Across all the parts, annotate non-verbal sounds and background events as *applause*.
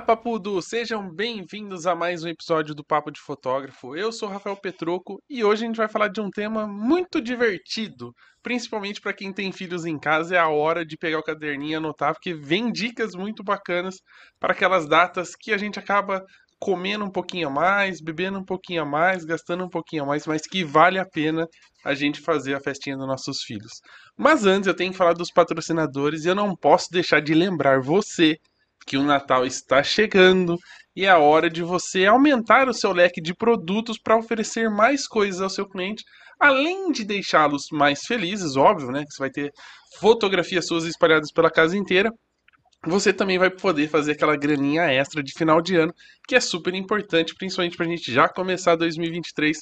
Olá, Papudo! Sejam bem-vindos a mais um episódio do Papo de Fotógrafo. Eu sou Rafael Petroco e hoje a gente vai falar de um tema muito divertido, principalmente para quem tem filhos em casa. É a hora de pegar o caderninho e anotar, porque vem dicas muito bacanas para aquelas datas que a gente acaba comendo um pouquinho a mais, bebendo um pouquinho a mais, gastando um pouquinho a mais, mas que vale a pena a gente fazer a festinha dos nossos filhos. Mas antes eu tenho que falar dos patrocinadores e eu não posso deixar de lembrar você que o Natal está chegando e é a hora de você aumentar o seu leque de produtos para oferecer mais coisas ao seu cliente, além de deixá-los mais felizes, óbvio, né? Que você vai ter fotografias suas espalhadas pela casa inteira você também vai poder fazer aquela graninha extra de final de ano, que é super importante, principalmente para a gente já começar 2023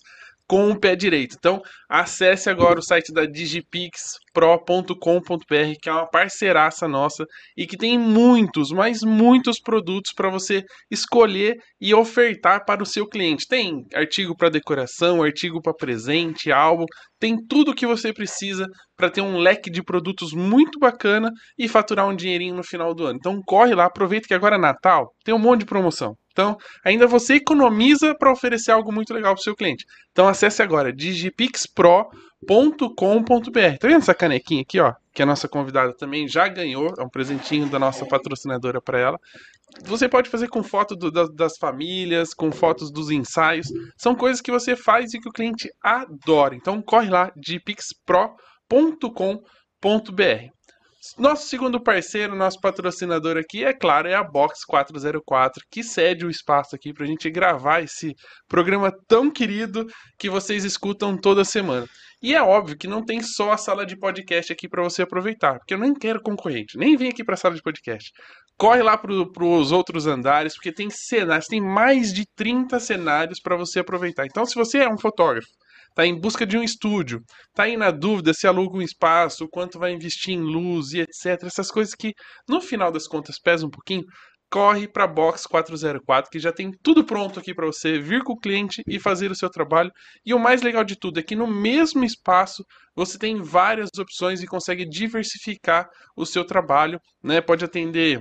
com o pé direito. Então, acesse agora o site da digipixpro.com.br, que é uma parceiraça nossa e que tem muitos, mas muitos produtos para você escolher e ofertar para o seu cliente. Tem artigo para decoração, artigo para presente, álbum, tem tudo o que você precisa para ter um leque de produtos muito bacana e faturar um dinheirinho no final do ano. Então corre lá, aproveita que agora é Natal, tem um monte de promoção. Então, ainda você economiza para oferecer algo muito legal para o seu cliente. Então, acesse agora digipixpro.com.br. Tá vendo essa canequinha aqui, ó? Que a nossa convidada também já ganhou, é um presentinho da nossa patrocinadora para ela. Você pode fazer com foto do, das, das famílias, com fotos dos ensaios. São coisas que você faz e que o cliente adora. Então, corre lá digipixpro.com.br. Nosso segundo parceiro, nosso patrocinador aqui, é claro, é a Box 404, que cede o espaço aqui para a gente gravar esse programa tão querido que vocês escutam toda semana. E é óbvio que não tem só a sala de podcast aqui para você aproveitar, porque eu nem quero concorrente, nem vem aqui para a sala de podcast. Corre lá para os outros andares, porque tem cenários, tem mais de 30 cenários para você aproveitar. Então, se você é um fotógrafo, está em busca de um estúdio, está aí na dúvida se aluga um espaço, quanto vai investir em luz e etc. Essas coisas que, no final das contas, pesam um pouquinho. Corre para a Box 404, que já tem tudo pronto aqui para você vir com o cliente e fazer o seu trabalho. E o mais legal de tudo é que no mesmo espaço você tem várias opções e consegue diversificar o seu trabalho. Né? Pode atender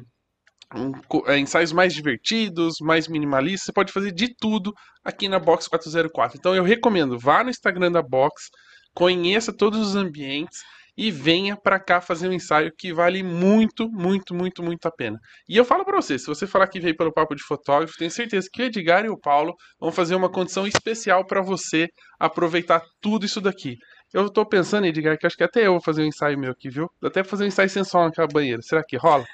é, ensaios mais divertidos, mais minimalistas. Você pode fazer de tudo aqui na Box 404. Então eu recomendo, vá no Instagram da Box, conheça todos os ambientes e venha para cá fazer um ensaio que vale muito, muito, muito, muito a pena. E eu falo para você, se você falar que veio pelo papo de fotógrafo, tenho certeza que o Edgar e o Paulo vão fazer uma condição especial para você aproveitar tudo isso daqui. Eu tô pensando, Edgar, que acho que até eu vou fazer um ensaio meu aqui, viu? Até fazer um ensaio sensual naquela banheira. Será que rola?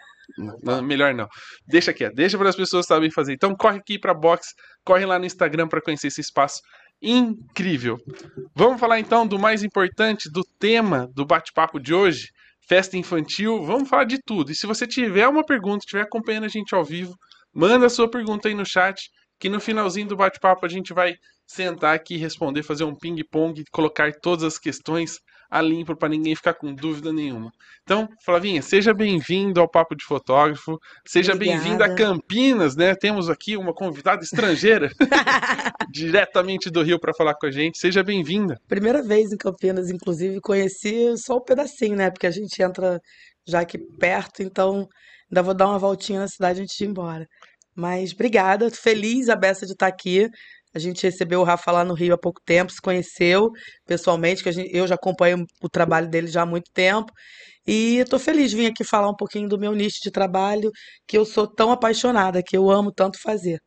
Não, melhor não. Deixa aqui, deixa para as pessoas saberem fazer. Então corre aqui para box, corre lá no Instagram para conhecer esse espaço incrível. Vamos falar então do mais importante, do tema do bate-papo de hoje, festa infantil. Vamos falar de tudo. E se você tiver uma pergunta, estiver acompanhando a gente ao vivo, manda a sua pergunta aí no chat, que no finalzinho do bate-papo a gente vai sentar aqui, responder, fazer um ping-pong, colocar todas as questões a limpo para ninguém ficar com dúvida nenhuma. Então, Flavinha, seja bem-vindo ao Papo de Fotógrafo, seja bem-vinda a Campinas, né? Temos aqui uma convidada estrangeira, *laughs* diretamente do Rio para falar com a gente. Seja bem-vinda. Primeira vez em Campinas, inclusive, conheci só o um pedacinho, né? Porque a gente entra já aqui perto, então ainda vou dar uma voltinha na cidade antes de ir embora. Mas obrigada, feliz a beça de estar aqui. A gente recebeu o Rafa lá no Rio há pouco tempo, se conheceu pessoalmente, que gente, eu já acompanho o trabalho dele já há muito tempo. E estou feliz de vir aqui falar um pouquinho do meu nicho de trabalho, que eu sou tão apaixonada, que eu amo tanto fazer.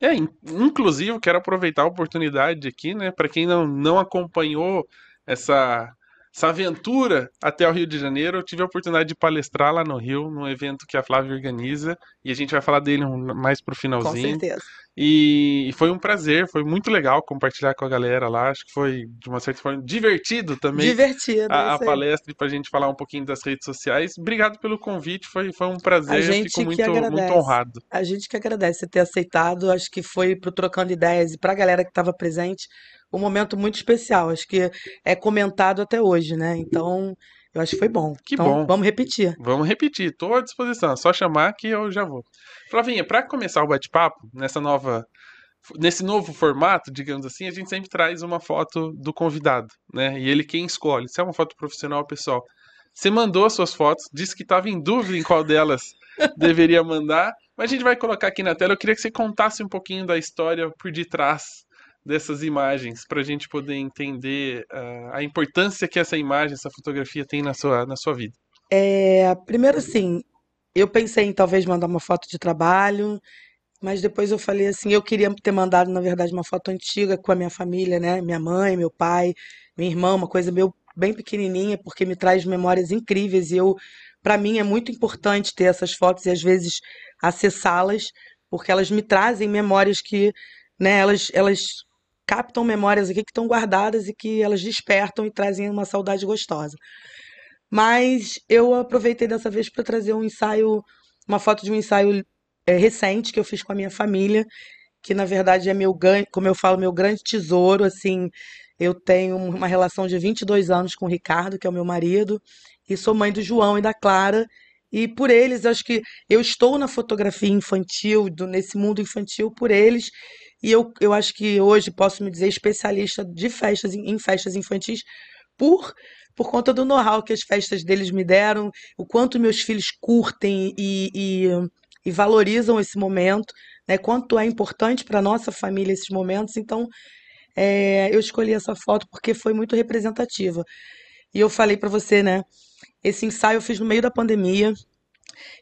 É, inclusive, quero aproveitar a oportunidade aqui, né, para quem não, não acompanhou essa essa aventura até o Rio de Janeiro. Eu tive a oportunidade de palestrar lá no Rio, num evento que a Flávia organiza, e a gente vai falar dele mais pro finalzinho. Com certeza. E foi um prazer, foi muito legal compartilhar com a galera lá. Acho que foi, de uma certa forma, divertido também. Divertido. A, a palestra para a gente falar um pouquinho das redes sociais. Obrigado pelo convite, foi, foi um prazer. A gente Fico muito, muito honrado. A gente que agradece ter aceitado. Acho que foi pro Trocando Ideias e para a galera que estava presente um momento muito especial. Acho que é comentado até hoje, né? Então, eu acho que foi bom. Que então, bom. Vamos repetir. Vamos repetir. Estou à disposição. É só chamar que eu já vou. Flavinha, para começar o bate-papo, nessa nova nesse novo formato, digamos assim, a gente sempre traz uma foto do convidado, né? E ele quem escolhe. Se é uma foto profissional, pessoal. Você mandou as suas fotos, disse que estava em dúvida em qual delas *laughs* deveria mandar. Mas a gente vai colocar aqui na tela. Eu queria que você contasse um pouquinho da história por detrás dessas imagens, para a gente poder entender uh, a importância que essa imagem, essa fotografia tem na sua, na sua vida. É, primeiro, assim, eu pensei em talvez mandar uma foto de trabalho, mas depois eu falei assim, eu queria ter mandado, na verdade, uma foto antiga com a minha família, né? Minha mãe, meu pai, minha irmã, uma coisa meu bem pequenininha, porque me traz memórias incríveis e eu, para mim, é muito importante ter essas fotos e às vezes acessá-las, porque elas me trazem memórias que, né? Elas, elas captam memórias aqui que estão guardadas e que elas despertam e trazem uma saudade gostosa. Mas eu aproveitei dessa vez para trazer um ensaio, uma foto de um ensaio é, recente que eu fiz com a minha família, que na verdade é meu como eu falo, meu grande tesouro, assim, eu tenho uma relação de 22 anos com o Ricardo, que é o meu marido, e sou mãe do João e da Clara, e por eles, acho que eu estou na fotografia infantil, do, nesse mundo infantil, por eles, e eu, eu acho que hoje posso me dizer especialista de festas em festas infantis por por conta do know-how que as festas deles me deram, o quanto meus filhos curtem e, e e valorizam esse momento, né? Quanto é importante para nossa família esses momentos. Então, é, eu escolhi essa foto porque foi muito representativa. E eu falei para você, né? Esse ensaio eu fiz no meio da pandemia.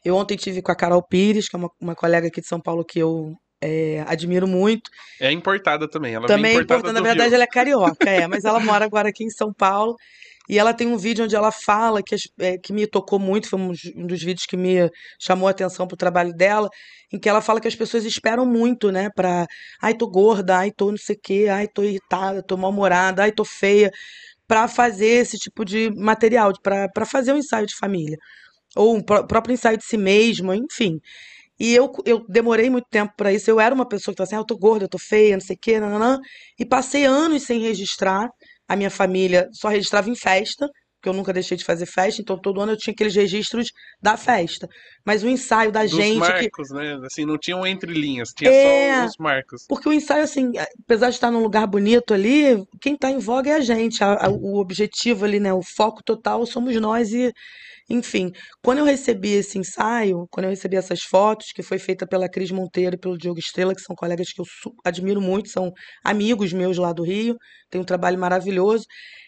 Eu ontem tive com a Carol Pires, que é uma, uma colega aqui de São Paulo que eu é, admiro muito. É importada também. Ela também é importada. Na verdade, Rio. ela é carioca, é, mas ela mora agora aqui em São Paulo. E ela tem um vídeo onde ela fala que, é, que me tocou muito, foi um, um dos vídeos que me chamou a atenção pro trabalho dela, em que ela fala que as pessoas esperam muito, né, pra, ai, tô gorda, ai, tô não sei o quê, ai, tô irritada, tô mal-humorada, ai, tô feia, para fazer esse tipo de material, para fazer um ensaio de família. Ou um pró próprio ensaio de si mesmo, enfim. E eu, eu demorei muito tempo para isso. Eu era uma pessoa que estava assim, ah, eu tô gorda, eu tô feia, não sei o quê, nananã, e passei anos sem registrar a minha família só registrava em festa, porque eu nunca deixei de fazer festa, então todo ano eu tinha aqueles registros da festa. Mas o ensaio da Dos gente. marcos, que... né? Assim, não tinham entre linhas, tinha é, só os marcos. Porque o ensaio, assim, apesar de estar num lugar bonito ali, quem está em voga é a gente. A, a, o objetivo ali, né? O foco total somos nós e. Enfim, quando eu recebi esse ensaio, quando eu recebi essas fotos, que foi feita pela Cris Monteiro e pelo Diogo Estrela, que são colegas que eu admiro muito, são amigos meus lá do Rio, tem um trabalho maravilhoso.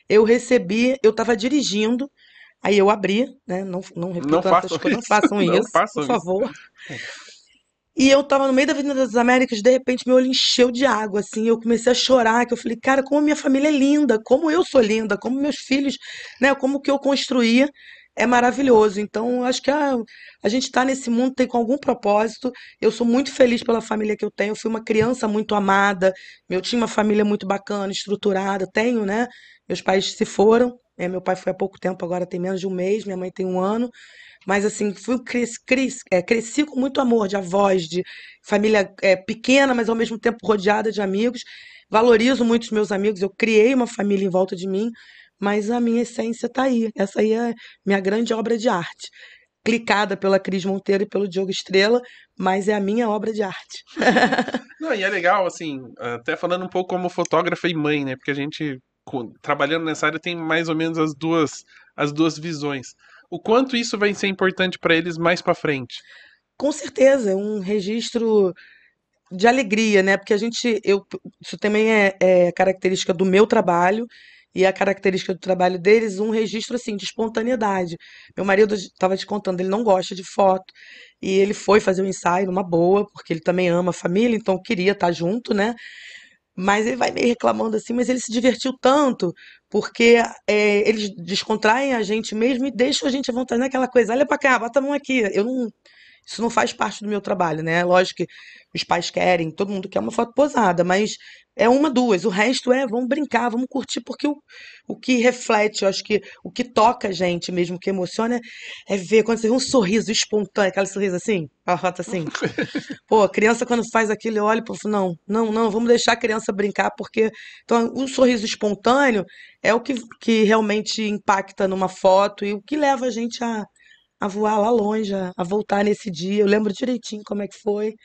Eu recebi, eu estava dirigindo, aí eu abri, né? Não, não não façam coisas, não façam *laughs* isso, não façam por favor. E eu tava no meio da Avenida das Américas, de repente meu olho encheu de água, assim, eu comecei a chorar, que eu falei, cara, como minha família é linda, como eu sou linda, como meus filhos, né, como que eu construía é maravilhoso. Então, acho que a, a gente está nesse mundo tem com algum propósito. Eu sou muito feliz pela família que eu tenho. Eu fui uma criança muito amada. Eu tinha uma família muito bacana, estruturada. Tenho, né? Meus pais se foram. É, meu pai foi há pouco tempo, agora tem menos de um mês. Minha mãe tem um ano. Mas, assim, fui, cresci, cresci, é, cresci com muito amor de avós, de família é, pequena, mas ao mesmo tempo rodeada de amigos. Valorizo muito os meus amigos. Eu criei uma família em volta de mim mas a minha essência está aí. Essa aí é minha grande obra de arte. Clicada pela Cris Monteiro e pelo Diogo Estrela, mas é a minha obra de arte. *laughs* Não, e é legal, assim, até falando um pouco como fotógrafa e mãe, né? Porque a gente, trabalhando nessa área, tem mais ou menos as duas, as duas visões. O quanto isso vai ser importante para eles mais para frente? Com certeza, é um registro de alegria, né? Porque a gente, eu, isso também é, é característica do meu trabalho e a característica do trabalho deles, um registro assim de espontaneidade. Meu marido estava te contando, ele não gosta de foto e ele foi fazer um ensaio numa boa, porque ele também ama a família, então queria estar junto, né? Mas ele vai meio reclamando assim, mas ele se divertiu tanto, porque é, eles descontraem a gente mesmo e deixam a gente à vontade naquela coisa. Olha para cá, bota a mão aqui. Eu não, isso não faz parte do meu trabalho, né? Lógico que os pais querem, todo mundo quer uma foto posada, mas é uma, duas. O resto é vamos brincar, vamos curtir, porque o, o que reflete, eu acho que o que toca a gente mesmo, o que emociona, é ver quando você vê um sorriso espontâneo, aquele sorriso assim, a rota assim. *laughs* Pô, a criança quando faz aquilo, eu olho e não, não, não, vamos deixar a criança brincar, porque então, o sorriso espontâneo é o que, que realmente impacta numa foto e o que leva a gente a a voar lá longe, a, voltar nesse dia. Eu lembro direitinho como é que foi.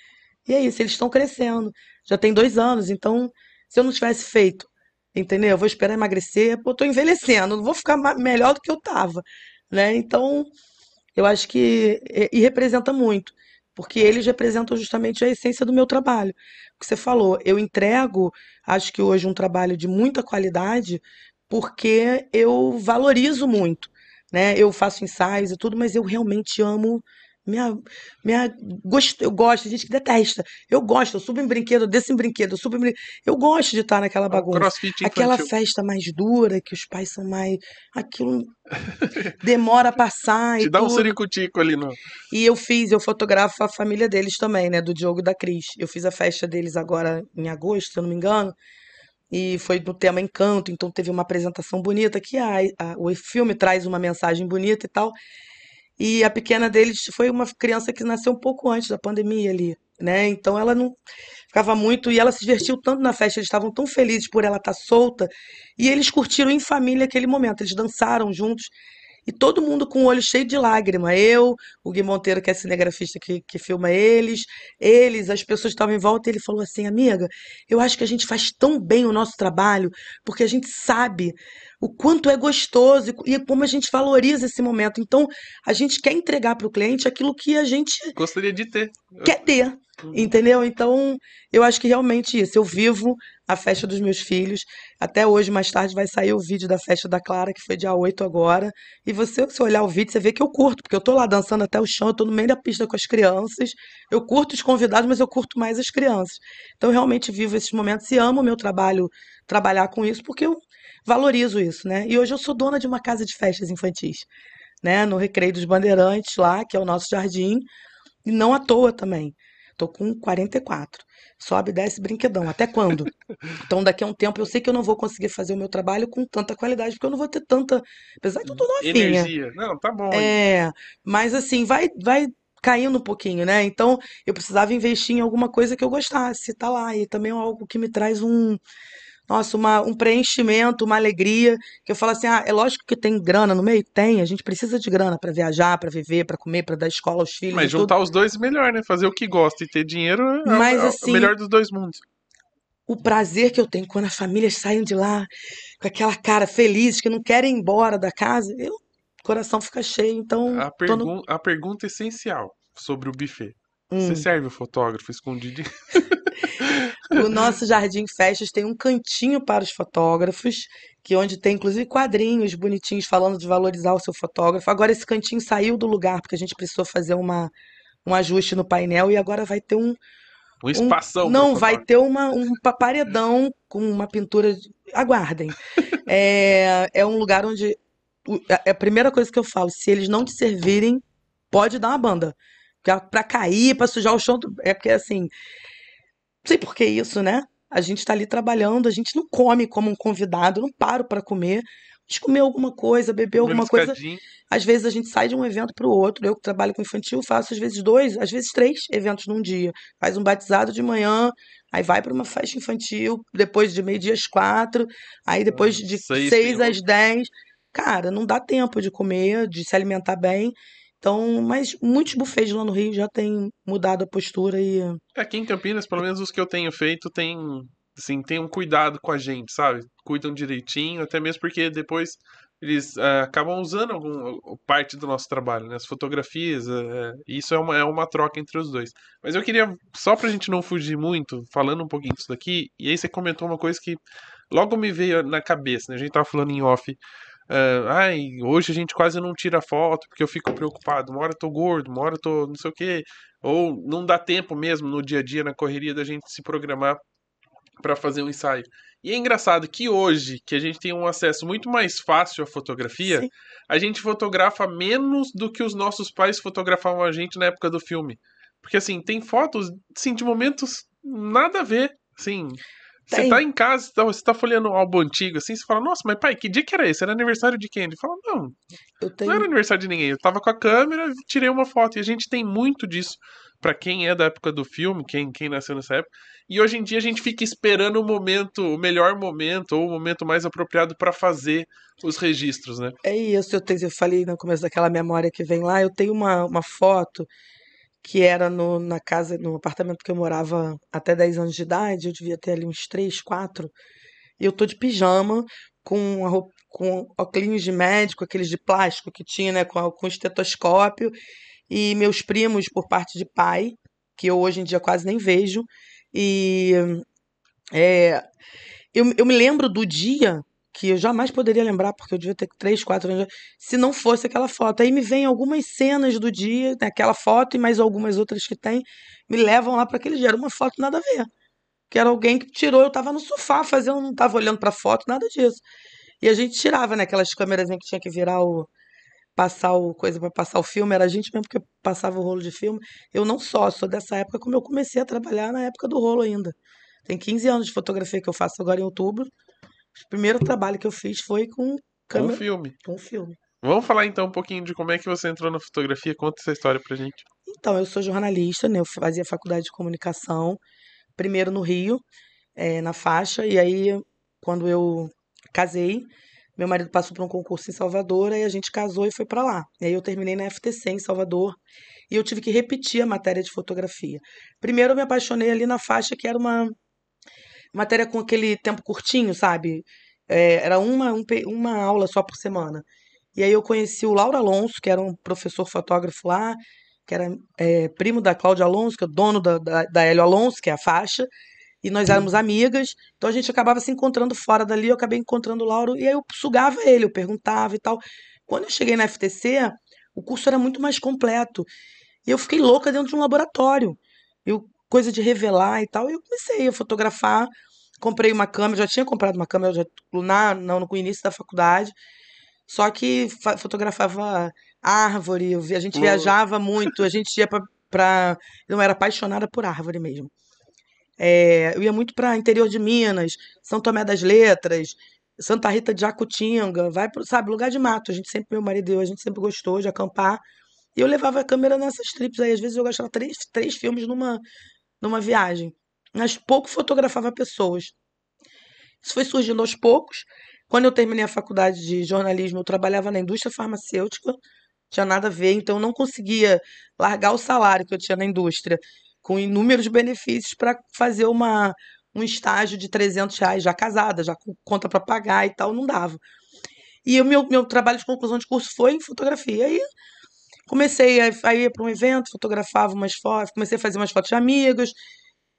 E é isso, eles estão crescendo. Já tem dois anos, então se eu não tivesse feito, entendeu? Eu vou esperar emagrecer, pô, eu tô envelhecendo, não vou ficar melhor do que eu tava, né? Então, eu acho que. E representa muito, porque eles representam justamente a essência do meu trabalho. O que você falou, eu entrego, acho que hoje, um trabalho de muita qualidade, porque eu valorizo muito. Né? Eu faço ensaios e tudo, mas eu realmente amo minha, minha, gosto, eu gosto, gente que detesta. Eu gosto, eu subo em brinquedo, desço em brinquedo, eu subo em brinquedo. Eu gosto de estar naquela bagunça. Crossfit Aquela festa mais dura, que os pais são mais. Aquilo demora a passar *laughs* Te e dá um tudo. ciricutico ali no. E eu fiz, eu fotografo a família deles também, né? Do Diogo e da Cris. Eu fiz a festa deles agora em agosto, se eu não me engano. E foi no tema Encanto, então teve uma apresentação bonita que a, a- o filme traz uma mensagem bonita e tal. E a pequena deles foi uma criança que nasceu um pouco antes da pandemia ali, né? Então ela não ficava muito e ela se divertiu tanto na festa, eles estavam tão felizes por ela estar solta e eles curtiram em família aquele momento, eles dançaram juntos e todo mundo com o olho cheio de lágrima. Eu, o Gui Monteiro, que é cinegrafista que, que filma eles, eles, as pessoas que estavam em volta, e ele falou assim: Amiga, eu acho que a gente faz tão bem o nosso trabalho, porque a gente sabe o quanto é gostoso e, como a gente valoriza esse momento. Então, a gente quer entregar para o cliente aquilo que a gente Gostaria de ter. quer ter. Uhum. Entendeu? Então, eu acho que realmente isso. Eu vivo a festa dos meus filhos. Até hoje, mais tarde, vai sair o vídeo da festa da Clara, que foi dia 8 agora. E você, se olhar o vídeo, você vê que eu curto, porque eu tô lá dançando até o chão, eu tô no meio da pista com as crianças. Eu curto os convidados, mas eu curto mais as crianças. Então, eu realmente vivo esses momentos e amo o meu trabalho, trabalhar com isso, porque eu valorizo isso, né? E hoje eu sou dona de uma casa de festas infantis, né? No Recreio dos Bandeirantes, lá, que é o nosso jardim. E não à toa também. Tô com 44. Sobe e desce brinquedão. Até quando? *laughs* Então, daqui a um tempo, eu sei que eu não vou conseguir fazer o meu trabalho com tanta qualidade, porque eu não vou ter tanta. Apesar de eu tô novinha. Energia. Não, tá bom. É, mas assim, vai, vai caindo um pouquinho, né? Então, eu precisava investir em alguma coisa que eu gostasse, tá lá. E também é algo que me traz um. Nossa, uma, um preenchimento, uma alegria, que eu falo assim, ah, é lógico que tem grana no meio? Tem, a gente precisa de grana para viajar, para viver, para comer, para dar escola aos filhos Mas e tudo. juntar os dois é melhor, né? Fazer o que gosta e ter dinheiro é, o- Mas, é o assim, melhor dos dois mundos. o prazer que eu tenho quando as famílias saem de lá com aquela cara feliz, que não querem ir embora da casa, eu, o coração fica cheio. Então, A, tô no... pergun a pergunta essencial sobre o buffet. Hum. Você serve o fotógrafo escondidinho? *laughs* *laughs* O nosso Jardim Festas tem um cantinho para os fotógrafos, que onde tem inclusive quadrinhos bonitinhos falando de valorizar o seu fotógrafo. Agora esse cantinho saiu do lugar porque a gente precisou fazer uma, um ajuste no painel e agora vai ter um, Um um espação. pro não, vai ter uma, um pa- paredão com uma pintura. de- Aguardem. É, é um lugar onde o- é a primeira coisa que eu falo, se eles não te servirem, pode dar uma banda. Pra, pra cair, pra sujar o chão, é porque assim, não sei por que isso, né? A gente tá ali trabalhando, a gente não come como um convidado, não paro pra comer. Gente comer alguma coisa, beber alguma coisa. Às vezes a gente sai de um evento para o outro. Eu que trabalho com infantil faço às vezes dois, às vezes três eventos num dia. Faz um batizado de manhã, aí vai para uma festa infantil, depois de meio-dia às quatro, aí depois de Seis seis às dez. Cara, não dá tempo de comer, de se alimentar bem. Então, mas muitos buffets lá no Rio já têm mudado a postura e Aqui em Campinas, pelo menos os que eu tenho feito, tem, assim, tem um cuidado com a gente, sabe? Cuidam direitinho, até mesmo porque depois eles ah, acabam usando algum, parte do nosso trabalho, né? As fotografias, eh, isso é uma, é uma troca entre os dois. Mas eu queria, só pra gente não fugir muito, falando um pouquinho disso daqui, e aí você comentou uma coisa que logo me veio na cabeça, né? A gente tava falando em off. Ah, ai, hoje a gente quase não tira foto porque eu fico preocupado. Uma hora eu tô gordo, uma hora eu tô não sei o quê. Ou não dá tempo mesmo no dia a dia, na correria, da gente se programar para fazer um ensaio. E é engraçado que hoje, que a gente tem um acesso muito mais fácil à fotografia, Sim. a gente fotografa menos do que os nossos pais fotografavam a gente na época do filme. Porque assim, tem fotos assim, de momentos nada a ver. Assim, você tá em casa, tá- você tá folheando um álbum antigo, assim, você fala, nossa, mas pai, que dia que era esse? Era aniversário de quem? Ele fala, não, eu não era tenho. aniversário de ninguém. Eu tava com a câmera, tirei uma foto. E a gente tem muito disso pra quem é da época do filme, quem, quem nasceu nessa época. E hoje em dia a gente fica esperando o momento, o melhor momento, ou o momento mais apropriado pra fazer os registros, né? É isso, eu, tenho, eu falei no começo daquela memória que vem lá, eu tenho uma, uma foto que era no, na casa, no apartamento que eu morava até 10 anos de idade, eu devia ter ali uns 3, 4, e eu tô de pijama, com, roupa, com óculos de médico, aqueles de plástico que tinha, né, com, com estetoscópio, e meus primos por parte de pai, que eu hoje em dia quase nem vejo, e é, eu, eu me lembro do dia que eu jamais poderia lembrar, porque eu devia ter 3, 4 anos, se não fosse aquela foto. Aí me vem algumas cenas do dia, né, aquela foto e mais algumas outras que tem, me levam lá para aquele dia. Era uma foto nada a ver. Que era alguém que tirou, eu estava no sofá fazendo, não estava olhando para foto, nada disso. E a gente tirava, né, aquelas câmeras que tinha que virar o passar o coisa para passar o filme, era a gente mesmo que passava o rolo de filme. Eu não só, sou dessa época como eu comecei a trabalhar na época do rolo ainda. Tem 15 anos de fotografia que eu faço agora em outubro. O primeiro trabalho que eu fiz foi com câmera. Com filme. Com filme. Vamos falar então um pouquinho de como é que você entrou na fotografia. Conta essa história pra gente. Então, eu sou jornalista, né? Eu fazia faculdade de comunicação, primeiro no Rio, é, na faixa, e aí, quando eu casei, meu marido passou por um concurso em Salvador, aí a gente casou e foi para lá. E aí eu terminei na FTC em Salvador, e eu tive que repetir a matéria de fotografia. Primeiro eu me apaixonei ali na faixa, que era uma matéria com aquele tempo curtinho, sabe? É, era uma, um, uma aula só por semana. E aí eu conheci o Lauro Alonso, que era um professor fotógrafo lá, que era é, primo da Cláudia Alonso, que é dono da, da, da Hélio Alonso, que é a faixa, e nós éramos amigas, então a gente acabava se encontrando fora dali, eu acabei encontrando o Lauro, e aí eu sugava ele, eu perguntava e tal. Quando eu cheguei na FTC, o curso era muito mais completo, e eu fiquei louca dentro de um laboratório. Eu coisa de revelar e tal. E eu comecei a fotografar. Comprei uma câmera, já tinha comprado uma câmera já, na, não, no início da faculdade. Só que fotografava árvore, a gente viajava muito, a gente ia para. Eu era apaixonada por árvore mesmo. É, eu ia muito para interior de Minas, São Tomé das Letras, Santa Rita de Jacutinga, vai pro, sabe, lugar de mato. A gente sempre, meu marido e eu, a gente sempre gostou de acampar. E eu levava a câmera nessas trips aí. Às vezes eu gastava três, três filmes numa, numa viagem, mas pouco fotografava pessoas. Isso foi surgindo aos poucos. Quando eu terminei a faculdade de jornalismo, eu trabalhava na indústria farmacêutica, tinha nada a ver, então eu não conseguia largar o salário que eu tinha na indústria com inúmeros benefícios para fazer uma, um estágio de 300 reais já casada, já com conta para pagar e tal, não dava. E o meu, meu trabalho de conclusão de curso foi em fotografia. E Comecei a, a ir para um evento, fotografava umas fotos, comecei a fazer umas fotos de amigos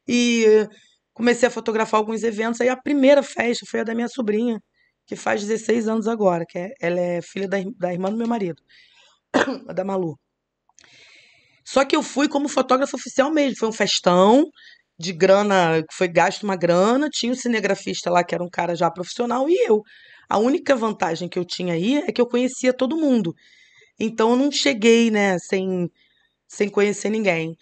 e comecei a fotografar alguns eventos. Aí a primeira festa foi a da minha sobrinha, que faz 16 anos agora, que é, ela é filha da, da irmã do meu marido, *coughs* da Malu. Só que eu fui como fotógrafo oficial mesmo, foi um festão de grana, foi gasto uma grana, tinha um cinegrafista lá que era um cara já profissional e eu. A única vantagem que eu tinha aí é que eu conhecia todo mundo. Então eu não cheguei, né, sem, sem conhecer ninguém.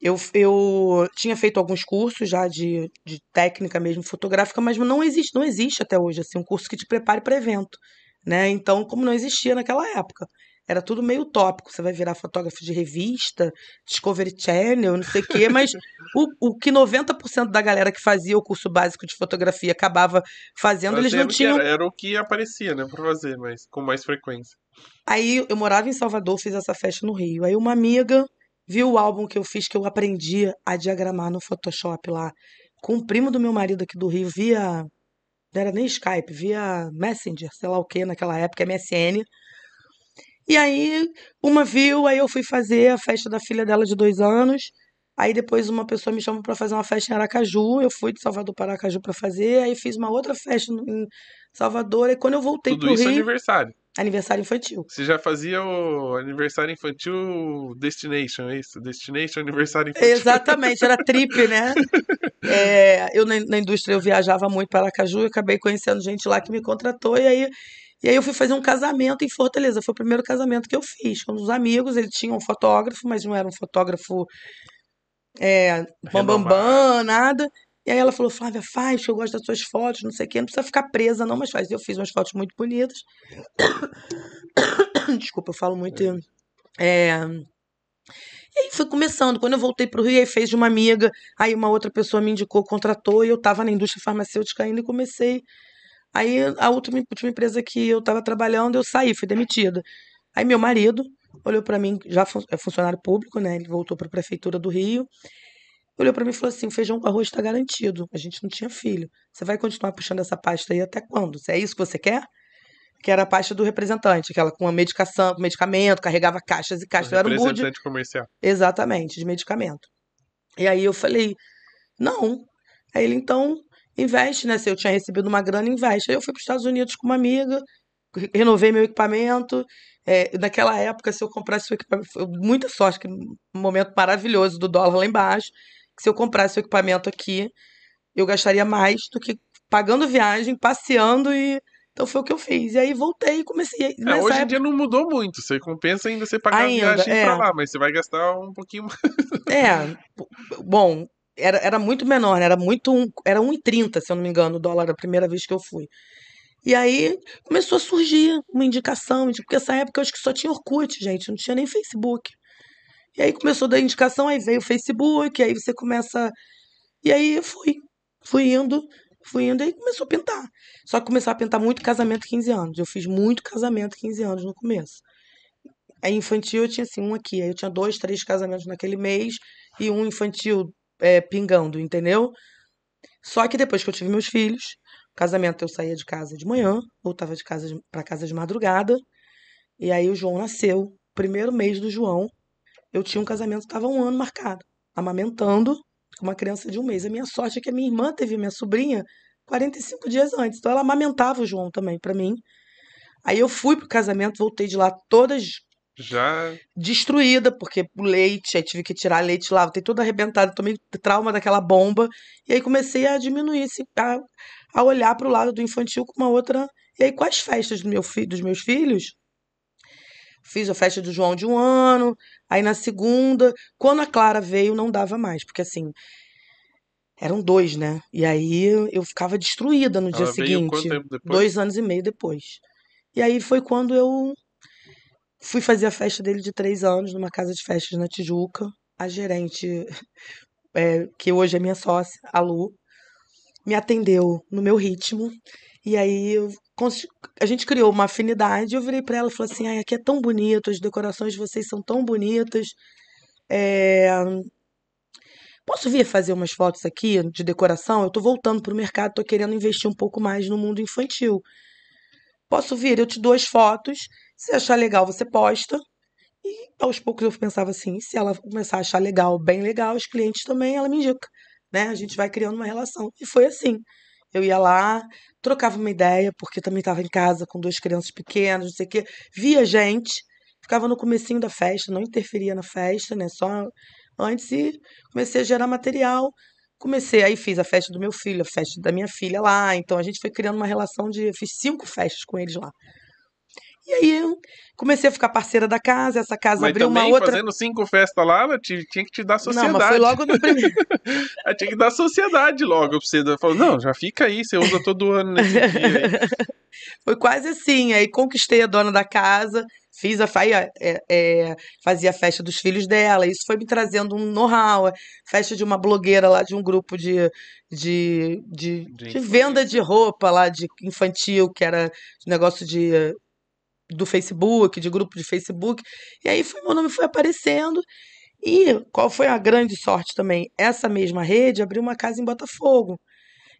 Eu, eu tinha feito alguns cursos já de, de técnica mesmo fotográfica, mas não existe, não existe até hoje assim, um curso que te prepare para evento. Né? Então, como não existia naquela época, era tudo meio tópico. Você vai virar fotógrafo de revista, Discovery Channel, não sei o quê, mas o, o que 90% da galera que fazia o curso básico de fotografia acabava fazendo, eles não tinham. Era, era, o que aparecia, né, pra fazer, mas com mais frequência. Aí eu morava em Salvador, fiz essa festa no Rio. Aí uma amiga viu o álbum que eu fiz, que eu aprendi a diagramar no Photoshop lá, com o primo do meu marido aqui do Rio, via. Não era nem Skype, via Messenger, sei lá o que, naquela época, MSN. E aí, uma viu, aí eu fui fazer a festa da filha dela de dois anos. Aí depois uma pessoa me chamou para fazer uma festa em Aracaju. Eu fui de Salvador para Aracaju para fazer. Aí fiz uma outra festa em Salvador. E quando eu voltei Tudo pro isso Rio. aniversário. Aniversário infantil. Você já fazia o aniversário infantil Destination, é isso? Destination aniversário infantil. Exatamente, era trip, né? *laughs* É, eu na, na, indústria eu viajava muito para Aracaju e acabei conhecendo gente lá que me contratou e aí e aí eu fui fazer um casamento em Fortaleza. Foi o primeiro casamento que eu fiz com os amigos. Ele tinha um fotógrafo, mas não era um fotógrafo é, bambambam, bam, nada. E aí ela falou, Flávia, faz, que eu gosto das suas fotos, não sei o quê, não precisa ficar presa, não, mas faz. Eu fiz umas fotos muito bonitas. *coughs* Desculpa, eu falo muito. É... E aí foi começando. Quando eu voltei para o Rio, aí fez de uma amiga, aí uma outra pessoa me indicou, contratou, e eu estava na indústria farmacêutica ainda e comecei. Aí a última, última empresa que eu estava trabalhando, eu saí, fui demitida. Aí meu marido olhou para mim, já é funcionário público, né? Ele voltou para a prefeitura do Rio olhou para mim e falou assim: feijão com arroz está garantido. A gente não tinha filho. Você vai continuar puxando essa pasta aí até quando? Se é isso que você quer? que era a pasta do representante, aquela com a medicação, medicamento, carregava caixas e caixas. O era um representante comercial. Exatamente, de medicamento. E aí eu falei, não. Aí ele, então, investe, né? Se eu tinha recebido uma grana, investe. Aí eu fui para os Estados Unidos com uma amiga, re- renovei meu equipamento. É, naquela época, se eu comprasse o equipamento, foi muita sorte, que um momento maravilhoso do dólar lá embaixo, que se eu comprasse o equipamento aqui, eu gastaria mais do que pagando viagem, passeando e... Então foi o que eu fiz. E aí voltei e comecei. É, Nessa hoje em dia não mudou muito. Você compensa ainda você pagar Ainda, a viagem é. pra lá, mas você vai gastar um pouquinho mais. É, bom, era, era muito menor, né? Era muito, um- era 1,30, se eu não me engano, o dólar a primeira vez que eu fui. E aí começou a surgir uma indicação, porque essa época eu acho que só tinha Orkut, gente, não tinha nem Facebook. E aí começou a dar indicação, aí veio o Facebook, aí você começa. E aí eu fui, fui indo, fui indo, aí começou a pintar. Só que começou a pintar muito casamento 15 anos. Eu fiz muito casamento 15 anos no começo. Aí infantil eu tinha assim, um aqui. Aí eu tinha dois, três casamentos naquele mês e um infantil é, pingando, entendeu? Só que depois que eu tive meus filhos, casamento eu saía de casa de manhã, voltava de casa para casa de madrugada. E aí o João nasceu. Primeiro mês do João, eu tinha um casamento que estava um ano marcado, amamentando com uma criança de um mês. A minha sorte é que a minha irmã teve minha sobrinha 45 dias antes, então ela amamentava o João também para mim. Aí eu fui pro casamento, voltei de lá todas Já. destruída, porque o leite, aí tive que tirar leite lá, voltei toda arrebentada, tomei trauma daquela bomba. E aí comecei a diminuir, a, a olhar para o lado do infantil com uma outra. E aí, com as festas do meu fi, dos meus filhos, fiz a festa do João de um ano, aí na segunda, quando a Clara veio, não dava mais, porque assim. Eram dois, né? E aí eu ficava destruída no dia Ela quanto seguinte, dois anos e meio depois. E aí foi quando eu Fui fazer a festa dele de três anos numa casa de festas na Tijuca. A gerente, *laughs* é, que hoje é minha sócia, a Lu, me atendeu no meu ritmo. E aí eu a gente criou uma afinidade. Eu virei para ela e falei assim: Ai, aqui é tão bonito, as decorações de vocês são tão bonitas. É, Posso vir fazer umas fotos aqui de decoração? Eu tô voltando pro mercado, tô querendo investir um pouco mais no mundo infantil. Posso vir? Eu te dou as fotos. Se achar legal, você posta. E aos poucos eu pensava assim, se ela começar a achar legal, bem legal, os clientes também, ela me indica, né? A gente vai criando uma relação. E foi assim. Eu ia lá, trocava uma ideia, porque também estava em casa com duas crianças pequenas, não sei o quê. Via gente, ficava no comecinho da festa, não interferia na festa, né? Só antes e comecei a gerar material. Comecei, aí fiz a festa do meu filho, a festa da minha filha lá. Então a gente foi criando uma relação de. Fiz cinco festas com eles lá. E aí eu comecei a ficar parceira da casa, essa casa Mas abriu uma também, outra. fazendo cinco festas lá, ela ti- tinha que te dar Não, mas sociedade. foi logo no primeiro. *laughs* Tinha que dar sociedade logo pra você. Falou, não, já fica aí, você usa todo ano nesse dia aí. *laughs* Foi quase assim. Aí conquistei a dona da casa, fiz a fa- é, é, fazia a festa dos filhos dela. Isso foi me trazendo um know-how. Festa de uma blogueira lá de um grupo de, de, de, De de venda de roupa lá de infantil, que era negócio de do Facebook, de grupo de Facebook. E aí foi, meu nome foi aparecendo. E qual foi a grande sorte também? Essa mesma rede abriu uma casa em Botafogo.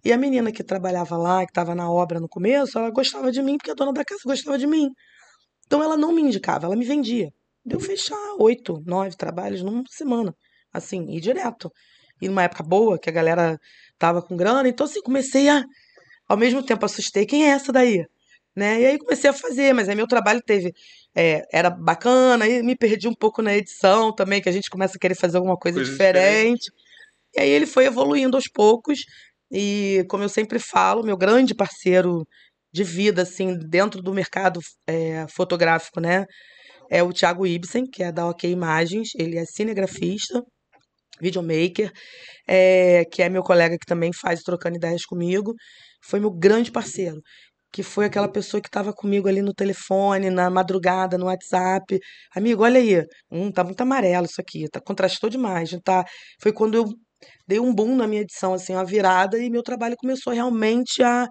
E a menina que trabalhava lá, que estava na obra no começo, ela gostava de mim porque a dona da casa gostava de mim. Então ela não me indicava, ela me vendia. Deu fechar oito, nove trabalhos numa semana. Assim, e direto. E numa época boa, que a galera tava com grana. Então, assim, comecei a. Ao mesmo tempo, assustei. Quem é essa daí? Né? E aí comecei a fazer, mas aí meu trabalho teve. é, era bacana, e me perdi um pouco na edição também, que a gente começa a querer fazer alguma coisa Coisa diferente. E aí ele foi evoluindo aos poucos. E como eu sempre falo, meu grande parceiro de vida, assim, dentro do mercado é, fotográfico, né? É o Thiago Ibsen, que é da OK Imagens. Ele é cinegrafista, videomaker, é, que é meu colega que também faz Trocando Ideias comigo. Foi meu grande parceiro. Que foi aquela pessoa que estava comigo ali no telefone, na madrugada, no WhatsApp. Amigo, olha aí. Hum, tá muito amarelo isso aqui. Tá, contrastou demais. Tá... Foi quando eu dei um boom na minha edição, assim, uma virada, e meu trabalho começou realmente a.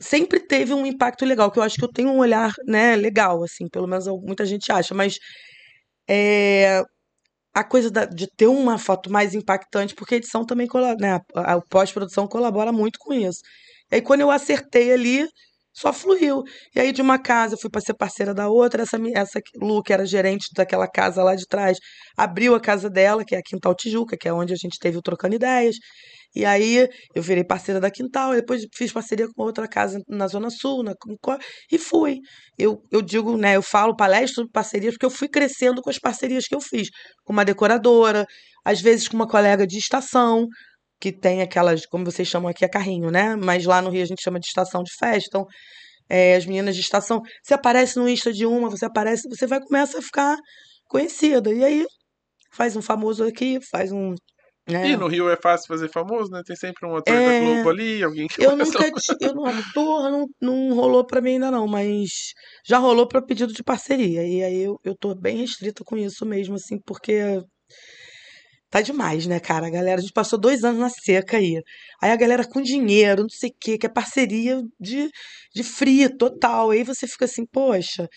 Sempre teve um impacto legal, que eu acho que eu tenho um olhar, né, legal, assim, pelo menos muita gente acha, mas é, a coisa da- de ter uma foto mais impactante, porque a edição também, colabora, né, a, a pós-produção colabora muito com isso. E aí, quando eu acertei ali, só fluiu. E aí de uma casa eu fui para ser parceira da outra, essa, essa Lu, que era gerente daquela casa lá de trás, abriu a casa dela, que é a Quintal Tijuca, que é onde a gente teve o Trocando Ideias. E aí eu virei parceira da Quintal, depois fiz parceria com outra casa na Zona Sul, na, e fui. Eu, eu digo, né, eu falo palestra de parcerias porque eu fui crescendo com as parcerias que eu fiz, com uma decoradora, às vezes com uma colega de estação, que tem aquelas, como vocês chamam aqui, é carrinho, né? Mas lá no Rio a gente chama de estação de festa. Então, é, as meninas de estação, você aparece no Insta de uma, você aparece, você vai começar a ficar conhecida. E aí faz um famoso aqui, faz um. Né? E no Rio é fácil fazer famoso, né? Tem sempre um ator é... da Globo ali, alguém que Eu nunca eu não, ator não, não rolou pra mim ainda não, mas já rolou para pedido de parceria. E aí eu, eu tô bem restrita com isso mesmo, assim, porque Tá demais, né, cara? A galera, a gente passou dois anos na seca aí. Aí a galera com dinheiro, não sei o quê, que é parceria de, de free total. Aí você fica assim, poxa,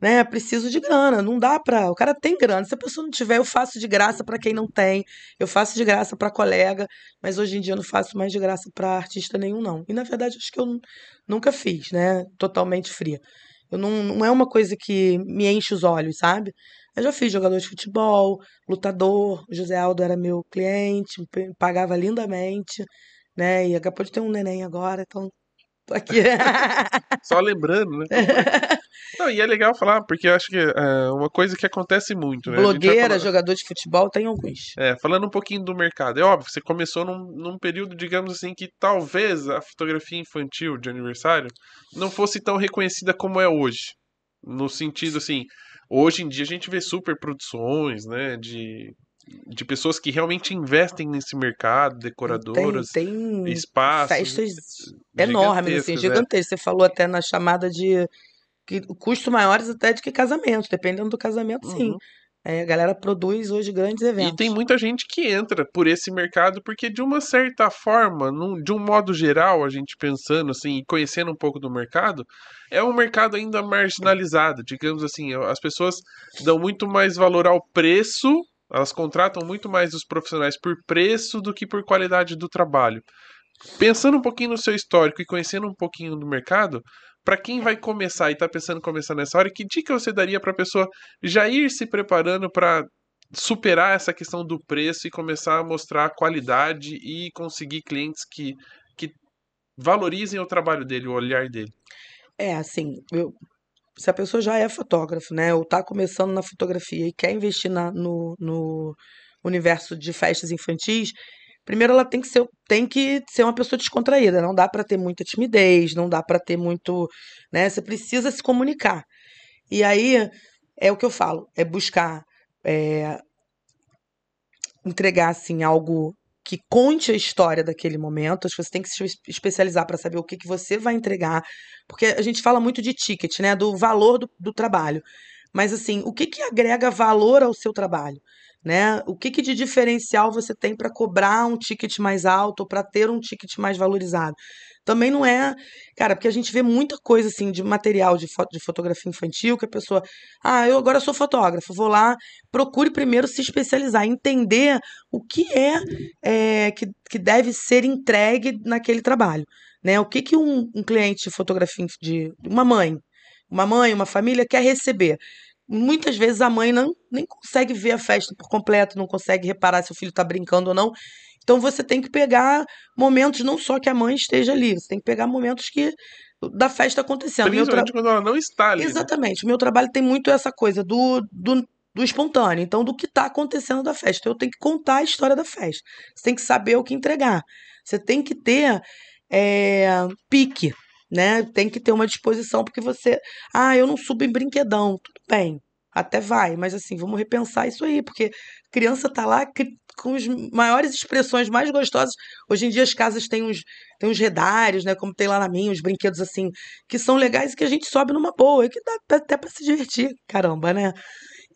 né? Preciso de grana. Não dá pra. O cara tem grana. Se a pessoa não tiver, eu faço de graça para quem não tem. Eu faço de graça para colega. Mas hoje em dia eu não faço mais de graça para artista nenhum, não. E na verdade, acho que eu nunca fiz, né? Totalmente fria. Eu não, não é uma coisa que me enche os olhos, sabe? Eu já fiz jogador de futebol, lutador. O José Aldo era meu cliente, me pagava lindamente, né? E acabou de ter um neném agora, então tô aqui. *laughs* Só lembrando, né? *laughs* Não, e é legal falar, porque eu acho que é uma coisa que acontece muito, né? Blogueira, falar... jogador de futebol, tem alguns. É, falando um pouquinho do mercado. É óbvio, você começou num, num período, digamos assim, que talvez a fotografia infantil de aniversário não fosse tão reconhecida como é hoje. No sentido, assim, Hoje em dia a gente vê super produções, né, de, de pessoas que realmente investem nesse mercado, decoradoras, tem, tem espaços. Festas enormes, assim, gigantescas. Né? Você falou até na chamada de que custo maiores até de que casamentos, dependendo do casamento, sim. Uhum. É, a galera produz hoje grandes eventos. E tem muita gente que entra por esse mercado, porque de uma certa forma, num, de um modo geral, a gente pensando assim, e conhecendo um pouco do mercado, é um mercado ainda marginalizado. Digamos assim, as pessoas dão muito mais valor ao preço, elas contratam muito mais os profissionais por preço do que por qualidade do trabalho. Pensando um pouquinho no seu histórico e conhecendo um pouquinho do mercado, para quem vai começar e está pensando em começar nessa hora, que dica você daria para a pessoa já ir se preparando para superar essa questão do preço e começar a mostrar qualidade e conseguir clientes que, que valorizem o trabalho dele, o olhar dele? É, assim, eu, se a pessoa já é fotógrafo, né, ou está começando na fotografia e quer investir na, no, no universo de festas infantis, primeiro ela tem que ser, tem que ser uma pessoa descontraída, não dá para ter muita timidez, não dá para ter muito, né? Você precisa se comunicar. E aí é o que eu falo, é buscar é, entregar assim algo que conte a história daquele momento. Acho que você tem que se especializar para saber o que, que você vai entregar, porque a gente fala muito de ticket, né? Do valor do, do trabalho. Mas assim, o que, que agrega valor ao seu trabalho? Né? O que, que de diferencial você tem para cobrar um ticket mais alto ou para ter um ticket mais valorizado? Também não é, cara, porque a gente vê muita coisa assim de material de, foto, de fotografia infantil que a pessoa, ah, eu agora sou fotógrafo, vou lá, procure primeiro se especializar, entender o que é, é que, que deve ser entregue naquele trabalho, né? O que que um, um cliente de fotografia de uma mãe, uma mãe, uma família quer receber? Muitas vezes a mãe não nem consegue ver a festa por completo, não consegue reparar se o filho está brincando ou não. Então você tem que pegar momentos não só que a mãe esteja ali, você tem que pegar momentos que da festa acontecendo. Principalmente tra... quando ela não está ali. Exatamente. Né? O meu trabalho tem muito essa coisa do, do, do espontâneo, então do que está acontecendo da festa. Eu tenho que contar a história da festa. Você tem que saber o que entregar. Você tem que ter é, pique né? Tem que ter uma disposição, porque você. Ah, eu não subo em brinquedão. Tudo bem, até vai, mas assim, vamos repensar isso aí, porque criança tá lá com as maiores expressões mais gostosas. Hoje em dia as casas têm uns, têm uns redários, né? Como tem lá na minha, uns brinquedos assim, que são legais e que a gente sobe numa boa, e que dá até para se divertir, caramba, né?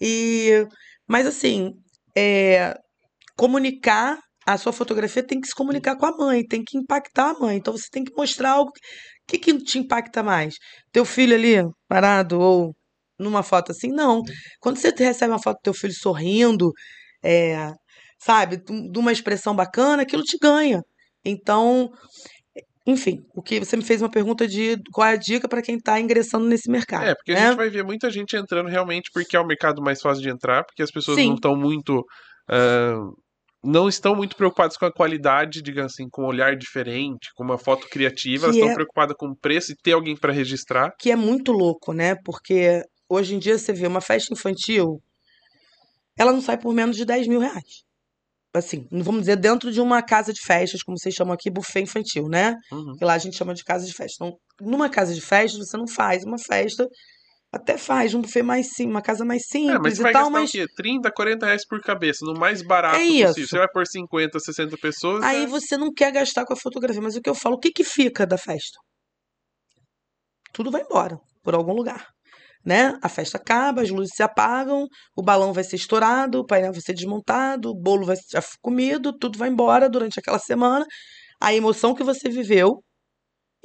E, mas assim, é, comunicar a sua fotografia tem que se comunicar com a mãe, tem que impactar a mãe. Então você tem que mostrar algo que, que te impacta mais? Teu filho ali, parado, ou numa foto assim? Não. Quando você recebe uma foto do teu filho sorrindo, é, sabe, de uma expressão bacana, aquilo te ganha. Então, enfim, o que você me fez uma pergunta de qual é a dica para quem está ingressando nesse mercado. É, porque né? a gente vai ver muita gente entrando realmente porque é o mercado mais fácil de entrar, porque as pessoas Sim. não estão muito. ah, não estão muito preocupadas com a qualidade, digamos assim, com um olhar diferente, com uma foto criativa, elas estão é- preocupadas com o preço e ter alguém para registrar. que é muito louco, né? Porque hoje em dia você vê uma festa infantil, ela não sai por menos de 10 mil reais. Assim, não vamos dizer dentro de uma casa de festas, como vocês chamam aqui, buffet infantil, né? Uhum. Que lá a gente chama de casa de festa. Então, numa casa de festa, você não faz uma festa, até faz um buffet mais sim, uma casa mais É, mas simples você e vai tal, gastar mas o quê? 30, 40 reais por cabeça, no mais barato É possível. isso. Você vai por 50, 60 pessoas. aí é- você não quer gastar com a fotografia. Mas o que eu falo, o que que fica da festa? Tudo vai embora, por algum lugar. Né? A festa acaba, as luzes se apagam, o balão vai ser estourado, o painel vai ser desmontado, o bolo vai ser comido, tudo vai embora durante aquela semana. A emoção que você viveu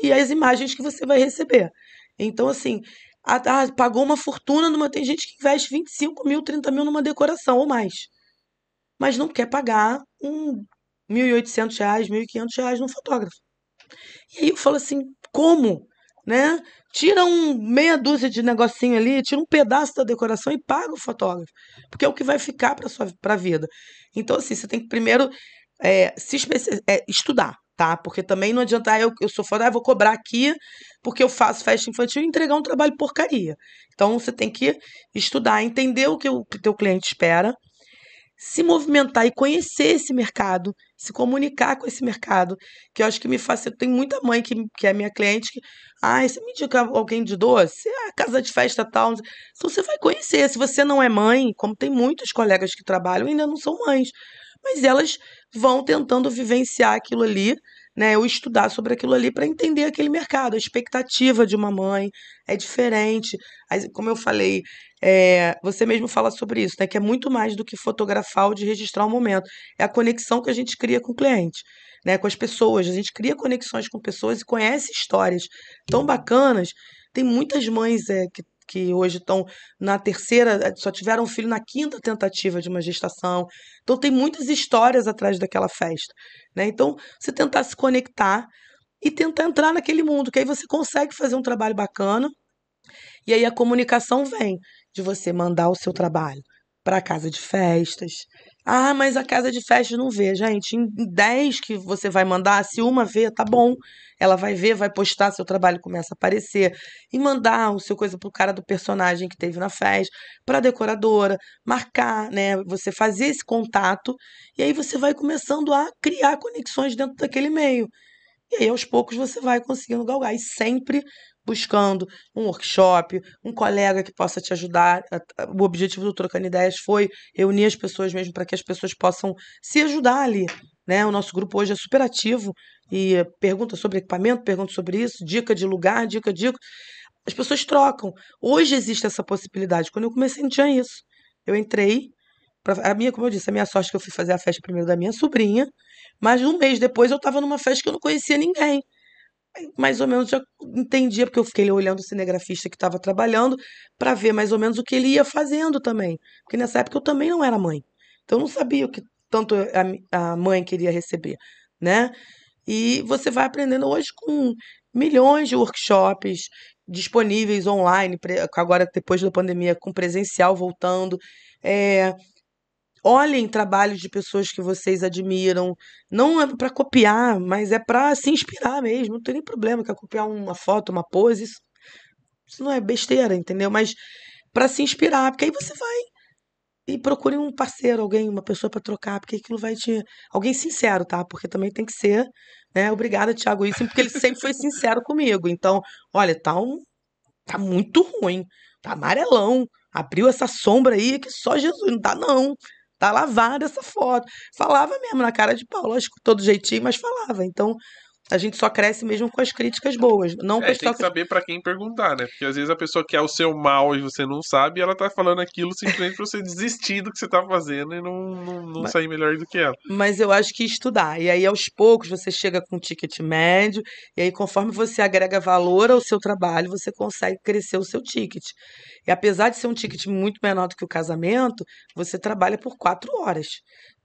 e as imagens que você vai receber. Então, assim, ah, ah, pagou uma fortuna numa. Tem gente que investe 25 mil, 30 mil numa decoração ou mais. Mas não quer pagar um 1.800 reais, 1.500 reais num fotógrafo. E aí eu falo assim, como? Né? Tira um meia dúzia de negocinho ali, tira um pedaço da decoração e paga o fotógrafo. Porque é o que vai ficar para sua pra vida. Então, assim, você tem que primeiro é, se é, estudar, tá? Porque também não adianta, ah, eu, eu sou foda, ah, vou cobrar aqui porque eu faço festa infantil e entregar um trabalho porcaria. Então, você tem que estudar, entender o que o que teu cliente espera, se movimentar e conhecer esse mercado, se comunicar com esse mercado, que eu acho que me facilita. Tem muita mãe que, que é minha cliente que, ah, você me indica alguém de doce? Ah, casa de festa tal. Então você vai conhecer. Se você não é mãe, como tem muitos colegas que trabalham, ainda não são mães, mas elas vão tentando vivenciar aquilo ali, né? Ou estudar sobre aquilo ali para entender aquele mercado. A expectativa de uma mãe é diferente. Como eu falei, é, você mesmo fala sobre isso, né? Que é muito mais do que fotografar ou de registrar o momento. É a conexão que a gente cria com o cliente, né? Com as pessoas. A gente cria conexões com pessoas e conhece histórias tão bacanas. Tem muitas mães é, que, que hoje estão na terceira, só tiveram um filho na quinta tentativa de uma gestação. Então tem muitas histórias atrás daquela festa, né? Então você tentar se conectar e tentar entrar naquele mundo, que aí você consegue fazer um trabalho bacana. E aí a comunicação vem de você mandar o seu trabalho para casa de festas. Ah, mas a casa de festas não vê, gente. Em 10 que você vai mandar, se uma vê, tá bom. Ela vai ver, vai postar, seu trabalho começa a aparecer. E mandar o seu coisa pro cara do personagem que teve na festa, pra decoradora, marcar, né? Você fazer esse contato. E aí você vai começando a criar conexões dentro daquele meio. E aí, aos poucos, você vai conseguindo galgar. E sempre buscando um workshop, um colega que possa te ajudar. O objetivo do Trocando Ideias foi reunir as pessoas mesmo para que as pessoas possam se ajudar ali. Né? O nosso grupo hoje é super ativo e pergunta sobre equipamento, pergunta sobre isso, dica de lugar, dica, dica. As pessoas trocam. Hoje existe essa possibilidade. Quando eu comecei, não tinha isso. Eu entrei. A minha, como eu disse, a minha sorte é que eu fui fazer a festa primeiro da minha sobrinha, mas um mês depois eu estava numa festa que eu não conhecia ninguém. Mais ou menos já entendia, porque eu fiquei olhando o cinegrafista que estava trabalhando para ver mais ou menos o que ele ia fazendo também. Porque nessa época eu também não era mãe. Então eu não sabia o que tanto a, a mãe queria receber, né? E você vai aprendendo hoje com milhões de workshops disponíveis online, agora depois da pandemia, com presencial voltando. É, olhem trabalhos de pessoas que vocês admiram. Não é para copiar, mas é para se inspirar mesmo. Não tem nem problema, quer copiar uma foto, uma pose, isso, isso não é besteira, entendeu? Mas para se inspirar, porque aí você vai e procure um parceiro, alguém, uma pessoa para trocar, porque aquilo vai te. Alguém sincero, tá? Porque também tem que ser, né? Obrigada, Thiago Isso, porque ele sempre foi sincero comigo. Então, olha, tá um. Tá muito ruim. Tá amarelão. Abriu essa sombra aí que só Jesus. Não tá, não. Tá lavada essa foto. Falava mesmo na cara de pau, lógico, todo jeitinho, mas falava. Então, a gente só cresce mesmo com as críticas boas. Não É, tem que saber pra quem perguntar, né? Porque às vezes a pessoa quer o seu mal e você não sabe, e ela tá falando aquilo simplesmente pra você desistir do que você tá fazendo e não, não, não Mas- sair melhor do que ela. Mas eu acho que estudar. E aí, aos poucos, você chega com um ticket médio, e aí, conforme você agrega valor ao seu trabalho, você consegue crescer o seu ticket. E apesar de ser um ticket muito menor do que o casamento, você trabalha por quatro horas.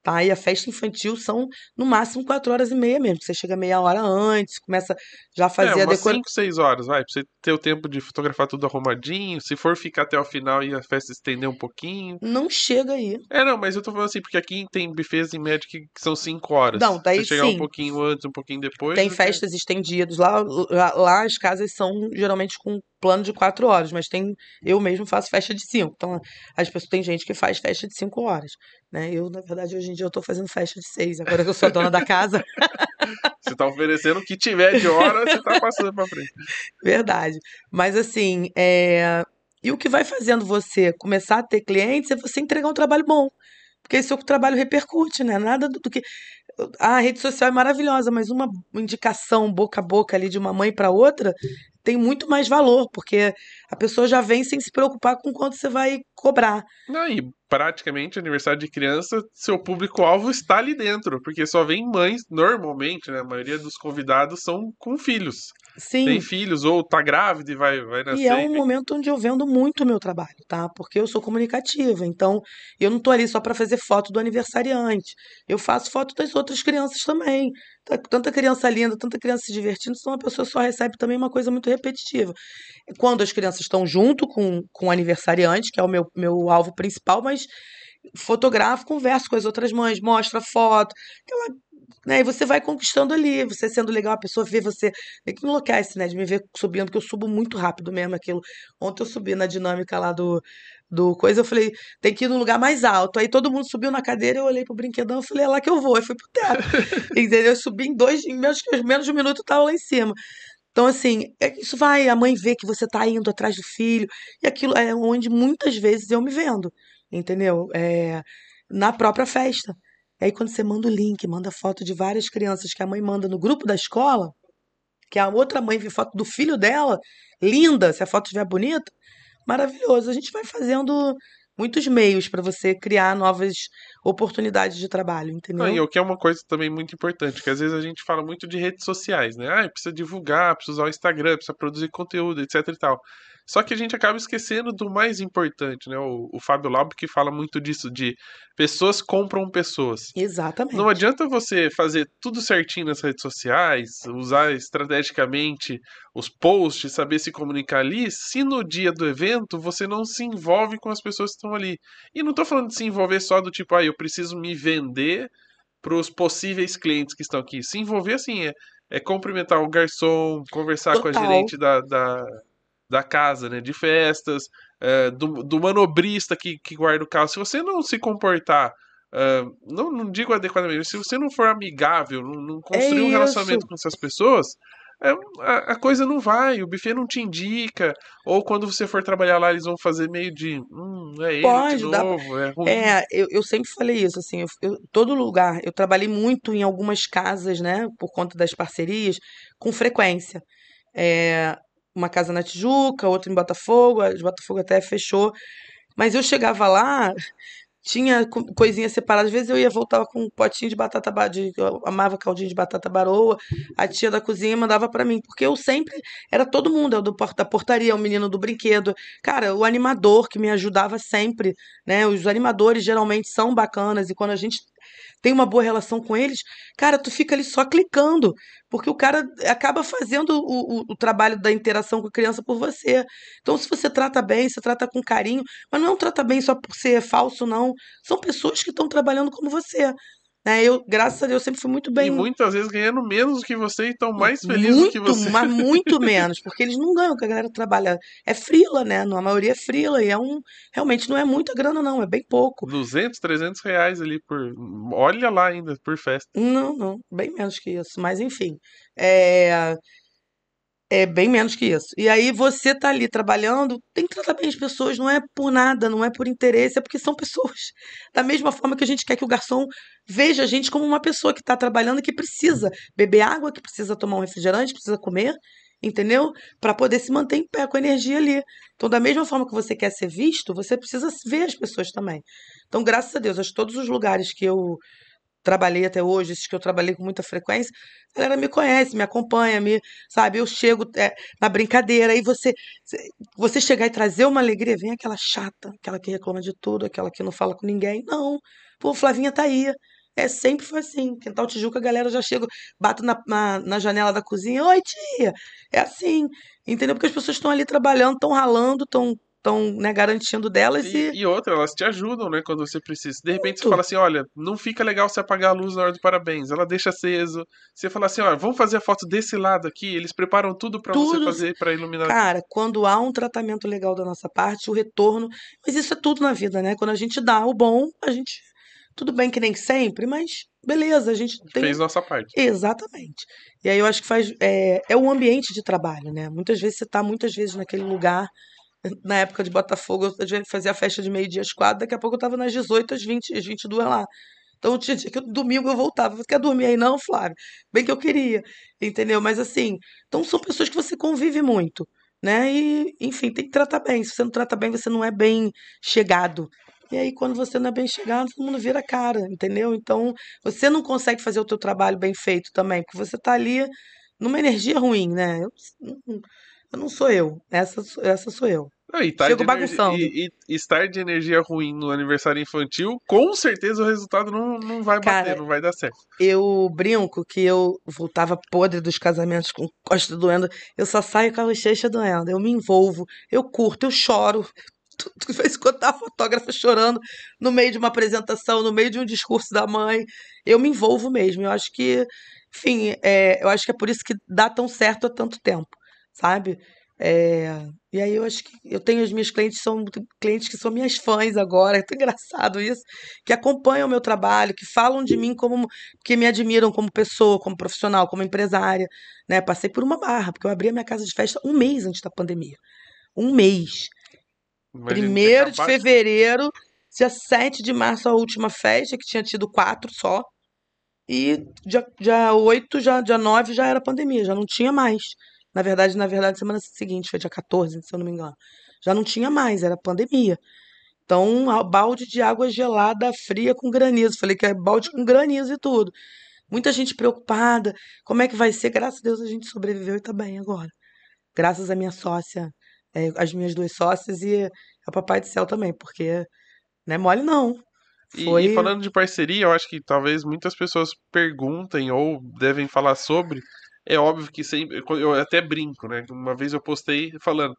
Tá? E a festa infantil são no máximo quatro horas e meia mesmo. Você chega meia hora antes, começa já a fazer é, a decoração. 5, 6 horas, vai, pra você ter o tempo de fotografar tudo arrumadinho. Se for ficar até o final e a festa estender um pouquinho. Não chega aí. É, não, mas eu tô falando assim, porque aqui tem buffets em média que são 5 horas. Não, daí Se chegar um sim. pouquinho antes, um pouquinho depois. Tem festas estendidas. Lá, lá, lá as casas são geralmente com plano de quatro horas, mas tem eu mesmo faço festa de cinco. Então, as pessoas tem gente que faz festa de cinco horas, né? Eu, na verdade, hoje em dia eu tô fazendo festa de seis. Agora que eu sou a dona da casa, *laughs* Você tá oferecendo o que tiver de hora, você tá passando pra frente. *laughs* verdade. Mas assim, é... e o que vai fazendo você começar a ter clientes é você entregar um trabalho bom. Porque esse seu trabalho repercute, né? Nada do do que. A rede social é maravilhosa, mas uma indicação boca a boca ali de uma mãe para outra tem muito mais valor, porque a pessoa já vem sem se preocupar com quanto você vai cobrar. Não, e praticamente aniversário de criança, seu público-alvo está ali dentro, porque só vem mães, normalmente, né? A maioria dos convidados são com filhos. Sim. Tem filhos, ou tá grávida e vai, vai nascer. E é um momento onde eu vendo muito o meu trabalho, tá? Porque eu sou comunicativa, então eu não tô ali só para fazer foto do aniversariante. Eu faço foto das outras crianças também. Tá- Tanta criança linda, tanta criança se divertindo, senão a pessoa só recebe também uma coisa muito repetitiva. Quando as crianças estão junto com, com o aniversariante, que é o meu, meu alvo principal, mas fotografo, converso com as outras mães, mostra foto, aquela, né? E você vai conquistando ali, você sendo legal, a pessoa vê você, meio que enlouquece, né? De me ver subindo, porque eu subo muito rápido mesmo aquilo. Ontem eu subi na dinâmica lá do, do coisa, eu falei, tem que ir no lugar mais alto. Aí todo mundo subiu na cadeira, eu olhei pro brinquedão, eu falei, é lá que eu vou. Aí fui pro teto. *laughs* Entendeu? Eu subi em dois, em menos, menos de um minuto eu tava lá em cima. Então, assim, é- isso vai, a mãe vê que você tá indo atrás do filho, e aquilo é onde muitas vezes eu me vendo, entendeu? É, na própria festa. Aí quando você manda o link, manda foto de várias crianças que a mãe manda no grupo da escola, que a outra mãe vê foto do filho dela, linda, se a foto estiver bonita, maravilhoso. A gente vai fazendo muitos meios para você criar novas oportunidades de trabalho, Não, e entendeu? o que é uma coisa também muito importante, que às vezes a gente fala muito de redes sociais, né? Ah, precisa divulgar, precisa usar o Instagram, precisa produzir conteúdo, etc e tal. Só que a gente acaba esquecendo do mais importante, né? O, o Fábio Laub que fala muito disso, de pessoas compram pessoas. Exatamente. Não adianta você fazer tudo certinho nas redes sociais, usar estrategicamente os posts, saber se comunicar ali, se no dia do evento você não se envolve com as pessoas que estão ali. E não tô falando de se envolver só do tipo, ah, eu preciso me vender para os possíveis clientes que estão aqui. Se envolver assim é, é cumprimentar o garçom, conversar com a Total. gerente da, da, da casa, né, de festas, é, do, do manobrista que, que guarda o carro. Se você não se comportar ah, não, não digo adequadamente, mas se você não for amigável, não, não construir um isso. relacionamento com essas pessoas, é, a, coisa não vai, o buffet não te indica, ou quando você for trabalhar lá, eles vão fazer meio de, hum, é ele de Pode, dá- novo, é ruim. É, eu, eu sempre falei isso, assim, eu, eu- todo lugar, eu trabalhei muito em algumas casas, né, por conta das parcerias, com frequência. É, uma casa na Tijuca, outra em Botafogo, a de Botafogo até fechou, mas eu chegava lá, tinha co- coisinha separada, às vezes eu ia voltava com um potinho de batata ba- de eu amava caldinho de batata baroa, a tia da cozinha mandava pra mim, porque eu sempre era todo mundo, é o do da portaria, o menino do brinquedo, cara, o animador que me ajudava sempre, né? Os animadores geralmente são bacanas e quando a gente tem uma boa relação com eles, cara, tu fica ali só clicando, porque o cara acaba fazendo o, o, o trabalho da interação com a criança por você. Então, se você trata bem, você trata com carinho, mas não é um trata bem só por ser falso, não. São pessoas que estão trabalhando como você. Né? Eu, graças a Deus, sempre fui muito E bem. muitas vezes ganhando menos do que você e estão mais felizes do que você. mas muito menos, porque eles não ganham, que a galera trabalha. É frila, né? A maioria é frila, e é um. Realmente não é muita grana, não, é bem pouco. 200, 300 reais ali por. Olha lá ainda, por festa. Não, não, bem menos que isso, mas enfim. É, é bem menos que isso. E aí você tá ali trabalhando, tem que tratar bem as pessoas, não é por nada, não é por interesse, é porque são *laughs* pessoas. Da mesma forma que a gente quer que o garçom veja a gente como uma pessoa que está trabalhando, que precisa beber água, que precisa tomar um refrigerante, precisa comer, entendeu? Para poder se manter em pé com a energia ali. Então, da mesma forma que você quer ser visto, você precisa ver as pessoas também. Então, graças a Deus, acho que todos os lugares que eu trabalhei até hoje, esses que eu trabalhei com muita frequência, a galera me conhece, me acompanha, me, sabe? Eu chego é, na brincadeira, aí você, você chegar e trazer uma alegria, vem aquela chata, aquela que reclama de tudo, aquela que não fala com ninguém. Não, pô, Flavinha tá aí. É, sempre foi assim. Quintal Tijuca, a galera já chega, bato na, na, na janela da cozinha, oi tia. É assim, entendeu? Porque as pessoas estão ali trabalhando, estão ralando, estão estão né, garantindo delas e, e... e outra, elas te ajudam, né, quando você precisa. De repente Muito. você fala assim, olha, não fica legal você apagar a luz na hora do parabéns, ela deixa aceso. Você fala assim, olha, vamos fazer a foto desse lado aqui, eles preparam tudo para você fazer para iluminar. Cara, quando há um tratamento legal da nossa parte, o retorno, mas isso é tudo na vida, né? Quando a gente dá o bom, a gente tudo bem que nem sempre, mas beleza, a gente tem... fez nossa parte. Exatamente. E aí eu acho que faz é, é o ambiente de trabalho, né? Muitas vezes você está muitas vezes naquele lugar na época de Botafogo, eu fazia a festa de meio-dia às quatro, daqui a pouco eu tava nas 18 às 20, às 22 lá. Então tinha dia que domingo eu voltava. Você quer dormir aí não, Flávio? Bem que eu queria, entendeu? Mas assim, então são pessoas que você convive muito, né? E, enfim, tem que tratar bem. Se você não trata bem, você não é bem chegado. E aí, quando você não é bem chegado, todo mundo vira cara, entendeu? Então, você não consegue fazer o teu trabalho bem feito também, porque você tá ali numa energia ruim, né? Eu, eu não sou eu. Essa, essa sou eu. Ah, e, Chego bagunçando. E, e, estar de energia ruim no aniversário infantil, com certeza o resultado não, não vai bater, Cara, não vai dar certo. Eu brinco que eu voltava podre dos casamentos com costa doendo. Eu só saio com a bochecha doendo. Eu me envolvo, eu curto, eu choro. *laughs* De vez em quando tá a fotógrafa chorando no meio de uma apresentação, no meio de um discurso da mãe. Eu me envolvo mesmo. Eu acho que, enfim, é, eu acho que é por isso que dá tão certo há tanto tempo sabe? É, e aí eu acho que eu tenho as minhas clientes, são clientes que são minhas fãs agora, é tão engraçado isso, que acompanham o meu trabalho, que falam de mim como que me admiram como pessoa, como profissional, como empresária, né? Passei por uma barra, porque eu abri a minha casa de festa um mês antes da pandemia. Um mês. Primeiro de fevereiro, dia 7 de março, a última festa, que tinha tido quatro só. E dia, dia 8, já, dia 9 já era pandemia, já não tinha mais. Na verdade, na verdade, semana seguinte, foi dia 14, se eu não me engano. Já não tinha mais, era pandemia. Então, um balde de água gelada, fria, com granizo. Falei que é balde com granizo e tudo. Muita gente preocupada. Como é que vai ser? Graças a Deus a gente sobreviveu e tá bem agora. Graças à minha sócia, é, as minhas duas sócias e ao Papai do Céu também, porque não é mole não. Foi... E, e falando de parceria, eu acho que talvez muitas pessoas perguntem ou devem falar sobre é óbvio que sempre. Eu até brinco, né? Uma vez eu postei falando.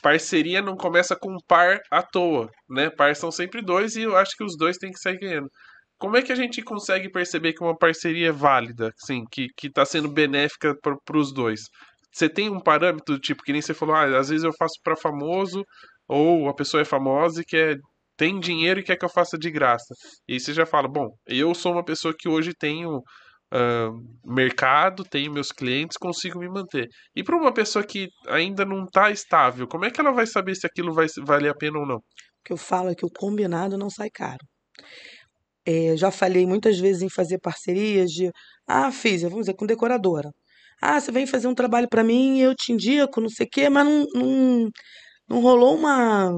Parceria não começa com par à toa, né? Par são sempre dois e eu acho que os dois têm que sair ganhando. Como é que a gente consegue perceber que uma parceria é válida, assim, que, que tá sendo benéfica para os dois? Você tem um parâmetro, tipo, que nem você falou, ah, às vezes eu faço para famoso, ou a pessoa é famosa e quer, tem dinheiro e quer que eu faça de graça. E aí você já fala, bom, eu sou uma pessoa que hoje tenho uh, mercado, tenho meus clientes, consigo me manter. E para uma pessoa que ainda não está estável, como é que ela vai saber se aquilo vai valer a pena ou não? O que eu falo é que o combinado não sai caro. É, já falei muitas vezes em fazer parcerias de, ah, fiz, vamos dizer, com decoradora. Ah, você vem fazer um trabalho para mim, eu te indico, não sei o quê, mas não, não, não rolou uma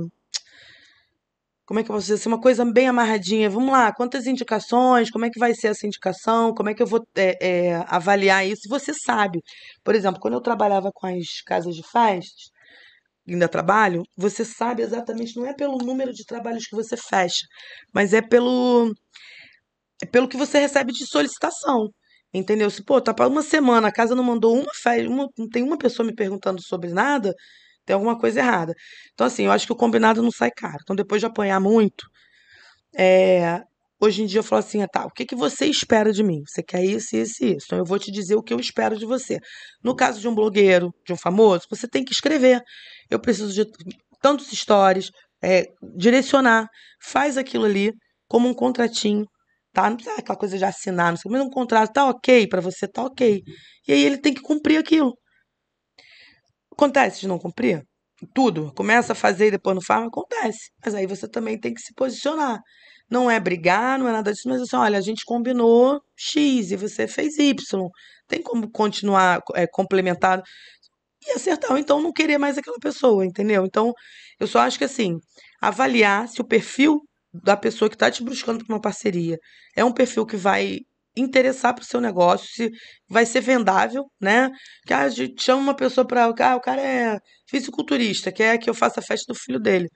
como é que eu posso dizer assim, uma coisa bem amarradinha. Vamos lá, quantas indicações? Como é que vai ser essa indicação? Como é que eu vou é, é, avaliar isso? Você sabe. Por exemplo, quando eu trabalhava com as casas de festas, ainda trabalho, você sabe exatamente, não é pelo número de trabalhos que você fecha, mas é pelo, é pelo que você recebe de solicitação. Entendeu? Se, pô, tá para uma semana, a casa não mandou uma festa, uma, não tem uma pessoa me perguntando sobre nada, tem alguma coisa errada. Então, assim, eu acho que o combinado não sai caro. Então, depois de apanhar muito, é, hoje em dia eu falo assim, ah, tá, o que, que você espera de mim? Você quer isso, isso e isso. Então, eu vou te dizer o que eu espero de você. No caso de um blogueiro, de um famoso, você tem que escrever. Eu preciso de tantos stories, é, direcionar. Faz aquilo ali como um contratinho, tá? Não precisa aquela coisa de assinar, não sei, mas um contrato tá ok para você, tá ok. E aí ele tem que cumprir aquilo. Acontece de não cumprir? Tudo. Começa a fazer e depois não faz, acontece. Mas aí você também tem que se posicionar. Não é brigar, não é nada disso, mas assim, olha, a gente combinou X e você fez Y. Tem como continuar é, complementado e acertar, ou então não querer mais aquela pessoa, entendeu? Então, eu só acho que assim, avaliar se o perfil da pessoa que está te buscando para uma parceria é um perfil que vai interessar para o seu negócio, se vai ser vendável, né? Que ah, a gente chama uma pessoa para. Ah, o cara é fisiculturista, quer que eu faça a festa do filho dele.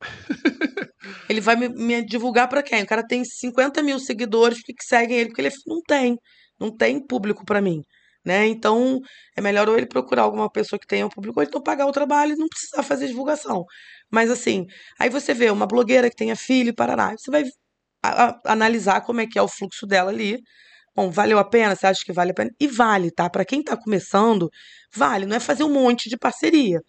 *laughs* ele vai me, me divulgar para quem? O cara tem 50 mil seguidores que seguem ele, porque ele não tem. Não tem público para mim. Né? Então, é melhor ou ele procurar alguma pessoa que tenha um público, ou então pagar o trabalho e não precisar fazer divulgação. Mas assim, aí você vê uma blogueira que tenha filho, parará, você vai a, a, analisar como é que é o fluxo dela ali. Bom, valeu a pena? Você acha que vale a pena? E vale, tá? Para quem tá começando, vale. Não é fazer um monte de parceria,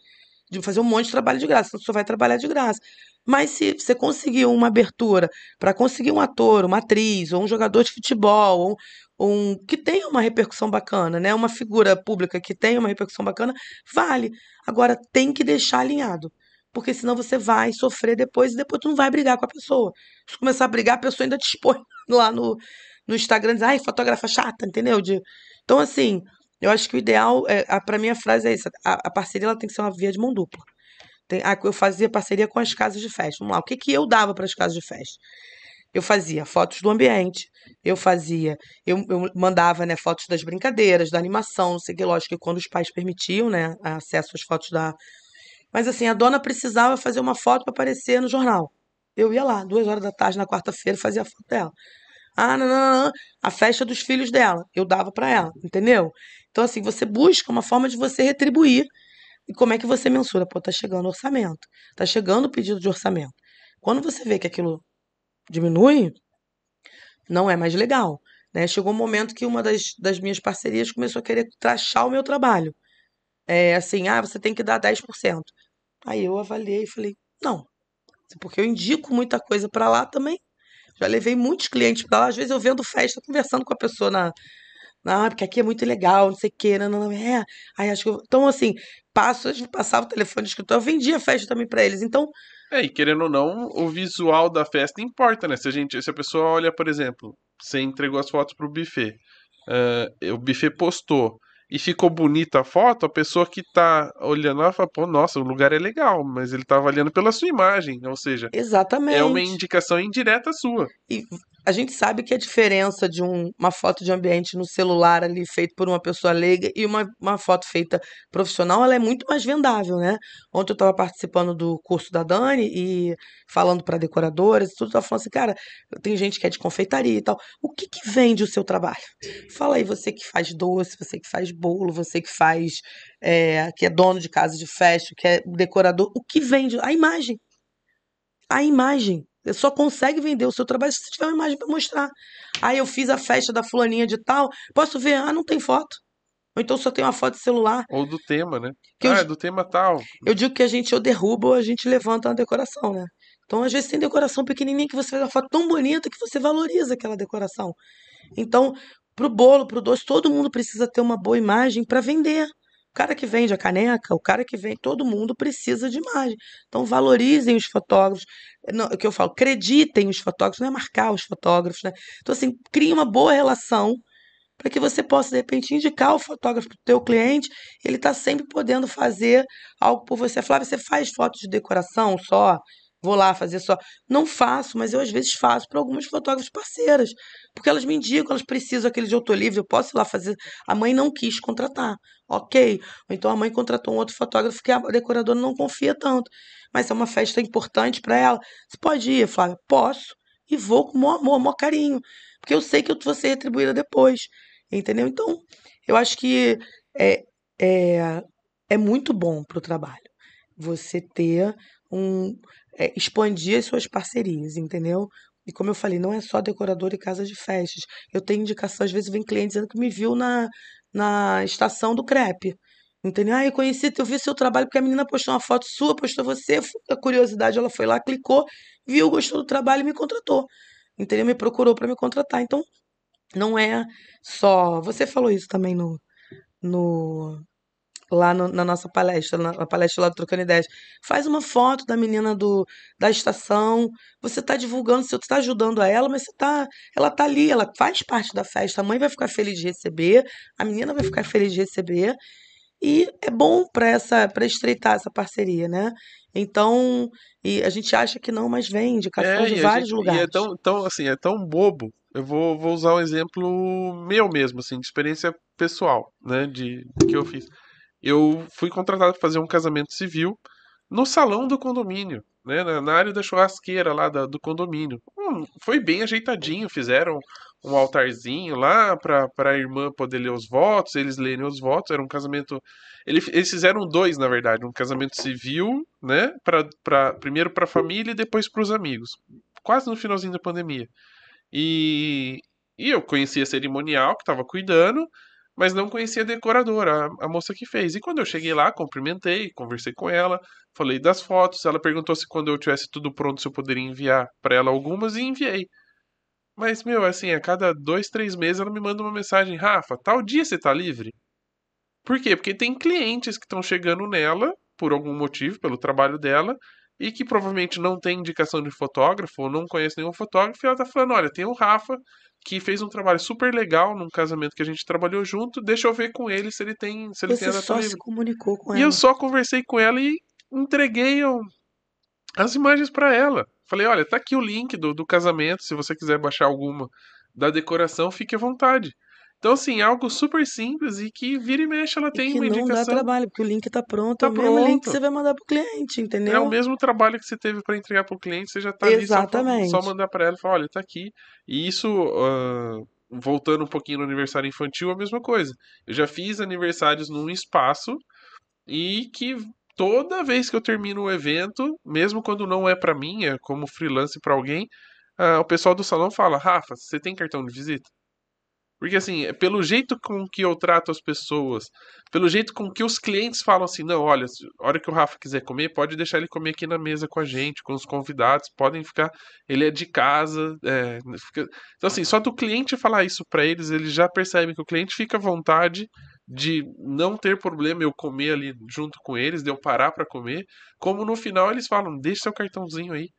de fazer um monte de trabalho de graça, você só vai trabalhar de graça. Mas se você conseguir uma abertura para conseguir um ator, uma atriz, ou um jogador de futebol, ou um, um, que tenha uma repercussão bacana, né? Uma figura pública que tenha uma repercussão bacana, vale. Agora tem que deixar alinhado porque senão você vai sofrer depois e depois tu não vai brigar com a pessoa. Se começar a brigar, a pessoa ainda te expõe *laughs* lá no, no Instagram, diz, ai, fotógrafa chata, entendeu? De... Então, assim, eu acho que o ideal, é, para mim a frase é essa, a, a, parceria ela tem que ser uma via de mão dupla. Tem, ah, eu fazia parceria com as casas de festa. Vamos lá, o que, que eu dava para as casas de festa? Eu fazia fotos do ambiente, eu fazia, eu, eu mandava né, fotos das brincadeiras, da animação, não sei o que, lógico que quando os pais permitiam né, acesso às fotos da, mas assim, a dona precisava fazer uma foto para aparecer no jornal. Eu ia lá, duas horas da tarde na quarta-feira, fazia a foto dela. Ah, não, não, não, a festa dos filhos dela. Eu dava para ela, entendeu? Então, assim, você busca uma forma de você retribuir. E como é que você mensura? Pô, tá chegando orçamento. Tá chegando o pedido de orçamento. Quando você vê que aquilo diminui, não é mais legal. Né? Chegou um momento que uma das, das minhas parcerias começou a querer trachar o meu trabalho é, assim, ah, você tem que dar 10%. Aí eu avaliei e falei, não, porque eu indico muita coisa para lá também. Já levei muitos clientes para lá, às vezes eu vendo festa, conversando com a pessoa na, na porque aqui é muito legal, não sei o que, não, não, é. Aí acho que eu, então assim, passo, passava o telefone de escritório, vendia festa também para eles. Então, é, e querendo ou não, o visual da festa importa, né? Se a gente, se a pessoa olha, por exemplo, você entregou as fotos pro buffet, uh, o buffet postou, e ficou bonita a foto, a pessoa que tá olhando ela fala, pô, nossa, o lugar é legal, mas ele tá avaliando pela sua imagem, ou seja, Exatamente. é uma indicação indireta sua. E a gente sabe que a diferença de um, uma foto de ambiente no celular ali feito por uma pessoa leiga e uma, uma foto feita profissional, ela é muito mais vendável, né? Ontem eu estava participando do curso da Dani e falando para decoradoras, tudo tava falando assim, cara, tem gente que é de confeitaria e tal. O que que vende o seu trabalho? Fala aí, você que faz doce, você que faz bolo, você que faz, é, que é dono de casa de festa, que é decorador, o que vende? A imagem. A imagem. Você só consegue vender o seu trabalho se você tiver uma imagem para mostrar. Aí eu fiz a festa da fulaninha de tal, posso ver? Ah, não tem foto. Ou então só tem uma foto de celular. Ou do tema, né? Que ah, eu, é do tema tal. Eu digo que a gente ou derruba ou a gente levanta uma decoração, né? Então, às vezes, tem decoração pequenininha que você faz uma foto tão bonita que você valoriza aquela decoração. Então, pro bolo, pro doce, todo mundo precisa ter uma boa imagem para vender cara que vende a caneca, o cara que vem, todo mundo precisa de imagem. Então valorizem os fotógrafos. Não, o que eu falo, acreditem os fotógrafos, não é marcar os fotógrafos, né? Então, assim, crie uma boa relação para que você possa, de repente, indicar o fotógrafo para o teu cliente, ele está sempre podendo fazer algo por você. Flávia, você faz fotos de decoração só? Vou lá fazer só. Não faço, mas eu às vezes faço para algumas fotógrafas parceiras, porque elas me indicam, elas precisam aquele de eu livre, eu posso ir lá fazer. A mãe não quis contratar, ok. Então a mãe contratou um outro fotógrafo que a decoradora não confia tanto. Mas é uma festa importante para ela. Você pode ir, Flávia? Posso. E vou com maior amor, maior carinho. Porque eu sei que eu vou ser retribuída depois. Entendeu? Então, eu acho que é, é, é muito bom para o trabalho você ter um, é, expandir as suas parcerias, entendeu? E como eu falei, não é só decorador e casa de festas. Eu tenho indicação, às vezes vem cliente dizendo que me viu na, na estação do crepe. Entendeu? Ah, eu conheci, eu vi seu trabalho porque a menina postou uma foto sua, postou você, a curiosidade, ela foi lá, clicou, viu, gostou do trabalho e me contratou. Entendeu? Me procurou para me contratar. Então, não é só. Você falou isso também no, no lá no, na nossa palestra, na, na, palestra lá do Trocando Ideias. Faz uma foto da menina do, da estação, você está divulgando, você está ajudando a ela, mas você tá, ela está ali, ela faz parte da festa. A mãe vai ficar feliz de receber, a menina vai ficar feliz de receber. e é bom para essa para estreitar essa parceria, né? Então, e a gente acha que não, mas vem indicação É, de vários gente, é lugares. tão, tão assim, é tão bobo. Eu vou, vou usar um exemplo meu mesmo, assim, de experiência pessoal, né, de que eu fiz. Eu fui contratado para fazer um casamento civil no salão do condomínio, né, na, área da churrasqueira lá da- do condomínio. Hum, foi bem ajeitadinho, fizeram um altarzinho lá para a irmã poder ler os votos, eles lerem os votos. Era um casamento. ele- Eles fizeram dois, na verdade, um casamento civil, né, para para primeiro para a família e depois para os amigos, quase no finalzinho da pandemia. E, e eu conhecia a cerimonial que estava cuidando, mas não conhecia a decoradora, a, a moça que fez. E quando eu cheguei lá, cumprimentei, conversei com ela, falei das fotos. Ela perguntou se quando eu tivesse tudo pronto, se eu poderia enviar para ela algumas e enviei. Mas, meu, assim, a cada dois, três meses ela me manda uma mensagem: Rafa, tal dia você tá livre? Por quê? Porque tem clientes que estão chegando nela, por algum motivo, pelo trabalho dela, e que provavelmente não tem indicação de fotógrafo ou não conhece nenhum fotógrafo, e ela tá falando: olha, tem o Rafa que fez um trabalho super legal num casamento que a gente trabalhou junto, deixa eu ver com ele se ele tem, se ele tem a data só se comunicou com E eu ela. só conversei com ela e entreguei as imagens para ela. Falei, olha, tá aqui o link do, do casamento, se você quiser baixar alguma da decoração, fique à vontade. Então, assim, é algo super simples e que vira e mexe ela E tem que uma não dá indicação, trabalho, porque o link tá pronto, é tá o mesmo link que pronto. você vai mandar pro cliente, É o entendeu? mesmo trabalho que você teve para entregar para o cliente, você já tá ali só, só mandar para ela e falar, olha, tá aqui. E isso, ah, voltando um pouquinho no aniversário infantil, é a mesma coisa. Eu já fiz aniversários num espaço e que toda vez que eu termino o evento, mesmo quando não é para mim, é como freelance para alguém, ah, o pessoal do salão fala: Rafa, você tem cartão de visita? Porque assim, é pelo jeito com que eu trato as pessoas, pelo jeito com que os clientes falam assim, não, olha, a hora que o Rafa quiser comer, pode deixar ele comer aqui na mesa com a gente, com os convidados, podem ficar, ele é de casa, é, fica- então assim, só do cliente falar isso pra eles, eles já percebem que o cliente fica à vontade de não ter problema eu comer ali junto com eles, de eu parar pra comer, como no final eles falam, deixa seu cartãozinho aí,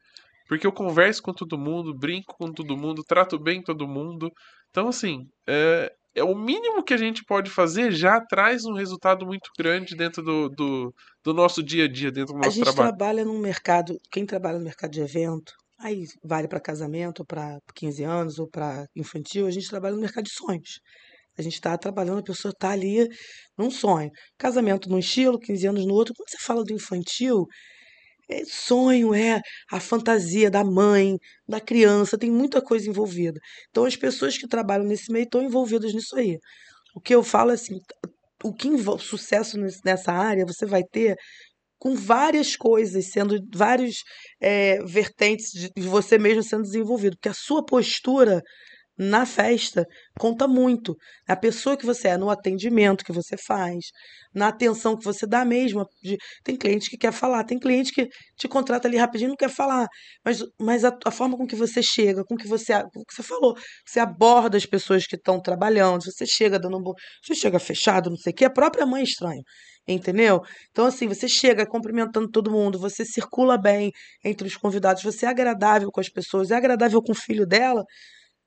porque eu converso com todo mundo, brinco com todo mundo, trato bem todo mundo. Então, assim, é, é o mínimo que a gente pode fazer já traz um resultado muito grande dentro do, do, do nosso dia a dia, dentro do A nosso gente trabalho. trabalha num mercado, quem trabalha no mercado de evento, aí vale para casamento, para 15 anos ou para infantil, a gente trabalha no mercado de sonhos. A gente está trabalhando, a pessoa está ali num sonho. Casamento num estilo, 15 anos no outro. Quando você fala do infantil, é sonho, é a fantasia da mãe, da criança, tem muita coisa envolvida. Então, as pessoas que trabalham nesse meio estão envolvidas nisso aí. O que eu falo é assim, o que sucesso nessa área, você vai ter com várias coisas sendo, vários eh, vertentes de você mesmo sendo desenvolvido, porque a sua postura na festa conta muito. A pessoa que você é, no atendimento que você faz, na atenção que você dá mesmo. tem cliente que quer falar, tem cliente que te contrata ali rapidinho e não quer falar, mas, mas a, a forma com que você chega, com que você, com que você falou, você aborda as pessoas que estão trabalhando, você chega dando um bom, você chega fechado, não sei o quê, a própria mãe é estranha. Entendeu? Então, assim, você chega cumprimentando todo mundo, você circula bem entre os convidados, você é agradável com as pessoas, é agradável com o filho dela,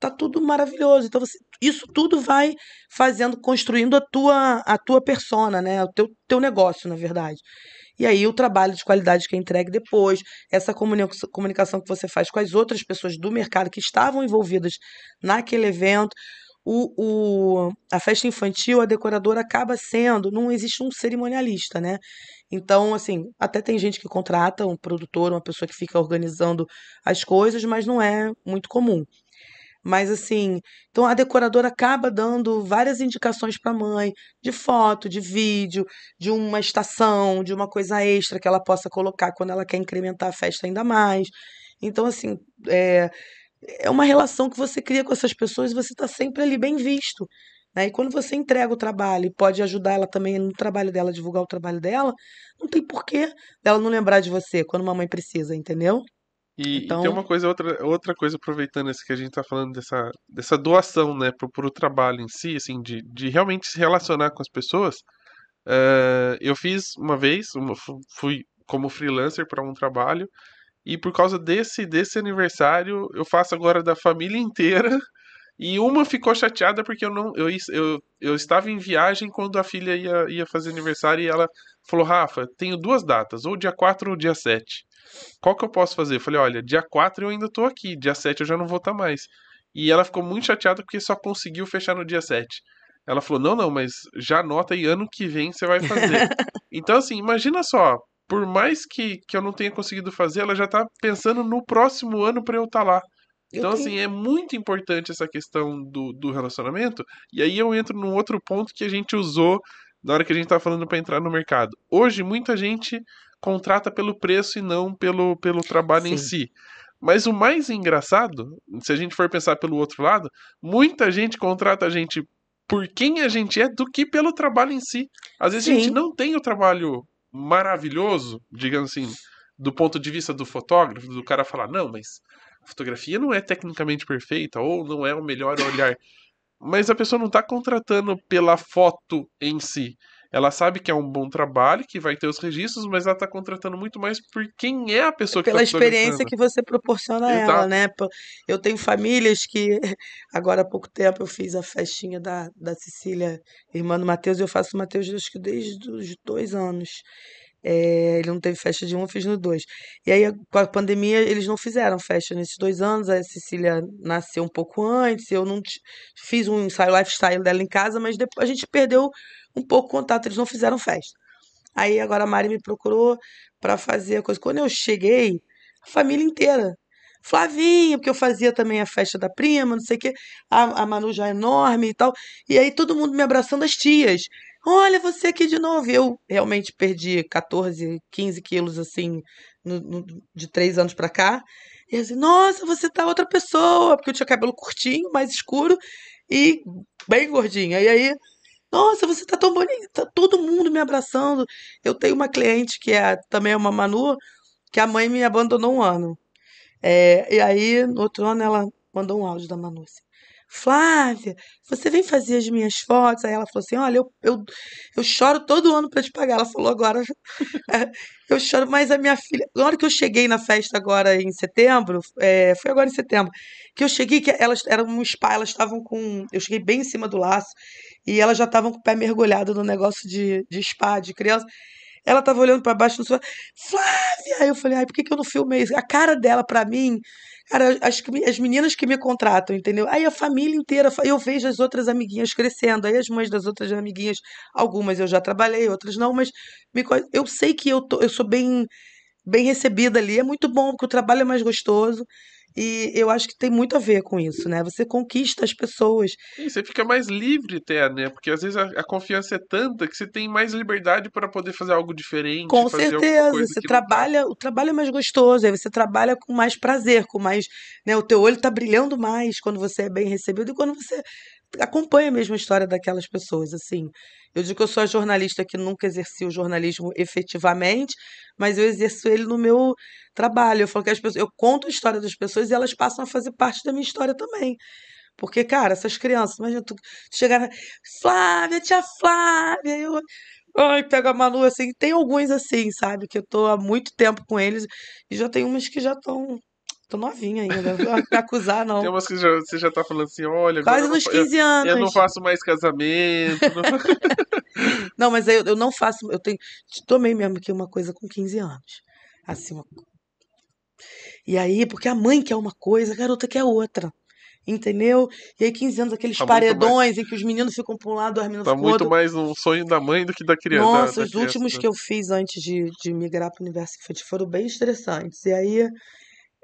tá tudo maravilhoso. Então, você, isso tudo vai fazendo, construindo a tua, a tua persona, né? O teu, teu negócio, na verdade. E aí, o trabalho de qualidade que é entregue depois, essa comuni- comunicação que você faz com as outras pessoas do mercado que estavam envolvidas naquele evento. O, o, a festa infantil, a decoradora acaba sendo, não existe um cerimonialista, né? Então, assim, até tem gente que contrata um produtor, uma pessoa que fica organizando as coisas, mas não é muito comum. Mas assim, então a decoradora acaba dando várias indicações para a mãe, de foto, de vídeo, de uma estação, de uma coisa extra que ela possa colocar quando ela quer incrementar a festa ainda mais. Então, assim, é, é uma relação que você cria com essas pessoas e você está sempre ali bem visto. Né? E quando você entrega o trabalho e pode ajudar ela também no trabalho dela, divulgar o trabalho dela, não tem porquê dela não lembrar de você quando uma mãe precisa, entendeu? E, e tem Então, uma coisa, outra, outra coisa, aproveitando esse que a gente tá falando dessa, dessa doação, né, pro, pro trabalho em si, assim, de, de realmente se relacionar com as pessoas. eh, eu fiz uma vez, uma, fu- fui como freelancer para um trabalho, e por causa desse, desse aniversário, eu faço agora da família inteira E uma ficou chateada porque eu não eu, eu, eu estava em viagem quando a filha ia, ia fazer aniversário e ela falou: Rafa, tenho duas datas, ou dia 4 ou dia 7. Qual que eu posso fazer? Eu falei: olha, dia 4 eu ainda tô aqui, dia 7 eu já não vou estar tá mais. E ela ficou muito chateada porque só conseguiu fechar no dia 7. Ela falou: não, não, mas já anota aí ano que vem você vai fazer. *laughs* então, assim, imagina só, por mais que, que eu não tenha conseguido fazer, ela já tá pensando no próximo ano para eu estar tá lá. Então, assim, é muito importante essa questão do, do relacionamento. E aí eu entro num outro ponto que a gente usou na hora que a gente tá falando para entrar no mercado. Hoje, muita gente contrata pelo preço e não pelo, pelo trabalho Sim. em si. Mas o mais engraçado, se a gente for pensar pelo outro lado, muita gente contrata a gente por quem a gente é do que pelo trabalho em si. Às vezes Sim. a gente não tem o trabalho maravilhoso, digamos assim, do ponto de vista do fotógrafo, do cara falar, não, mas a fotografia não é tecnicamente perfeita ou não é o melhor olhar. Mas a pessoa não está contratando pela foto em si. Ela sabe que é um bom trabalho, que vai ter os registros, mas ela está contratando muito mais por quem é a pessoa que Pela tá experiência que você proporciona a ela, né? Eu tenho famílias que, *laughs* agora há pouco tempo, eu fiz a festinha da, da Cecília, irmã do Matheus, e eu faço o Matheus acho que desde os dois anos. É, ele não teve festa de um, eu fiz no dois. E aí, com a pandemia, eles não fizeram festa nesses dois anos. A Cecília nasceu um pouco antes. Eu não fiz um ensaio lifestyle dela em casa, mas depois a gente perdeu um pouco contato. Eles não fizeram festa. Aí agora a Mari me procurou para fazer a coisa. Quando eu cheguei, a família inteira. Flavinha, porque eu fazia também a festa da prima, não sei o quê. A, a Manu já é enorme e tal. E aí todo mundo me abraçando as tias. Olha, você aqui de novo. Eu realmente perdi 14, 15 quilos, assim, no, no, de três anos pra cá. E assim, nossa, você tá outra pessoa. Porque eu tinha cabelo curtinho, mais escuro e bem gordinha. E aí, nossa, você tá tão bonita. Tá todo mundo me abraçando. Eu tenho uma cliente que é também é uma Manu, que a mãe me abandonou um ano. É, e aí, no outro ano, ela mandou um áudio da Manu assim. Flávia, você vem fazer as minhas fotos? Aí ela falou assim: Olha, eu, eu, eu choro todo ano para te pagar. Ela falou agora, *laughs* é, eu choro, mas a minha filha. Na hora que eu cheguei na festa agora em setembro, é, foi agora em setembro, que eu cheguei, que elas eram um spa, elas estavam com. Eu cheguei bem em cima do laço e elas já estavam com o pé mergulhado no negócio de, de spa, de criança. Ela estava olhando para baixo no sofá, Flávia! Aí eu falei, ai, por que, que eu não filmei isso? A cara dela, para mim, Cara, as, as meninas que me contratam, entendeu? Aí a família inteira, eu vejo as outras amiguinhas crescendo, aí as mães das outras amiguinhas, algumas eu já trabalhei, outras não, mas me, eu sei que eu, tô, eu sou bem, bem recebida ali. É muito bom, porque o trabalho é mais gostoso. E eu acho que tem muito a ver com isso, né? Você conquista as pessoas. E você fica mais livre até, né? Porque às vezes a, a confiança é tanta que você tem mais liberdade para poder fazer algo diferente. Com certeza. Você tá. trabalha, o trabalho é mais gostoso, aí você trabalha com mais prazer, com mais. Né? O teu olho tá brilhando mais quando você é bem recebido e quando você acompanha mesmo a história daquelas pessoas, assim. Eu digo que eu sou a jornalista que nunca exerci o jornalismo efetivamente, mas eu exerço ele no meu trabalho. Eu falo que as pessoas, eu conto a história das pessoas e elas passam a fazer parte da minha história também. Porque, cara, essas crianças, imagina tu chegar, Flávia, tia Flávia, eu, ai, pega a Manu assim. Tem alguns assim, sabe, que eu tô há muito tempo com eles e já tem umas que já estão Tô novinha ainda, não vou me acusar, não. Tem umas que já, você já tá falando assim, olha... Quase nos 15 eu, anos. Eu não faço mais casamento. Não, *laughs* não mas eu, eu não faço... Eu tenho... Tomei mesmo aqui uma coisa com 15 anos. Assim, uma... E aí, porque a mãe quer uma coisa, a garota quer outra. Entendeu? E aí, 15 anos, aqueles tá paredões mais... em que os meninos ficam para um lado, as meninas tá ficam pro outro. muito mais um sonho da mãe do que da criança. Nossa, da, os últimos que eu fiz antes de, de migrar para o universo infantil foram bem estressantes. E aí,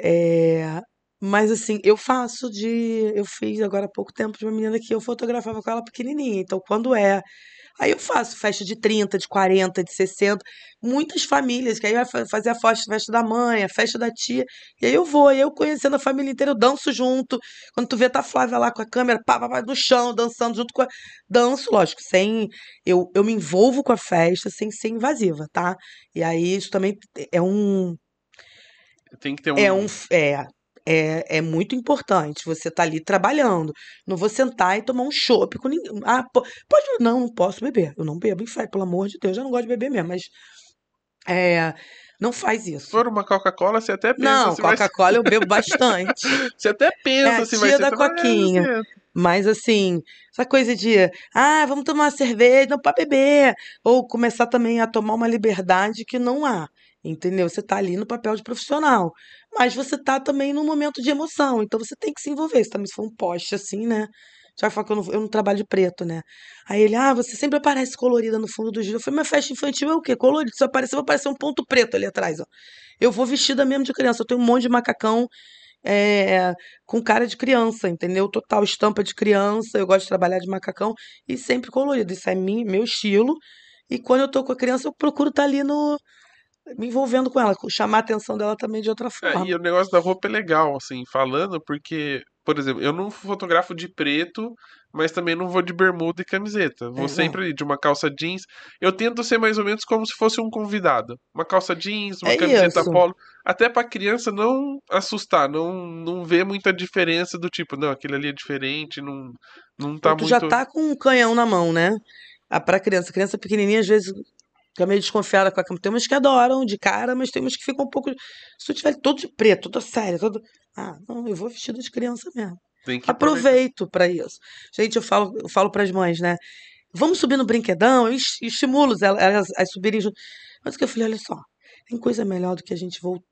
é, mas assim, eu faço de. Eu fiz agora há pouco tempo de uma menina que eu fotografava com ela pequenininha. Então, quando é. Aí eu faço festa de 30, de 40, de 60. Muitas famílias, que aí vai fazer a festa da mãe, a festa da tia. E aí eu vou, e eu conhecendo a família inteira, eu danço junto. Quando tu vê, tá a Flávia lá com a câmera, pá, pá, pá, no chão, dançando junto com a. Danço, lógico, sem. Eu, eu me envolvo com a festa sem ser invasiva, tá? E aí isso também é um tem que ter um. É um. É, é, é muito importante. Você tá ali trabalhando. Não vou sentar e tomar um chopp com ninguém. Ah, pode. Não, não posso beber. Eu não bebo fé, pelo amor de Deus. Eu não gosto de beber mesmo, mas. É. Não faz isso. Se for uma Coca-Cola, você até pensa Não, Coca-Cola eu *laughs* bebo bastante. você até pensa é, se vai ser. da Coquinha. Mas assim, essa coisa de, ah, vamos tomar uma cerveja, não para beber, ou começar também a tomar uma liberdade que não há. Entendeu? Você tá ali no papel de profissional, mas você tá também num momento de emoção, então você tem que se envolver. Isso também se for um poste assim, né? Já fala que eu não, eu não trabalho de preto, né? Aí ele, ah, você sempre aparece colorida no fundo do giro. Eu falei, mas festa infantil é o quê? Colorido. Se aparecer, vai aparecer um ponto preto ali atrás, ó. Eu vou vestida mesmo de criança. Eu tenho um monte de macacão é, com cara de criança, entendeu? Total estampa de criança. Eu gosto de trabalhar de macacão e sempre colorido. Isso é mim, meu estilo. E quando eu tô com a criança, eu procuro estar tá ali no, me envolvendo com ela, chamar a atenção dela também de outra forma. É, e o negócio da roupa é legal, assim, falando, porque, por exemplo, eu não fotografo de preto, mas também não vou de bermuda e camiseta. Vou é, sempre de uma calça jeans. Eu tento ser mais ou menos como se fosse um convidado. Uma calça jeans, uma é camiseta isso. polo. Até pra criança não assustar, não, não ver muita diferença do tipo, não, aquele ali é diferente, não, não tá tu muito. já tá com um canhão na mão, né? Ah, pra criança. Criança pequenininha, às vezes fica meio desconfiada com a cama. Tem umas que adoram de cara, mas tem umas que ficam um pouco. Se eu tiver todo de preto, toda séria, todo. Ah, não, eu vou vestido de criança mesmo. Aproveito para isso. Gente, eu falo, eu falo para as mães, né? Vamos subir no brinquedão, eu estimulo elas a subirem junto. Mas o que eu falei, olha só, tem coisa melhor do que a gente volta,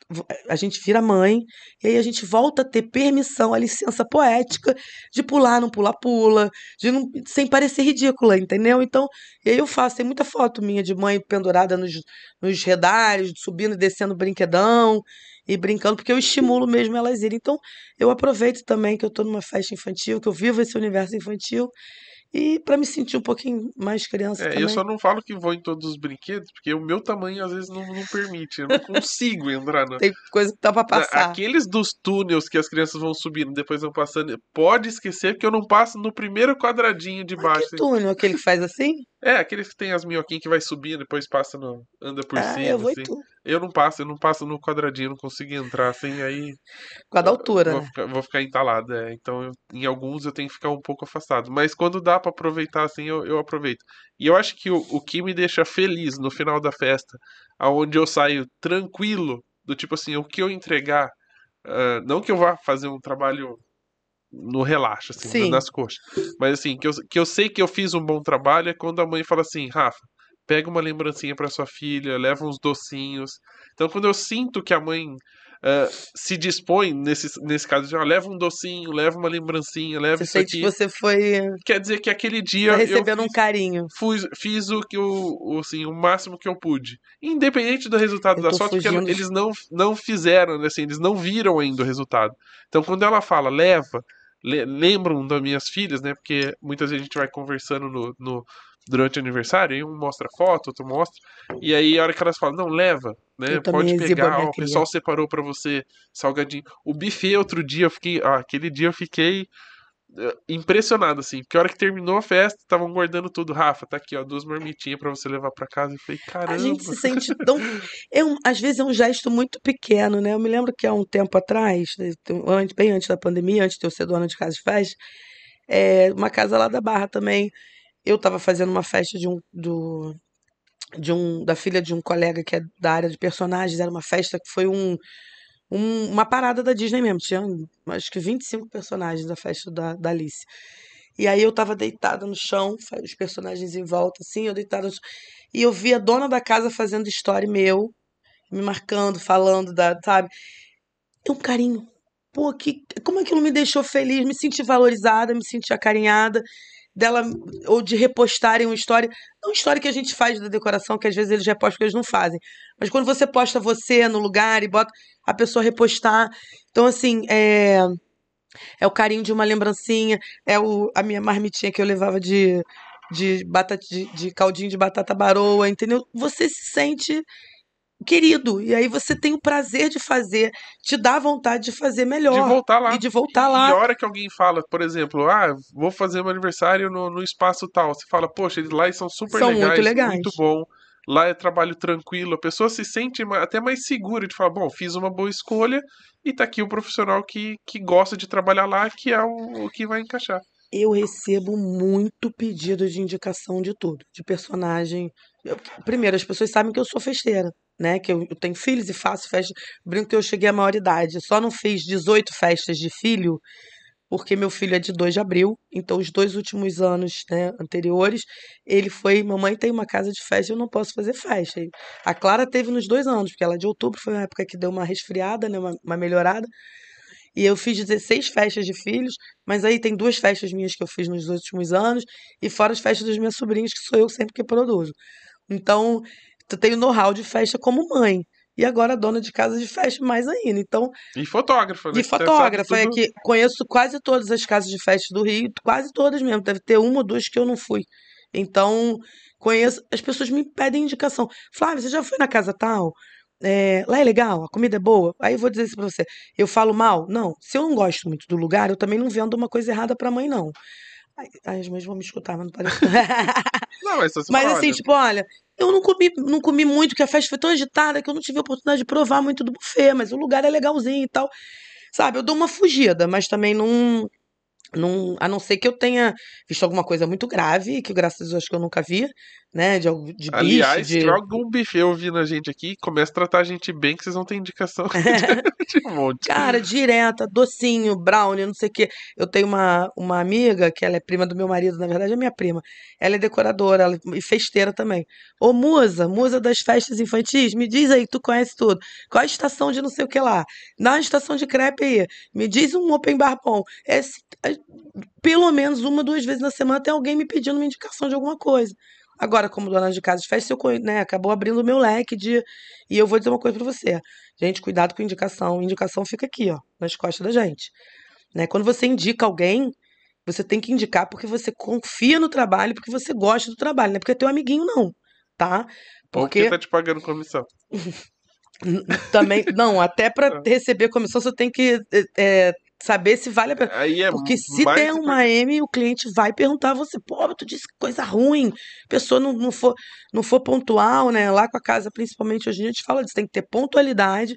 a gente vira mãe e aí a gente volta a ter permissão, a licença poética de pular, não pula-pula, de não sem parecer ridícula, entendeu? Então, e aí eu faço, tem muita foto minha de mãe pendurada nos, nos redários, subindo e descendo brinquedão e brincando, porque eu estimulo mesmo elas irem. Então, eu aproveito também que eu estou numa festa infantil, que eu vivo esse universo infantil e para me sentir um pouquinho mais criança é, também. Eu só não falo que vou em todos os brinquedos, porque o meu tamanho às vezes não, não permite. Eu não consigo entrar. Tem coisa que dá pra passar. Aqueles dos túneis que as crianças vão subindo, depois vão passando. Pode esquecer que eu não passo no primeiro quadradinho de baixo. Mas que túnel? Aquele que faz assim? É, aqueles que tem as minhoquinhas que vai subindo, depois passa no. anda por ah, cima. Eu assim. Eu não passo, eu não passo no quadradinho, não consigo entrar assim, aí. Com a da altura. Vou né? ficar, vou ficar entalado, é. Então, eu, em alguns eu tenho que ficar um pouco afastado. Mas quando dá para aproveitar assim, eu, eu aproveito. E eu acho que o, o que me deixa feliz no final da festa, aonde eu saio tranquilo, do tipo assim, o que eu entregar. Uh, não que eu vá fazer um trabalho no relaxo, assim, Sim. nas coxas. Mas assim, que eu, que eu sei que eu fiz um bom trabalho é quando a mãe fala assim, Rafa, pega uma lembrancinha para sua filha, leva uns docinhos. Então, quando eu sinto que a mãe uh, se dispõe, nesse, nesse caso, de, ah, leva um docinho, leva uma lembrancinha, leva você isso sente aqui. que você foi. Quer dizer que aquele dia. Tá recebendo eu fiz, um carinho. Fui, fiz o, que eu, o, assim, o máximo que eu pude. Independente do resultado da sorte, porque eles não, não fizeram, assim, eles não viram ainda o resultado. Então, quando ela fala, leva lembram das minhas filhas, né? Porque muitas vezes a gente vai conversando no, no, durante o aniversário, e um mostra foto, outro mostra, e aí a hora que elas falam, não, leva, né? Pode pegar, ó, o pessoal separou para você salgadinho. O buffet outro dia eu fiquei, ah, aquele dia eu fiquei impressionado, assim, porque a hora que terminou a festa, estavam guardando tudo. Rafa, tá aqui, ó, duas marmitinhas para você levar para casa. E falei, caramba. A gente se sente tão. *laughs* É um, às vezes é um gesto muito pequeno, né? Eu me lembro que há um tempo atrás, né, bem antes da pandemia, antes de eu ser dona de casa de festa, é, uma casa lá da Barra também. Eu estava fazendo uma festa de um, do, de um, da filha de um colega que é da área de personagens. Era uma festa que foi um um- uma parada da Disney mesmo. Tinha acho que 25 personagens da festa da, da Alice. E aí eu tava deitada no chão, os personagens em volta, assim, eu deitada no chão. E eu vi a dona da casa fazendo story meu, me marcando, falando da, sabe? É um carinho. Pô, que, como aquilo me deixou feliz, me senti valorizada, me senti acarinhada dela ou de repostarem uma história, não história que a gente faz da decoração, que às vezes eles repostam que eles não fazem, mas quando você posta você no lugar e bota a pessoa repostar, então assim, é é o carinho de uma lembrancinha, é o, a minha marmitinha que eu levava de de, batata, de, de caldinho de batata baroa, entendeu? Você se sente querido. E aí você tem o prazer de fazer, te dá vontade de fazer melhor. De voltar lá. E de voltar lá. E a hora que alguém fala, por exemplo, ah, vou fazer um aniversário no, no espaço tal, você fala, poxa, eles lá são super são legais, muito legais, muito bom. Lá é trabalho tranquilo, a pessoa se sente até mais segura de falar, bom, fiz uma boa escolha e tá aqui o profissional que, que gosta de trabalhar lá, que é o, o que vai encaixar. Eu recebo muito pedido de indicação de tudo, de personagem. Eu, primeiro, as pessoas sabem que eu sou festeira né? Que eu, eu tenho filhos e faço festa. Brinco que eu cheguei à maioridade. Só não fiz 18 festas de filho porque meu filho é de 2 de abril, então os dois últimos anos, né, anteriores, ele foi, mamãe tem uma casa de festa, eu não posso fazer festa. E A Clara teve nos dois anos, porque ela é de outubro, foi uma época que deu uma resfriada, né, uma, uma melhorada. E eu fiz 16 festas de filhos, mas aí tem duas festas minhas que eu fiz nos últimos anos, e fora as festas dos meus sobrinhos, que sou eu sempre que produzo. Então, eu tenho know-how de festa como mãe. E agora dona de casa de festa mais ainda. Então, E fotógrafa, né? e fotógrafa, é que conheço quase todas as casas de festa do Rio, quase todas mesmo. Deve ter uma ou duas que eu não fui. Então, conheço. As pessoas me pedem indicação. Flávia, você já foi na casa tal? É, lá é legal, a comida é boa. Aí eu vou dizer isso pra você. Eu falo mal? Não. Se eu não gosto muito do lugar, eu também não vendo uma coisa errada pra mãe, não. Ai, ai, as mães vão me escutar, mas não parece. *laughs* Não, mas, você Mas fala, assim, tipo, olha, eu não comi, não comi muito, porque a festa foi tão agitada que eu não tive a oportunidade de provar muito do buffet, mas o lugar é legalzinho e tal. Sabe, eu dou uma fugida, mas também não. não a não ser que eu tenha visto alguma coisa muito grave, que graças a Deus acho que eu nunca vi, né? De, de bicho, Aliás, de. joga um buffet ouvindo a gente aqui, começa a tratar a gente bem, que vocês vão ter indicação *laughs* de *laughs* um monte. Cara, direta, docinho, brownie, não sei o quê. Eu tenho uma, uma amiga, que ela é prima do meu marido, na verdade é minha prima. Ela é decoradora ela, e festeira também. Ô, musa, musa das festas infantis, me diz aí, tu conhece tudo. Qual a estação de não sei o que lá? Na estação de crepe aí, me diz um open bar bom. É, se- é, pelo menos uma, duas vezes na semana tem alguém me pedindo uma indicação de alguma coisa. Agora, como dona de casa de festa, eu, né, acabou abrindo o meu leque de. E eu vou dizer uma coisa pra você. Gente, cuidado com indicação. Indicação fica aqui, ó, nas costas da gente. Né? Quando você indica alguém, você tem que indicar porque você confia no trabalho, porque você gosta do trabalho, não é porque é teu amiguinho, não. Tá? Porque Porque tá te pagando comissão. *laughs* também. Não, até pra *laughs* É. receber comissão, você tem que é, saber se vale a pena. É Porque se der uma M, o cliente vai perguntar a você, pô, tu disse coisa ruim, a pessoa não, não, for, não for pontual, né? Lá com a casa, principalmente hoje em dia, a gente fala disso, tem que ter pontualidade.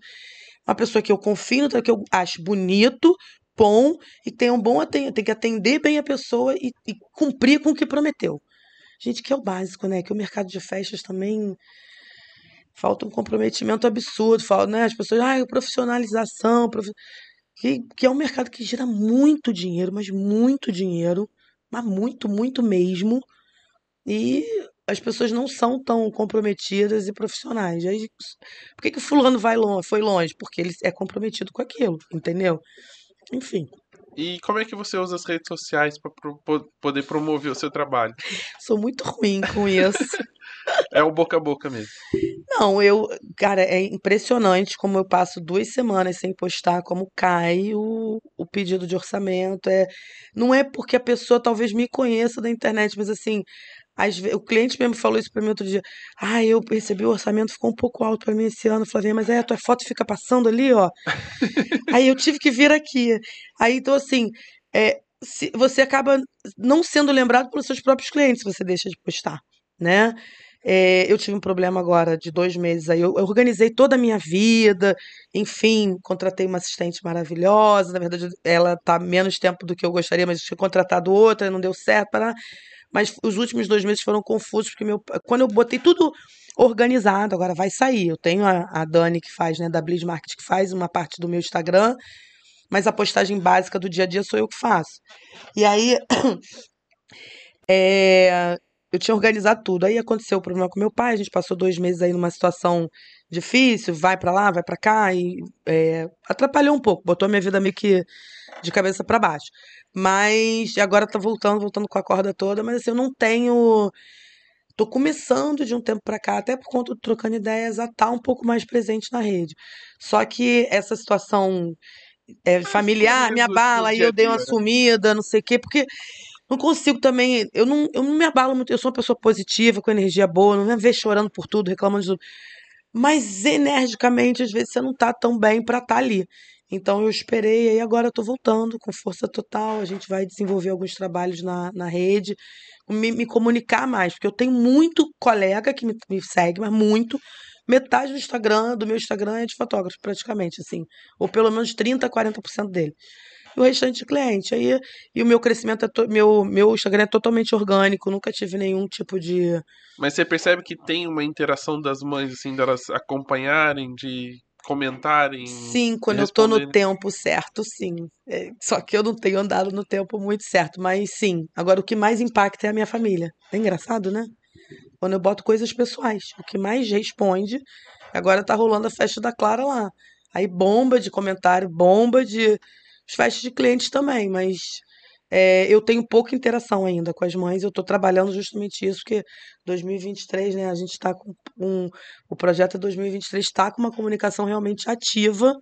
Uma pessoa que eu confio, que eu acho bonito, bom, e que tenha um bom atendimento, tem que atender bem a pessoa e, e cumprir com o que prometeu. Gente, que é o básico, né? Que o mercado de festas também falta um comprometimento absurdo, falta, né? As pessoas, ah, profissionalização, profi- que, que é um mercado que gira muito dinheiro, mas muito dinheiro, mas muito, muito mesmo. E as pessoas não são tão comprometidas e profissionais. Aí, por que, que o fulano vai longe, foi longe? Porque ele é comprometido com aquilo, entendeu? Enfim, E como é que você usa as redes sociais para poder promover o seu trabalho? sou muito ruim com isso. *laughs* É o boca a boca mesmo. Não, eu, cara, é impressionante como eu passo duas semanas sem postar, como cai o, o pedido de orçamento. É, não é porque a pessoa talvez me conheça da internet, mas assim, ve- o cliente mesmo falou isso pra mim outro dia. Ah, eu recebi o orçamento, ficou um pouco alto pra mim esse ano, Flavinha, mas aí a tua foto fica passando ali, ó. *laughs* Aí eu tive que vir aqui. Aí, então, assim, é, se- você acaba não sendo lembrado pelos seus próprios clientes se você deixa de postar, né? É, eu tive um problema agora de dois meses aí. Eu, eu organizei toda a minha vida, enfim, contratei uma assistente maravilhosa. Na verdade, ela tá menos tempo do que eu gostaria, mas eu tinha contratado outra, não deu certo. Para... Mas os últimos dois meses foram confusos, porque meu, quando eu botei tudo organizado, agora vai sair. Eu tenho a, a Dani que faz, né, da Blitz Market, que faz uma parte do meu Instagram, mas a postagem básica do dia a dia sou eu que faço. E aí, *clears throat* é, eu tinha organizado tudo. Aí aconteceu o problema com meu pai, a gente passou dois meses aí numa situação difícil, vai pra lá, vai pra cá, e é, atrapalhou um pouco, botou minha vida meio que de cabeça pra baixo. Mas agora tá voltando, voltando com a corda toda, mas assim, eu não tenho. Tô começando de um tempo pra cá, até por conta do Trocando Ideias, a estar um pouco mais presente na rede. Só que essa situação é, familiar me coisas do abala, a eu dei uma sumida, não sei o quê, porque não consigo também, eu não, eu não me abalo muito, eu sou uma pessoa positiva, com energia boa, não me vê chorando por tudo, reclamando de tudo. Mas energicamente, às vezes, você não tá tão bem pra estar ali. Então eu esperei, aí agora eu tô voltando com força total. A gente vai desenvolver alguns trabalhos na, na rede, me, me comunicar mais, porque eu tenho muito colega que me, me segue, mas muito. Metade do Instagram, do meu Instagram é de fotógrafo, praticamente, assim. Ou pelo menos 30, 40% dele. E o restante de cliente. Aí, e o meu crescimento, é to- meu, meu Instagram é totalmente orgânico, nunca tive nenhum tipo de. Mas você percebe que tem uma interação das mães, assim, delas acompanharem, de comentarem? Sim, quando eu tô no tempo certo, sim. É, só que eu não tenho andado no tempo muito certo, mas sim. Agora, o que mais impacta é a minha família. É engraçado, né? Quando eu boto coisas pessoais. O que mais responde. Agora tá rolando a festa da Clara lá. Aí bomba de comentário, bomba de. festas de clientes também, mas é, eu tenho pouca interação ainda com as mães, eu estou trabalhando justamente isso, porque 2023, né, a gente está com um, o projeto 2023 está com uma comunicação realmente ativa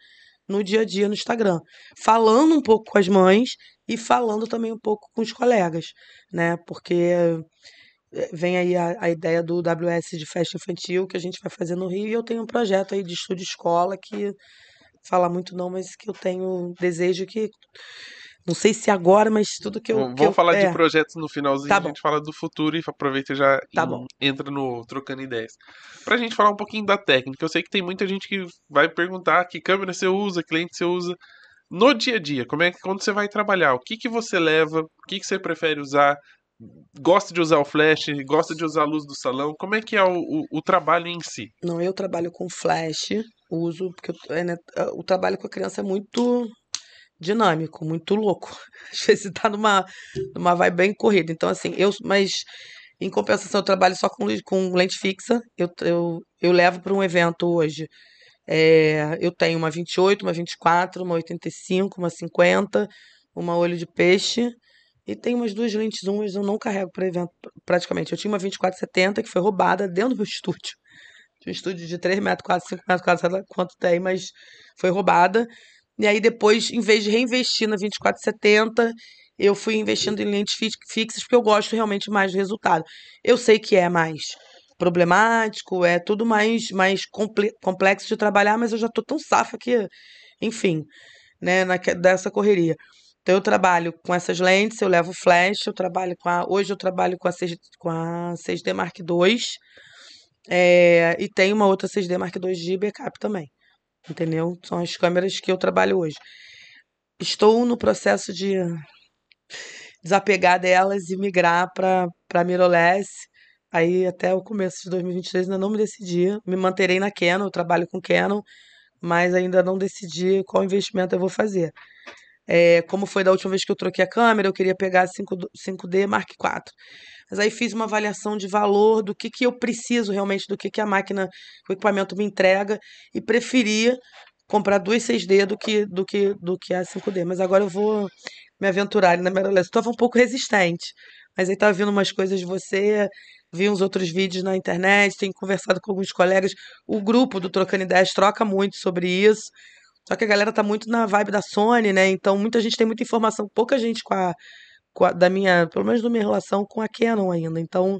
no dia a dia no Instagram, falando um pouco com as mães e falando também um pouco com os colegas, né, porque é, vem aí a, a ideia do WS de festa infantil que a gente vai fazer no Rio e eu tenho um projeto aí de estúdio escola que falar muito não, mas que eu tenho desejo que não sei se agora, mas tudo que eu. Vamos eu, falar é. de projetos no finalzinho, tá a gente fala do futuro e aproveita e já tá entra no Trocando Ideias. Pra gente falar um pouquinho da técnica, eu sei que tem muita gente que vai perguntar que câmera você usa, cliente você usa. No dia a dia, como é que quando você vai trabalhar, o que, que você leva, o que, que você prefere usar, gosta de usar o flash, gosta de usar a luz do salão, como é que é o, o, o trabalho em si? Não, eu trabalho com flash, uso, porque eu, é, né, o trabalho com a criança é muito dinâmico, muito louco. *laughs* Às vezes tá numa, numa vibe bem corrida. Então, assim, eu. Mas em compensação, eu trabalho só com, com lente fixa. Eu, eu, eu levo para um evento hoje. É, eu tenho uma 28, uma 24, uma 85, uma 50, uma olho de peixe. E tem umas duas lentes umas eu não carrego para evento praticamente. Eu tinha uma 2470 que foi roubada dentro do meu *laughs* estúdio. Tinha um estúdio de 3 metros, quase 5 metros quase, quanto tem, mas foi roubada. E aí depois, em vez de reinvestir na 2470, eu fui investindo em lentes fixas porque eu gosto realmente mais do resultado. Eu sei que é mais problemático, é tudo mais, mais complexo de trabalhar, mas eu já tô tão safa que, enfim, né, na, dessa correria. Então eu trabalho com essas lentes, eu levo flash, eu trabalho com a. Hoje eu trabalho com a, 6, com a 6D Mark II. É, e tem uma outra 6D Mark II de backup também entendeu? São as câmeras que eu trabalho hoje. Estou no processo de desapegar delas e migrar para mirrorless. Aí até o começo de 2023 ainda não me decidi. Me manterei na Canon, eu trabalho com Canon, mas ainda não decidi qual investimento eu vou fazer. É, como foi da última vez que eu troquei a câmera, eu queria pegar 5, 5D Mark IV. Mas aí fiz uma avaliação de valor do que, que eu preciso realmente, do que, que a máquina, o equipamento me entrega, e preferia comprar duas 6D do que, do que, do que a 5D. Mas agora eu vou me aventurar na mirrorless. Estava um pouco resistente, mas aí estava vendo umas coisas de você, vi uns outros vídeos na internet, tenho conversado com alguns colegas. O grupo do Trocando Ideias troca muito sobre isso. Só que a galera tá muito na vibe da Sony, né? Então muita gente tem muita informação, pouca gente com a da minha, pelo menos da minha relação com a Canon ainda. Então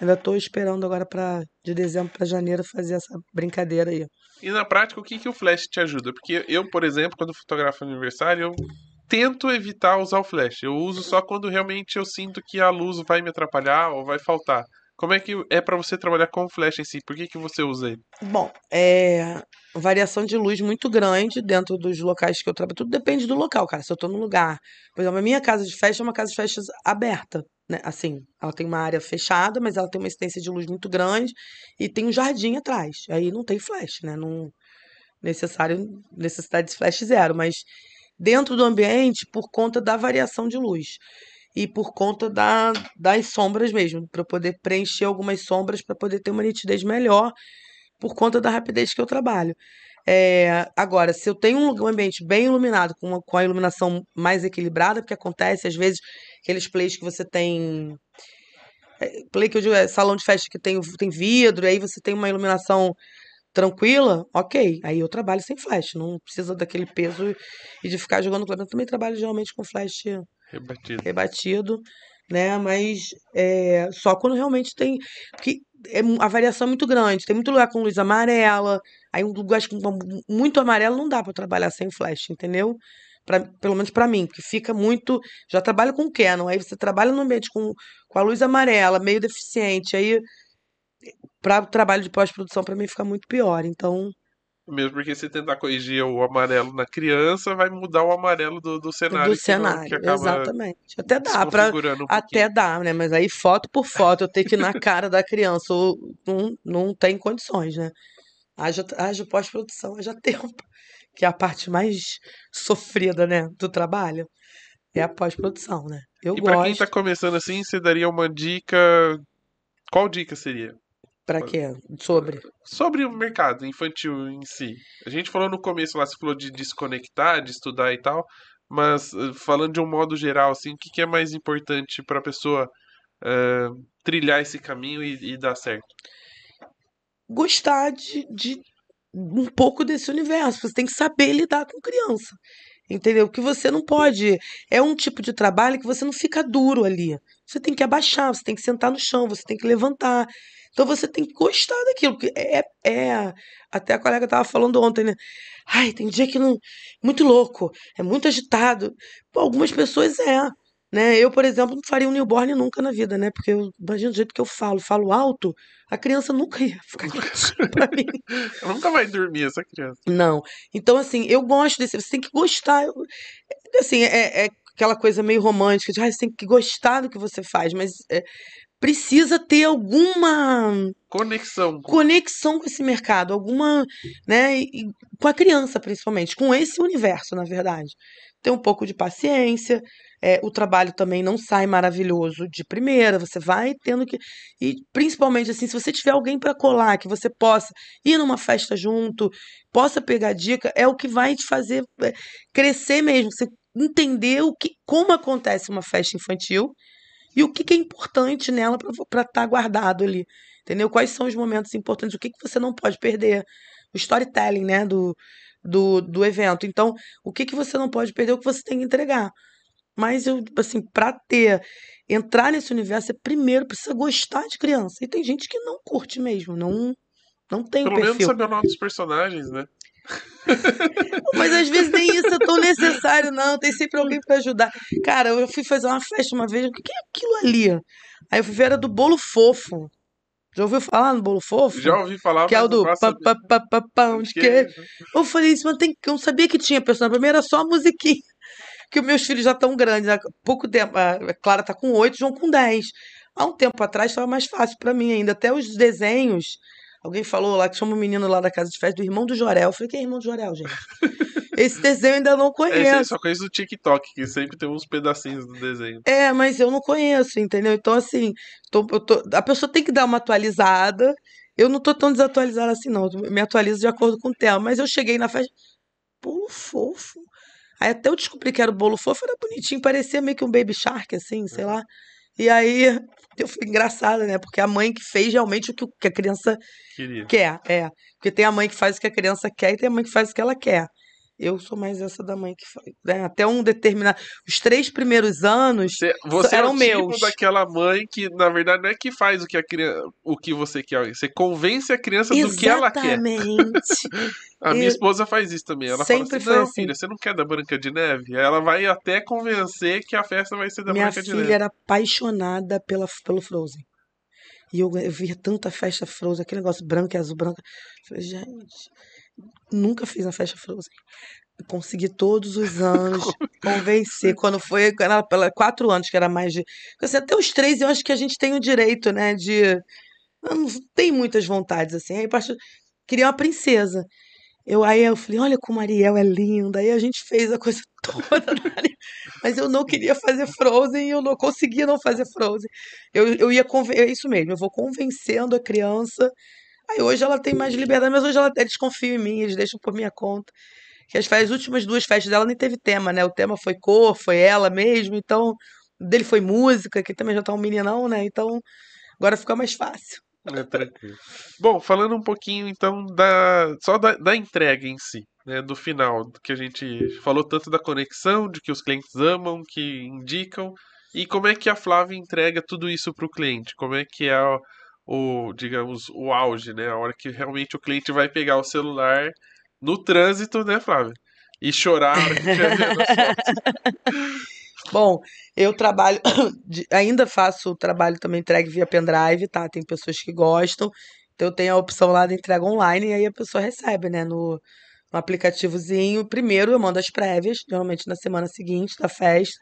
ainda estou esperando agora para de dezembro para janeiro fazer essa brincadeira aí. E na prática, o que que o flash te ajuda? Porque eu, por exemplo, quando fotografo aniversário, eu tento evitar usar o flash. Eu uso só quando realmente eu sinto que a luz vai me atrapalhar ou vai faltar. Como é que é para você trabalhar com flash em si? Por que, que você usa ele? Bom, é variação de luz muito grande dentro dos locais que eu trabalho. Tudo depende do local, cara. Se eu tô num lugar, por exemplo, a minha casa de festa é uma casa de festas aberta, né? Assim, ela tem uma área fechada, mas ela tem uma extensão de luz muito grande e tem um jardim atrás. Aí não tem flash, né? Não necessário necessidade de flash zero, mas dentro do ambiente por conta da variação de luz e por conta da, das sombras mesmo, para poder preencher algumas sombras para poder ter uma nitidez melhor por conta da rapidez que eu trabalho. É, agora, se eu tenho um ambiente bem iluminado, com, uma, com a iluminação mais equilibrada, porque acontece às vezes aqueles plays que você tem. É, play que eu digo é salão de festa que tem, tem vidro, aí você tem uma iluminação tranquila, ok. Aí eu trabalho sem flash, não precisa daquele peso e de ficar jogando. Eu também trabalho geralmente com flash Rebatido. Rebatido, né? Mas é, só quando realmente tem. Porque é, a variação é muito grande. Tem muito lugar com luz amarela. Aí um lugar com muito amarelo não dá para trabalhar sem flash, entendeu? Pra, pelo menos para mim, porque fica muito. Já trabalho com Canon, aí você trabalha no ambiente com, com a luz amarela, meio deficiente, aí para o trabalho de pós-produção para mim fica muito pior. Então, mesmo porque se tentar corrigir o amarelo na criança, vai mudar o amarelo do, do cenário. Do cenário, que exatamente. Até dá para um até dá, né? Mas aí foto por foto, eu tenho que ir na cara da criança, ou não, não tem condições, né? Haja, haja pós-produção, haja tempo, que é a parte mais sofrida, né, do trabalho. É a pós-produção, né? Eu E pra quem gosto. tá começando assim, você daria uma dica. Qual dica seria? Pra quê? Sobre. Sobre o mercado infantil em si. A gente falou no começo lá, você falou de desconectar, de estudar e tal, mas eh, falando de um modo geral, assim, o que que é mais importante pra pessoa eh, trilhar esse caminho e, e dar certo? Gostar de, de um pouco desse universo. Você tem que saber lidar com criança. Entendeu? Que você não pode. É um tipo de trabalho que você não fica duro ali. Você tem que abaixar, você tem que sentar no chão, você tem que levantar. Então você tem que gostar daquilo. Porque é, é. Até a colega estava falando ontem, né? Ai, tem dia que não. Muito louco, é muito agitado. Pô, algumas pessoas é. Né? Eu, por exemplo, não faria um newborn nunca na vida, né? Porque eu imagino do jeito que eu falo, falo alto, a criança nunca ia ficar quietinha *laughs* pra mim. Ela nunca vai dormir, essa criança. Não. Então, assim, eu gosto desse. Você tem que gostar. eu- Assim, é, é aquela coisa meio romântica de ah, você tem que gostar do que você faz, mas é, precisa ter alguma Conexão. conexão com esse mercado, alguma, né, e- e com a criança principalmente, com esse universo, na verdade. Ter um pouco de paciência, é, o trabalho também não sai maravilhoso de primeira, você vai tendo que e principalmente assim, se você tiver alguém para colar, que você possa ir numa festa junto, possa pegar dica, é o que vai te fazer é, crescer mesmo, você entender o que, como acontece uma festa infantil e o que, que é importante nela para estar guardado ali. Entendeu? Quais são os momentos importantes, o que, que você não pode perder. O storytelling, né, do, do, do evento. Então, o que, que você não pode perder, o que você tem que entregar. Mas eu, assim, para ter, entrar nesse universo, você primeiro precisa gostar de criança. E tem gente que não curte mesmo, não, não tem Pelo menos perfil. saber o nome dos personagens, né? *laughs* Mas às vezes nem isso é tão necessário, não. Tem sempre alguém para ajudar. Cara, eu fui fazer uma festa uma vez. O que é aquilo ali? Aí eu fui ver, era do bolo fofo. Já ouviu falar no bolo fofo? Já ouvi falar, Que é o do pá, pá, pá, pá, pão de queijo. Eu falei isso, mas tem, eu não sabia que tinha personagem. Pra mim era só a musiquinha. *laughs* Porque os meus filhos já estão grandes. Há pouco tempo. A Clara tá com oito, João com dez. Há um tempo atrás estava mais fácil pra mim ainda. Até os desenhos. Alguém falou lá que chama um menino lá da casa de festa do irmão do Jorel. Eu falei, quem é irmão do Jorel, gente? *laughs* Esse desenho eu ainda não conheço. só conheço do TikTok, que sempre tem uns pedacinhos do desenho. É, mas eu não conheço, entendeu? Então, assim, tô- tô- a pessoa tem que dar uma atualizada. Eu não tô tão desatualizada assim, não. Eu me atualizo de acordo com o tema. Mas eu cheguei na festa. Bolo fofo. Aí até eu descobri que era o bolo fofo, era bonitinho, parecia meio que um baby shark, assim, sei lá. E aí *laughs* eu fui engraçada, né? Porque a mãe que fez realmente o que a criança Queria. quer, é. Porque tem a mãe que faz o que a criança quer e tem a mãe que faz o que ela quer. Eu sou mais essa da mãe que faz, né? Até um determinado. Os três primeiros anos Você, você é eram o tipo meus. daquela mãe que, na verdade, não é que faz o que, a criança, o que você quer. Você convence a criança do que ela quer. Exatamente. *laughs* A minha esposa faz isso também. Ela Sempre fala assim, foi não, assim. filha, você não quer da Branca de Neve? Ela vai até convencer que a festa vai ser da Minha Branca de filha Neve. era apaixonada pela, pelo Frozen. E eu, eu via tanta festa Frozen, aquele negócio branco e azul branco. Eu Falei, gente, nunca fiz uma festa Frozen. Eu Consegui todos os *laughs* anos convencer. Quando foi, ela, pela quatro anos, que era mais de. Assim, até os três, eu acho que a gente tem o direito, né, de. Não tem muitas vontades, assim. Aí, a partir- queria uma princesa. Eu, aí eu falei, olha como a Ariel é linda. Aí a gente fez a coisa *laughs* toda. Mas eu não queria fazer Frozen e eu não conseguia não fazer Frozen. Eu, eu ia conven... É isso mesmo, eu vou convencendo a criança. Aí hoje ela tem mais liberdade, mas hoje ela, eles confiam em mim, eles deixam por minha conta. Que as, as últimas duas festas dela nem teve tema, né? O tema foi cor, foi ela mesmo, então dele foi música, que também já tá um meninão, né? Então agora fica mais fácil. É, tranquilo. Bom, falando um pouquinho então da só da, da entrega em si, né, do final, que a gente falou tanto da conexão, de que os clientes amam, que indicam, e como é que a Flávia entrega tudo isso para o cliente? Como é que é o, digamos, o auge, né, a hora que realmente o cliente vai pegar o celular no trânsito, né, Flávia? E chorar a hora que vendo fotos. *laughs* Bom, eu trabalho, *coughs* ainda faço o trabalho também entregue via pendrive, tá? Tem pessoas que gostam, então eu tenho a opção lá da entrega online e aí a pessoa recebe, né, no, no aplicativozinho. Primeiro eu mando as prévias, normalmente na semana seguinte da festa,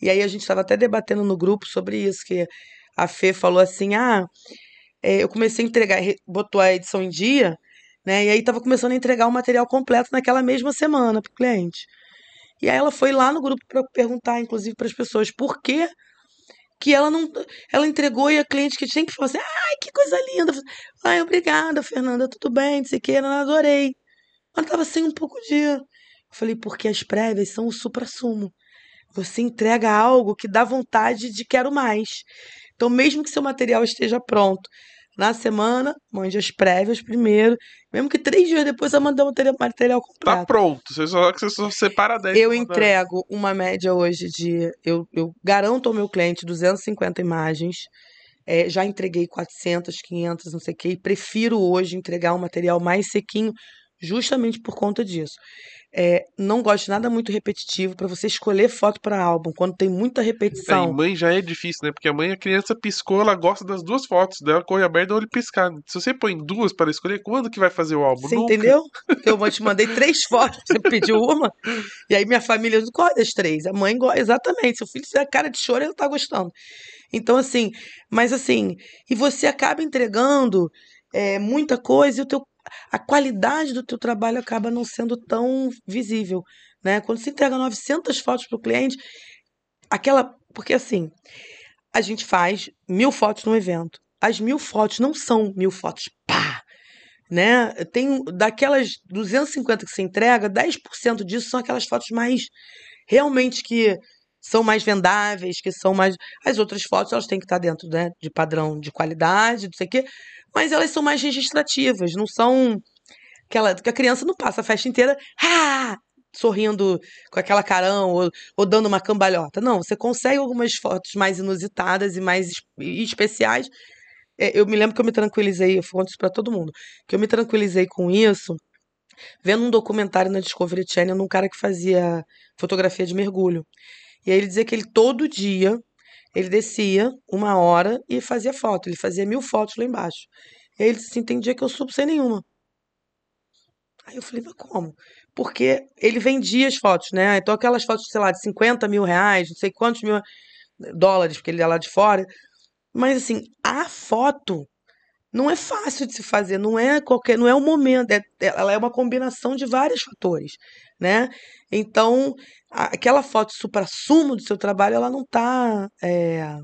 e aí a gente estava até debatendo no grupo sobre isso, que a Fê falou assim, ah, é, eu comecei a entregar, re- botou a edição em dia, né? E aí tava começando a entregar o material completo naquela mesma semana pro cliente. E aí ela foi lá no grupo para perguntar, inclusive, para as pessoas por que que ela não ela entregou e a cliente que sempre falou assim: "Ai, que coisa linda". Ai, obrigada, Fernanda, tudo bem, não sei o que, eu adorei. Ela tava sem um pouco de eu falei: "Porque as prévias são o supra-sumo. Você entrega algo que dá vontade de quero mais. Então, mesmo que seu material esteja pronto, na semana, mande as prévias primeiro. Mesmo que três dias depois eu mandar o material completo. Tá pronto. Você só, você só separa 10. Eu entrego uma média hoje de. Eu, eu garanto ao meu cliente 250 imagens. É, já entreguei 400, 500, não sei o que. E prefiro hoje entregar um material mais sequinho, justamente por conta disso. É, não gosto de nada muito repetitivo para você escolher foto para álbum quando tem muita repetição. É, e mãe já é difícil, né? Porque a mãe, a criança piscou, ela gosta das duas fotos dela, cor aberta ou olho piscar. Se você põe duas para escolher, quando que vai fazer o álbum? Você Nunca. entendeu? *laughs* Eu te mandei três fotos, você pediu uma, e aí minha família qual das três? A mãe gosta, exatamente. Seu filho tiver cara de choro, ele tá gostando. Então, assim, mas assim, e você acaba entregando é, muita coisa e o teu a qualidade do teu trabalho acaba não sendo tão visível, né? Quando você entrega 900 fotos para o cliente, aquela... Porque assim, a gente faz mil fotos no evento. As mil fotos não são mil fotos, pá! Né? Tem daquelas 250 que você entrega, 10% disso são aquelas fotos mais realmente que são mais vendáveis, que são mais. As outras fotos elas têm que estar dentro né, de padrão de qualidade, não sei o quê, mas elas são mais registrativas, não são aquela que a criança não passa a festa inteira ah! sorrindo com aquela carão ou, ou dando uma cambalhota. Não, você consegue algumas fotos mais inusitadas e mais especiais. É, eu me lembro que eu me tranquilizei, eu conto isso para todo mundo, que eu me tranquilizei com isso vendo um documentário na Discovery Channel num cara que fazia fotografia de mergulho. E aí ele dizia que ele todo dia ele descia uma hora e fazia foto. Ele fazia mil fotos lá embaixo. E aí ele disse assim: tem dia que eu subo sem nenhuma. Aí eu falei, mas como? Porque ele vendia as fotos, né? Então aquelas fotos, sei lá, de 50 mil reais, não sei quantos mil dólares, porque ele é lá de fora. Mas assim, a foto não é fácil de se fazer, não é qualquer, não é o momento, é, ela é uma combinação de vários fatores, né? Então, aquela foto supra-sumo do seu trabalho, ela não está é,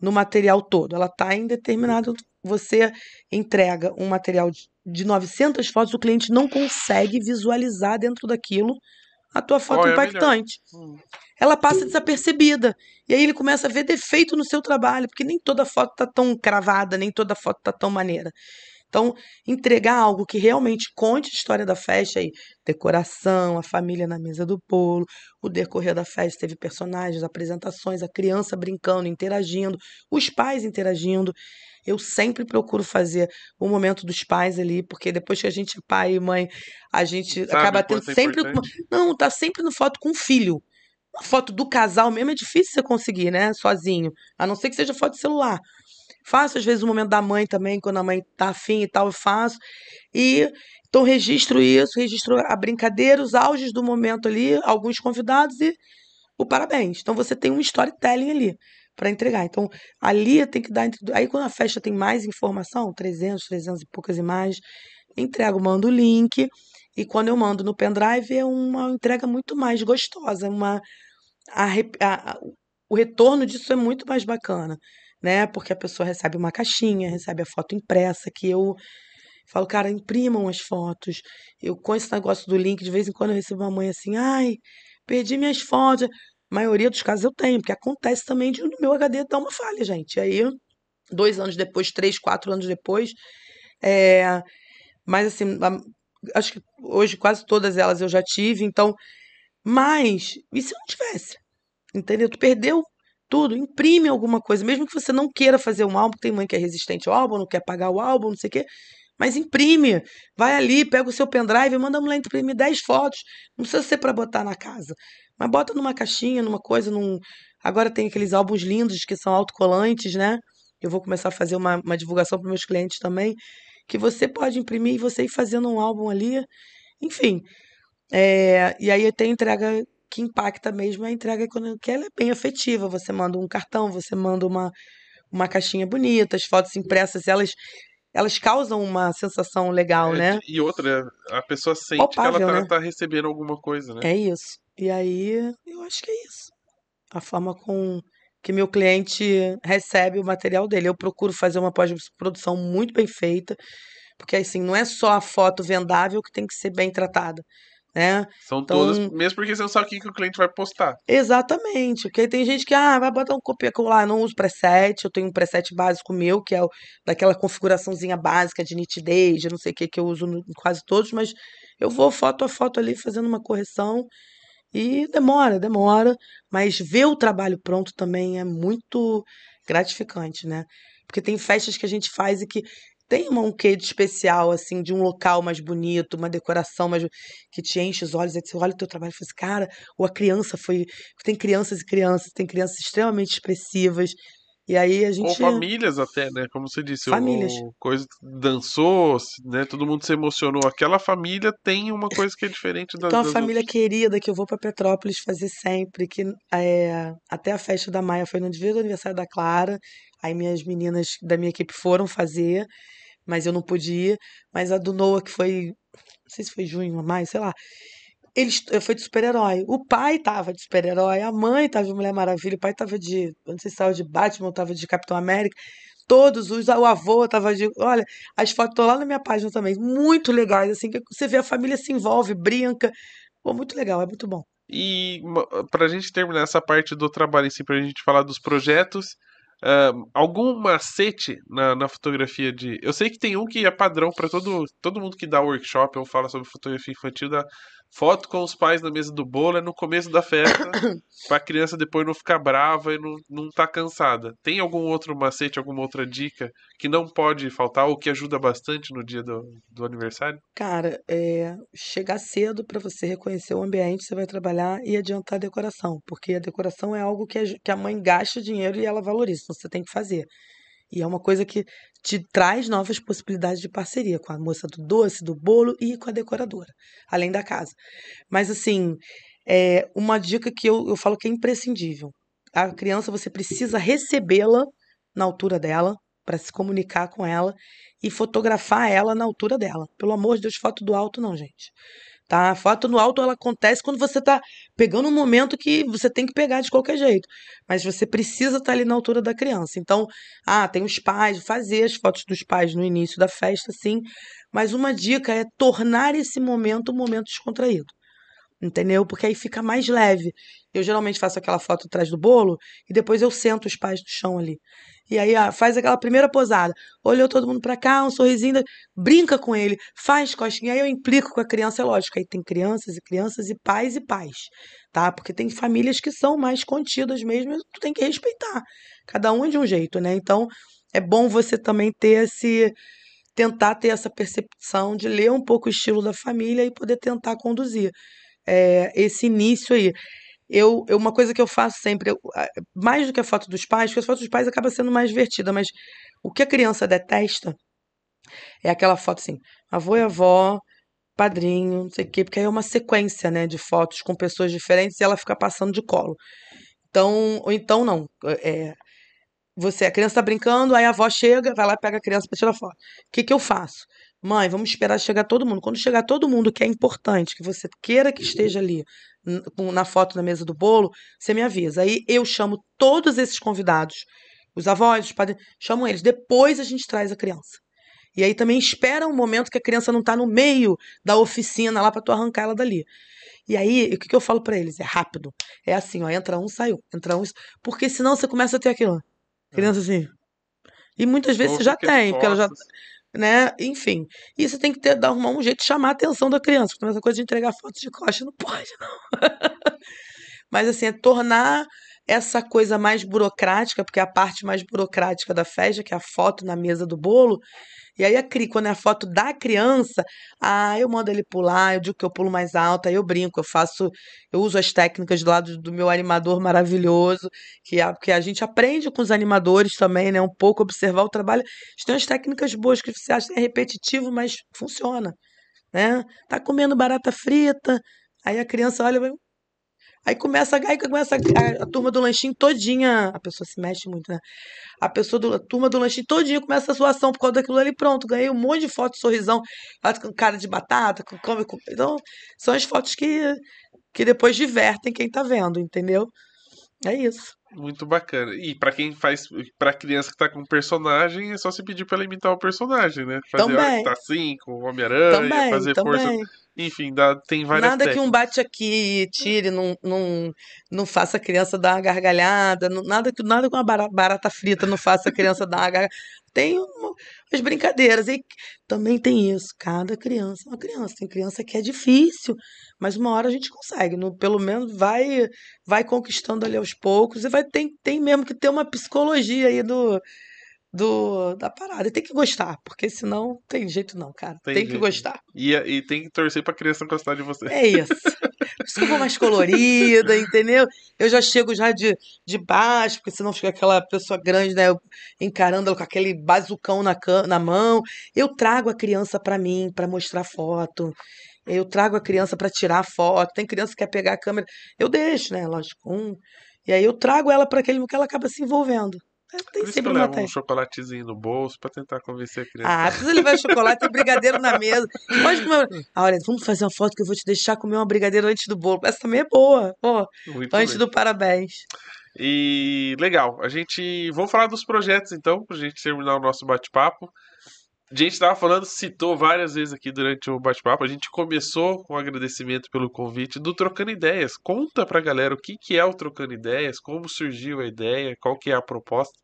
no material todo, ela está em determinado. Você entrega um material de, de 900 fotos, o cliente não consegue visualizar dentro daquilo a tua foto é impactante. Hum. Ela passa desapercebida. E aí ele começa a ver defeito no seu trabalho, porque nem toda foto tá tão cravada, nem toda foto tá tão maneira. Então, entregar algo que realmente conte a história da festa aí, decoração, a família na mesa do bolo, o decorrer da festa teve personagens, apresentações, a criança brincando, interagindo, os pais interagindo. Eu sempre procuro fazer o momento dos pais ali, porque depois que a gente é pai e mãe, a gente Sabe acaba tendo é sempre. Não, tá sempre no foto com o filho. Uma foto do casal mesmo é difícil você conseguir, né? Sozinho. A não ser que seja foto de celular. Faço, às vezes, o momento da mãe também, quando a mãe tá afim e tal, eu faço. E então registro isso, registro a brincadeira, os auges do momento ali, alguns convidados e o parabéns. Então você tem um storytelling ali para entregar. Então ali tem que dar. Aí quando a festa tem mais informação, 300, 300 e poucas imagens, entrego, mando o link. E quando eu mando no pendrive é uma entrega muito mais gostosa, uma a, a, o retorno disso é muito mais bacana né? Porque a pessoa recebe uma caixinha, recebe a foto impressa, que eu falo, cara, imprimam as fotos. Eu com esse negócio do link, de vez em quando eu recebo uma mãe assim, ai, perdi minhas fotos. Maioria dos casos eu tenho, porque acontece também de no meu HD dar uma falha, gente. Aí, dois anos depois, três, quatro anos depois, é... mas assim, acho que hoje quase todas elas eu já tive, então, mas, e se eu não tivesse? Entendeu? Tu perdeu tudo, imprime alguma coisa, mesmo que você não queira fazer um álbum, tem mãe que é resistente ao álbum, não quer pagar o álbum, não sei o quê, mas imprime, vai ali, pega o seu pendrive, manda a mulher imprimir 10 fotos, não precisa ser para botar na casa, mas bota numa caixinha, numa coisa, num... agora tem aqueles álbuns lindos que são autocolantes, né? Eu vou começar a fazer uma, uma divulgação para meus clientes também, que você pode imprimir e você ir fazendo um álbum ali, enfim. É, e aí tem entrega que impacta mesmo é a entrega que ela é bem afetiva. Você manda um cartão, você manda uma, uma caixinha bonita, as fotos impressas, elas elas causam uma sensação legal, É, né? e outra, a pessoa sente que ela tá, né? tá recebendo alguma coisa, né? É isso. E aí, eu acho que é isso. A forma com que meu cliente recebe o material dele. Eu procuro fazer uma pós-produção muito bem feita, porque assim, não é só a foto vendável que tem que ser bem tratada, né? São todas, Então, mesmo porque você não sabe o que, o cliente vai postar. exatamente. Porque tem gente que, ah, vai botar um copia colar, não uso preset, eu tenho um preset básico meu, que é o, daquela configuraçãozinha básica de nitidez, de não sei o que, que eu uso no- em quase todos, mas eu vou foto a foto ali fazendo uma correção e demora, demora, mas ver o trabalho pronto também é muito gratificante, né? Porque tem festas que a gente faz e que tem uma- um quê de especial, assim, de um local mais bonito, uma decoração mais que te enche os olhos, aí você olha o teu trabalho e fala assim, cara, ou a criança foi. Tem crianças e crianças, tem crianças extremamente expressivas, e aí a Ou gente. famílias até, né? Como você disse, o, Famílias. o coisa dançou, né? Todo mundo se emocionou. Aquela família tem uma coisa que é diferente das, Então, a das família outras. querida que eu vou para Petrópolis fazer sempre, que é, até a festa da Maia foi no dia do aniversário da Clara, aí minhas meninas da minha equipe foram fazer, mas eu não pude ir, mas a do Noah, que foi, não sei se foi junho ou maio, sei lá, eles, foi de super-herói. O pai tava de super-herói, a mãe tava de Mulher Maravilha, o pai tava de, não sei se tava de Batman, tava de Capitão América, todos os, o avô tava de, olha, as fotos estão lá na minha página também, muito legais, assim, que você vê a família se envolve, brinca, pô, muito legal, é muito bom. E ma- pra gente terminar essa parte do trabalho em si, pra gente falar dos projetos, ah, algum macete na, na fotografia de. Eu sei que tem um que é padrão pra todo, todo mundo que dá workshop ou fala sobre fotografia infantil, dá foto com os pais na mesa do bolo, é no começo da festa, *coughs* pra criança depois não ficar brava e não, não tá cansada. Tem algum outro macete, alguma outra dica que não pode faltar ou que ajuda bastante no dia do, do aniversário? Cara, é chegar cedo para você reconhecer o ambiente você vai trabalhar e adiantar a decoração, porque a decoração é algo que a, que a mãe gasta dinheiro e ela valoriza, então você tem que fazer. E é uma coisa que te traz novas possibilidades de parceria com a moça do doce, do bolo e com a decoradora, além da casa. Mas assim, é uma dica que eu, eu falo que é imprescindível. A criança você precisa recebê-la na altura dela, para se comunicar com ela e fotografar ela na altura dela. Pelo amor de Deus, foto do alto não, gente. Tá? A foto no alto ela acontece quando você tá pegando um momento que você tem que pegar de qualquer jeito, mas você precisa estar ali na altura da criança. Então, ah, tem os pais, fazer as fotos dos pais no início da festa, sim, mas uma dica é tornar esse momento um momento descontraído. Entendeu? Porque aí fica mais leve. Eu geralmente faço aquela foto atrás do bolo e depois eu sento os pais no chão ali. E aí ah, faz aquela primeira posada. Olhou todo mundo pra cá, um sorrisinho, brinca com ele, faz costinha. Aí eu implico com a criança, é lógico. Aí tem crianças e crianças e pais e pais, tá? Porque tem famílias que são mais contidas mesmo, e tu tem que respeitar. Cada um é de um jeito, né? Então é bom você também ter esse tentar ter essa percepção de ler um pouco o estilo da família e poder tentar conduzir é, esse início aí. Eu, eu- uma coisa que eu faço sempre, eu, mais do que a foto dos pais, porque a foto dos pais acaba sendo mais divertida, mas o que a criança detesta é aquela foto assim, avô e avó, padrinho, não sei o quê, porque aí é uma sequência, né, de fotos com pessoas diferentes e ela fica passando de colo. Então, ou então não, é, você, a criança tá brincando, aí a avó chega, vai lá, pega a criança para tirar foto. O que que eu faço? Mãe, vamos esperar chegar todo mundo. Quando chegar todo mundo que é importante, que você queira que esteja ali na foto na mesa do bolo, você me avisa. Aí eu chamo todos esses convidados, os avós, os padrinhos, chamo eles. Depois a gente traz a criança. E aí também espera um momento que a criança não tá no meio da oficina lá para tu arrancar ela dali. E aí, o que que eu falo para eles? É rápido. É assim, ó, entra um, saiu, entra um, porque senão você começa a ter aquilo. ó, Criança assim. E muitas vezes você já tem, porque ela já. Né? Enfim. E você tem que ter, dar arrumar um jeito de chamar a atenção da criança. Porque essa coisa de entregar fotos de costa não *laughs* pode, não. Mas assim, é tornar essa coisa mais burocrática, porque a parte mais burocrática da festa, que é a foto na mesa do bolo. E aí, a cri, quando é a foto da criança, ah, eu mando ele pular, eu digo que eu pulo mais alto, aí eu brinco, eu faço, eu uso as técnicas do lado do meu animador maravilhoso, que a, que a gente aprende com os animadores também, né? Um pouco observar o trabalho. Têm umas técnicas boas que você acha é repetitivo, mas funciona, né? Tá comendo barata frita, aí a criança olha, e Aí começa, aí começa a, a turma do lanchinho todinha. A pessoa se mexe muito, né? A pessoa do, a turma do lanchinho todinha começa a zoação por causa daquilo ali. Pronto, ganhei um monte de foto, sorrisão, com cara de batata, com come, com... Então, são as fotos que, que depois divertem quem tá vendo, entendeu? É isso. Muito bacana. E para quem faz, para criança que tá com personagem, é só se pedir para ela imitar o personagem, né? Fazer Também. tá assim, com o Homem-Aranha, Também, fazer força. Enfim, dá, tem várias Nada que um técnicas. bate aqui e tire, não, não, não faça a criança dar uma gargalhada, não- nada que nada com uma bara- barata frita não faça a criança dar uma gargalhada. Tem uma- as brincadeiras. E também tem isso. Cada criança é uma criança. Tem criança que é difícil, mas uma hora a gente consegue. no- pelo menos vai vai conquistando ali aos poucos e vai tem, tem mesmo que ter uma psicologia aí do, do da parada. E tem que gostar, porque senão tem jeito não, cara. Tem Tem que jeito. gostar. E, e tem que torcer pra criança gostar de você. É isso. Por isso que eu vou mais colorida, entendeu? Eu já chego já de, de baixo, porque senão fica aquela pessoa grande, né? Encarando ela com aquele bazucão na, na mão. Eu trago a criança pra mim, pra mostrar foto. Eu trago a criança pra tirar foto. Tem criança que quer pegar a câmera. Eu deixo, né? Lógico. Um. E aí eu trago ela pra aquele que ela acaba se envolvendo. É, Tem Por isso que sempre eu uma levo um chocolatezinho no bolso pra tentar convencer a criança. Ah, precisa levar chocolate, tem brigadeiro na mesa. Pode comer. *laughs* Ah, olha, vamos fazer uma foto que eu vou te deixar comer uma brigadeiro antes do bolo. Essa também é boa. Pô, Muito antes bem. do parabéns. E legal, a gente. Vamos falar dos projetos então, pra gente terminar o nosso bate-papo. A gente tava falando, citou várias vezes aqui durante o bate-papo. A gente começou com agradecimento pelo convite do Trocando Ideias. Conta pra galera o que, que é o Trocando Ideias, como surgiu a ideia, qual que é a proposta.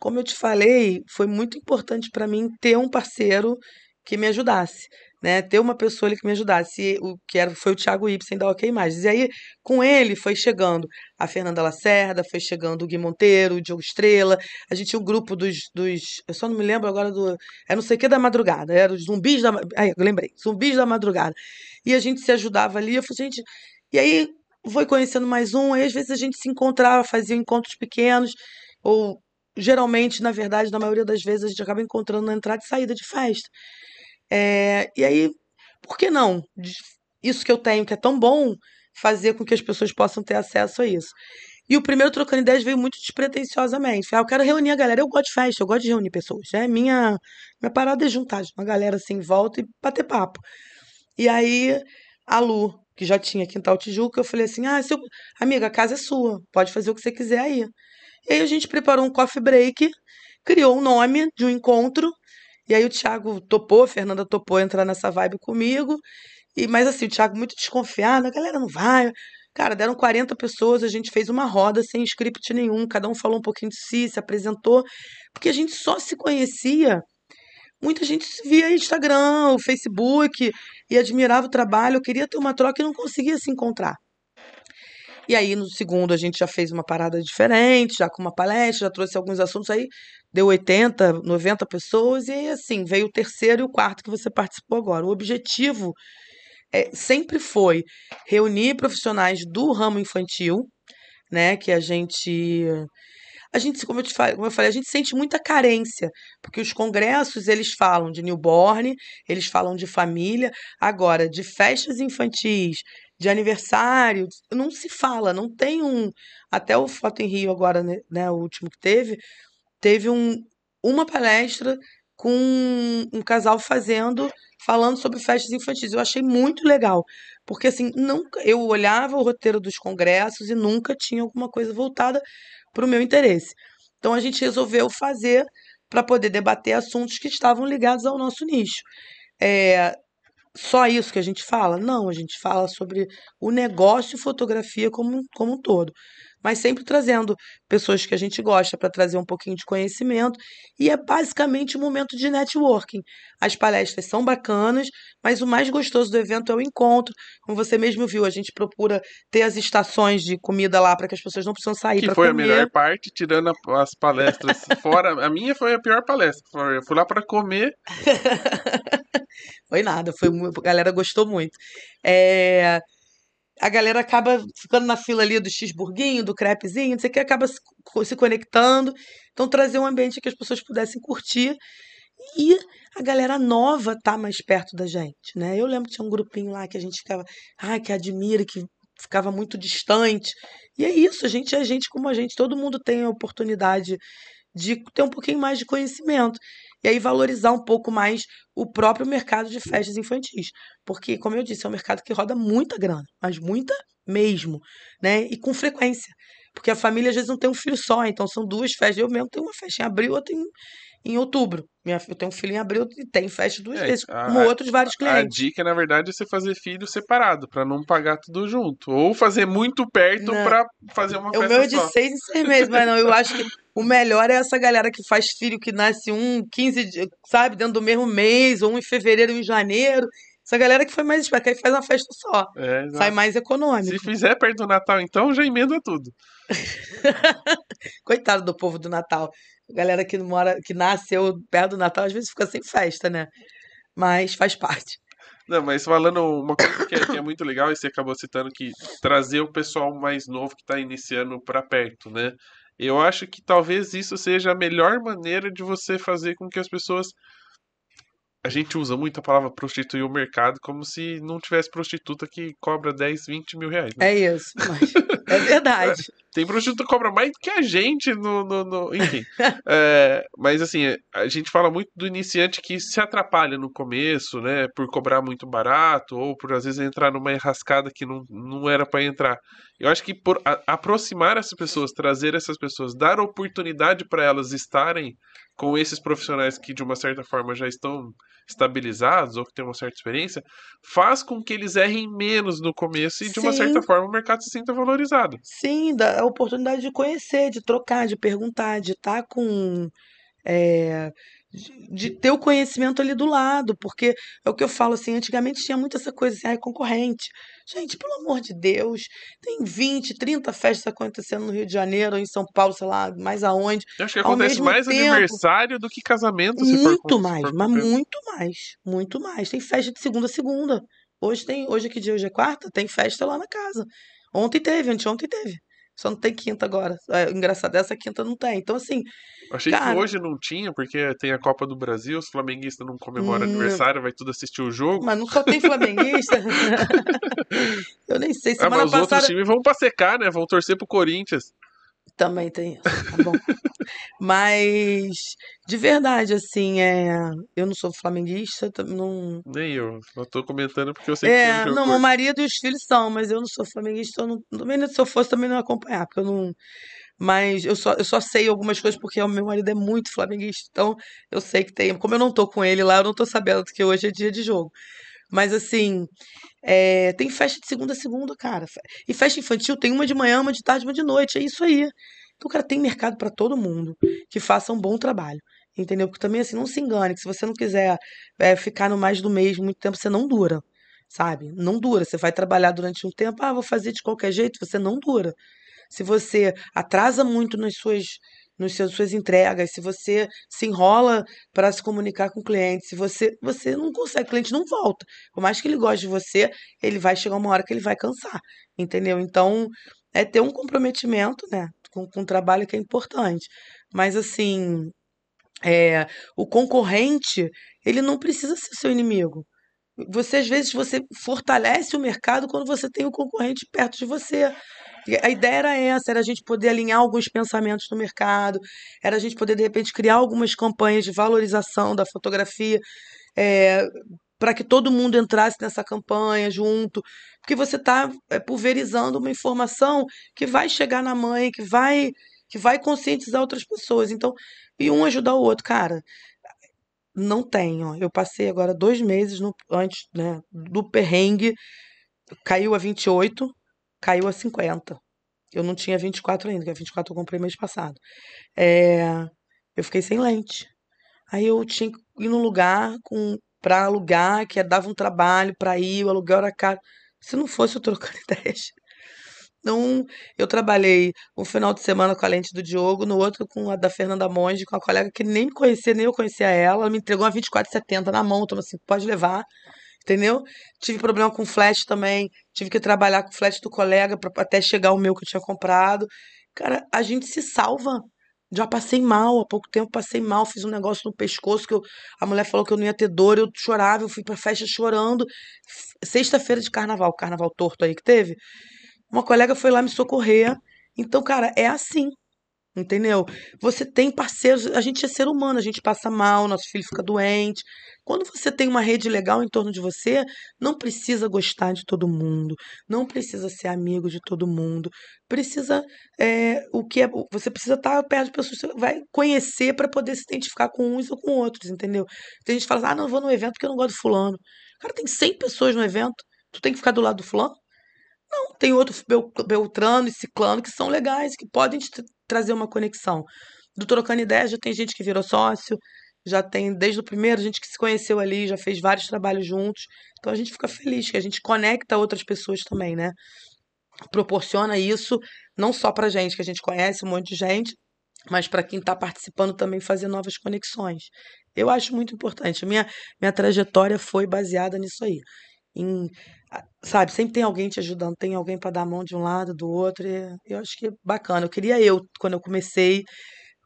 Como eu te falei, foi muito importante para mim ter um parceiro que me ajudasse, né? Ter uma pessoa ali que me ajudasse. O que era, foi o Thiago Ibsen da OK Imagens. E aí, com ele, foi chegando a Fernanda Lacerda, foi chegando o Gui Monteiro, o Diogo Estrela. A gente tinha um grupo dos, dos. Eu só não me lembro agora do. É não sei o que da madrugada. Era os zumbis da. Aí, eu lembrei. Zumbis da madrugada. E a gente se ajudava ali. Eu falei, gente. E aí, foi conhecendo mais um. Aí, às vezes, a gente se encontrava, fazia encontros pequenos. Ou geralmente, na verdade, na maioria das vezes, a gente acaba encontrando na entrada e saída de festa. É, e aí, por que não? Isso que eu tenho, que é tão bom, fazer com que as pessoas possam ter acesso a isso. E o primeiro Trocando Ideias veio muito despretensiosamente. Falei, ah, eu quero reunir a galera. Eu gosto de festa, eu gosto de reunir pessoas. Né? Minha, minha parada é juntar uma galera assim em volta e bater papo. E aí, a Lu, que já tinha Quintal Tijuca, eu falei assim: ah, seu... amiga, a casa é sua, pode fazer o que você quiser aí. E aí a gente preparou um coffee break, criou um nome de um encontro, e aí o Thiago topou, a Fernanda topou entrar nessa vibe comigo. E, mas assim, o Thiago muito desconfiado, a galera não vai. Cara, deram 40 pessoas, a gente fez uma roda sem script nenhum, cada um falou um pouquinho de si, se apresentou, porque a gente só se conhecia. Muita gente via Instagram, o Facebook, e admirava o trabalho, queria ter uma troca e não conseguia se encontrar. E aí, no segundo, a gente já fez uma parada diferente, já com uma palestra, já trouxe alguns assuntos aí, deu 80, 90 pessoas, e assim, veio o terceiro e o quarto que você participou agora. O objetivo é, sempre foi reunir profissionais do ramo infantil, né, que a gente a gente, como eu te falei, como eu falei, a gente sente muita carência, porque os congressos, eles falam de newborn, eles falam de família, agora de festas infantis, de aniversário, não se fala, não tem um, até o Foto em Rio agora, né, né, o último que teve, teve um, uma palestra com um, casal fazendo, falando sobre festas infantis. Eu achei muito legal, porque assim, nunca, eu olhava o roteiro dos congressos e nunca tinha alguma coisa voltada para o meu interesse. Então a gente resolveu fazer para poder debater assuntos que estavam ligados ao nosso nicho. É, só isso que a gente fala? Não, a gente fala sobre o negócio fotografia como, como um todo. Mas sempre trazendo pessoas que a gente gosta para trazer um pouquinho de conhecimento. E é basicamente um momento de networking. As palestras são bacanas, mas o mais gostoso do evento é o encontro. Como você mesmo viu, a gente procura ter as estações de comida lá para que as pessoas não precisam sair Que para foi a melhor parte, tirando a- as palestras *laughs* fora. A minha foi a pior palestra. Eu fui lá pra comer. *laughs* Foi nada, foi a galera gostou muito. É, a galera acaba ficando na fila ali do cheeseburguinho, do crepezinho, não sei o que, acaba se, se conectando. Então, trazer um ambiente que as pessoas pudessem curtir e a galera nova tá mais perto da gente, né? Eu lembro que tinha um grupinho lá que a gente ficava, ai, que admira, que ficava muito distante. E é isso, a gente é gente como a gente, todo mundo tem a oportunidade de ter um pouquinho mais de conhecimento. E aí valorizar um pouco mais o próprio mercado de festas infantis. Porque, como eu disse, é um mercado que roda muita grana, mas muita mesmo, né? E com frequência. Porque a família às vezes não tem um filho só, então são duas festas. Eu mesmo tenho uma festa em abril, outra em, em outubro. Minha, eu tenho um filho em abril e tem festa duas É, vezes, a- como outros vários A clientes. dica, na verdade, é você fazer filho separado, pra não pagar tudo junto. Ou fazer muito perto pra fazer uma É o festa meu é de só. seis em seis meses, mas não, eu acho que o melhor é essa galera que faz filho que nasce um, 15 dias, sabe, dentro do mesmo mês, ou um em fevereiro, um em janeiro. Essa galera que foi mais esperta, aí faz uma festa só. É. Sai mais Se econômico. fizer perto do Natal, então, já emenda tudo. *laughs* Coitado do povo do Natal. Galera que mora, que nasceu perto do Natal, às vezes fica sem festa, né? Mas faz parte. Não, mas falando uma coisa que é, que é muito legal, e você acabou citando que trazer o pessoal mais novo que está iniciando para perto, né? Eu acho que talvez isso seja a melhor maneira de você fazer com que as pessoas. A gente usa muito a palavra prostituir o mercado como se não tivesse prostituta que cobra 10, 20 mil reais. né? É isso, mas é verdade. *laughs* Tem prostituta que cobra mais do que a gente no. no- no- Enfim. *laughs* É, mas assim, a gente fala muito do iniciante que se atrapalha no começo, né? Por cobrar muito barato, ou por às vezes entrar numa enrascada que não, não era para entrar. Eu acho que por a- aproximar essas pessoas, trazer essas pessoas, dar oportunidade para elas estarem com esses profissionais que de uma certa forma já estão estabilizados ou que têm uma certa experiência, faz com que eles errem menos no começo e de uma Sim. certa forma o mercado se sinta valorizado. Sim, dá a oportunidade de conhecer, de trocar, de perguntar, de estar com. é, de, de ter o conhecimento ali do lado, porque é o que eu falo assim, antigamente tinha muito essa coisa assim, ai, concorrente. Gente, pelo amor de Deus, tem 20, 30 festas acontecendo no Rio de Janeiro, em São Paulo, sei lá, mais aonde. Eu acho que acontece mais tempo- aniversário do que casamento, se for Muito se mais, for mas muito mais, muito mais. Tem festa de segunda a segunda. Hoje tem, hoje é que dia? Hoje é quarta? Tem festa lá na casa. Ontem teve, anteontem teve. Só não tem quinta agora. É, engraçado, essa quinta não tem. Então, assim, Achei Cara- que hoje não tinha, porque tem a Copa do Brasil, os flamenguistas não comemoram Hum, aniversário, vai tudo assistir o jogo. mas não só tem flamenguista. *laughs* Eu nem sei. Ah, Semana mas os outros times vão pra secar, né? Vão torcer pro Corinthians. Também tem isso. Tá bom. Mas, de verdade, assim, é... eu não sou flamenguista, não, Nem eu. Só tô comentando porque eu sei que tem um É, não, meu marido e os filhos são, mas eu não sou flamenguista, eu não, também se eu fosse também não ia acompanhar, porque eu não, mas eu só, eu só sei algumas coisas porque o meu marido é muito flamenguista, então eu sei que tem, como eu não tô com ele lá, eu não tô sabendo que hoje é dia de jogo, mas assim, é, tem festa de segunda a segunda, cara, e festa infantil tem uma de manhã, uma de tarde, uma de noite, é isso aí, então, cara, tem mercado pra todo mundo que faça um bom trabalho. Entendeu? Porque também, assim, não se engane, que se você não quiser é, ficar no mais do mesmo muito tempo, você não dura sabe? Não dura. Você vai trabalhar durante um tempo, ah, vou fazer de qualquer jeito, você não dura. Se você atrasa muito nas suas, nos seus, suas entregas, se você se enrola para se comunicar com o cliente, se você, você não consegue, o cliente não volta. Por mais que ele goste de você, ele vai chegar uma hora que ele vai cansar, entendeu? Então, é ter um comprometimento, né, com, com o trabalho que é importante. Mas, assim, é, o concorrente, ele não precisa ser seu inimigo. Você, às vezes, você fortalece o mercado quando você tem o concorrente perto de você. A ideia era essa, era a gente poder alinhar alguns pensamentos no mercado, era a gente poder, de repente, criar algumas campanhas de valorização da fotografia, para que todo mundo entrasse nessa campanha junto, porque você está pulverizando uma informação que vai chegar na mãe, que vai, que vai conscientizar outras pessoas. Então, e um ajudar o outro, cara. Não tem, ó. Eu passei agora dois meses no, antes, né, do perrengue. Caiu a 28, caiu a 50. Eu não tinha 24 ainda, que a 24 eu comprei mês passado. É, eu fiquei sem lente. Aí eu tinha que ir num lugar com para alugar, que dava um trabalho para ir, o aluguel era caro. Se não fosse eu trocando *laughs* ideias. Então, eu trabalhei um final de semana com a lente do Diogo, no outro com a da Fernanda Monge, com a colega que nem me conhecia, nem eu conhecia ela. Ela me entregou uma 2470 na mão, então assim, pode levar, entendeu? Tive problema com flash também, tive que trabalhar com flash do colega pra, até chegar o meu que eu tinha comprado. Cara, a gente se salva. Já passei mal, há pouco tempo passei mal, fiz um negócio no pescoço que eu, a mulher falou que eu não ia ter dor, eu chorava, eu fui pra festa chorando. Sexta-feira de carnaval, carnaval torto aí que teve. uma colega foi lá me socorrer. Então, cara, é assim. Entendeu? Você tem parceiros, a gente é ser humano, a gente passa mal, nosso filho fica doente. Quando você tem uma rede legal em torno de você, não precisa gostar de todo mundo, não precisa ser amigo de todo mundo, precisa é, o que é, você precisa estar perto de pessoas você vai conhecer para poder se identificar com uns ou com outros, entendeu? Tem gente que fala, ah, não vou no evento porque eu não gosto de fulano. Cara, tem 100 pessoas no evento, tu tem que ficar do lado do fulano? Não, tem outro Beltrano e Ciclano que são legais, que podem te trazer uma conexão. Do Trocando Ideias já tem gente que virou sócio, já tem desde o primeiro, gente que se conheceu ali, já fez vários trabalhos juntos. Então a gente fica feliz que a gente conecta outras pessoas também, né? Proporciona isso não só pra gente, que a gente conhece um monte de gente, mas para quem está participando também fazer novas conexões. Eu acho muito importante. Minha, minha trajetória foi baseada nisso aí. Em sabe, sempre tem alguém te ajudando, tem alguém para dar a mão de um lado, do outro, e eu acho que é bacana. Eu queria eu, quando eu comecei,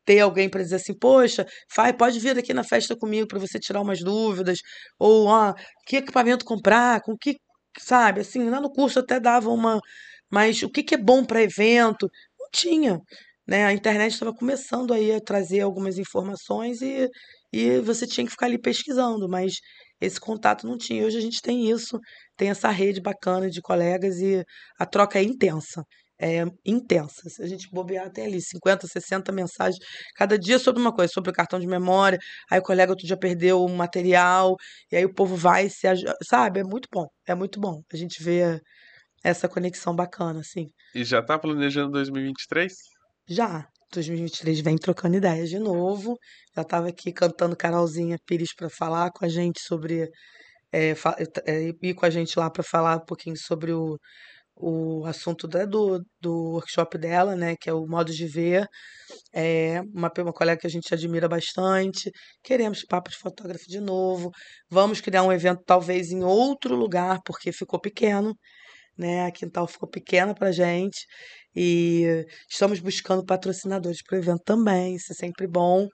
ter alguém para dizer assim, poxa, vai, pode vir aqui na festa comigo para você tirar umas dúvidas, ou ó, que equipamento comprar, com que, sabe, assim, lá no curso até dava uma, mas o que que é bom para evento? Não tinha, né? A internet estava começando aí a trazer algumas informações e, e você tinha que ficar ali pesquisando, mas esse contato não tinha. Hoje a gente tem isso, tem essa rede bacana de colegas e a troca é intensa. É intensa. Se a gente bobear, tem ali 50, 60 mensagens cada dia sobre uma coisa, sobre o cartão de memória. Aí o colega outro dia perdeu o material, e aí o povo vai se. Sabe? É muito bom. É muito bom. A gente vê essa conexão bacana, assim. E já tá planejando 2023? Já. 2023 vem trocando ideias de novo. Já estava aqui cantando Carolzinha Pires para falar com a gente sobre. É, é, ir com a gente lá para falar um pouquinho sobre o, o assunto da, do, do workshop dela, né? Que é o modo de ver. É uma, uma colega que a gente admira bastante. Queremos papo de fotógrafo de novo. Vamos criar um evento talvez em outro lugar, porque ficou pequeno né? A Quintal ficou pequena para gente e estamos buscando patrocinadores para o evento também, isso é sempre bom.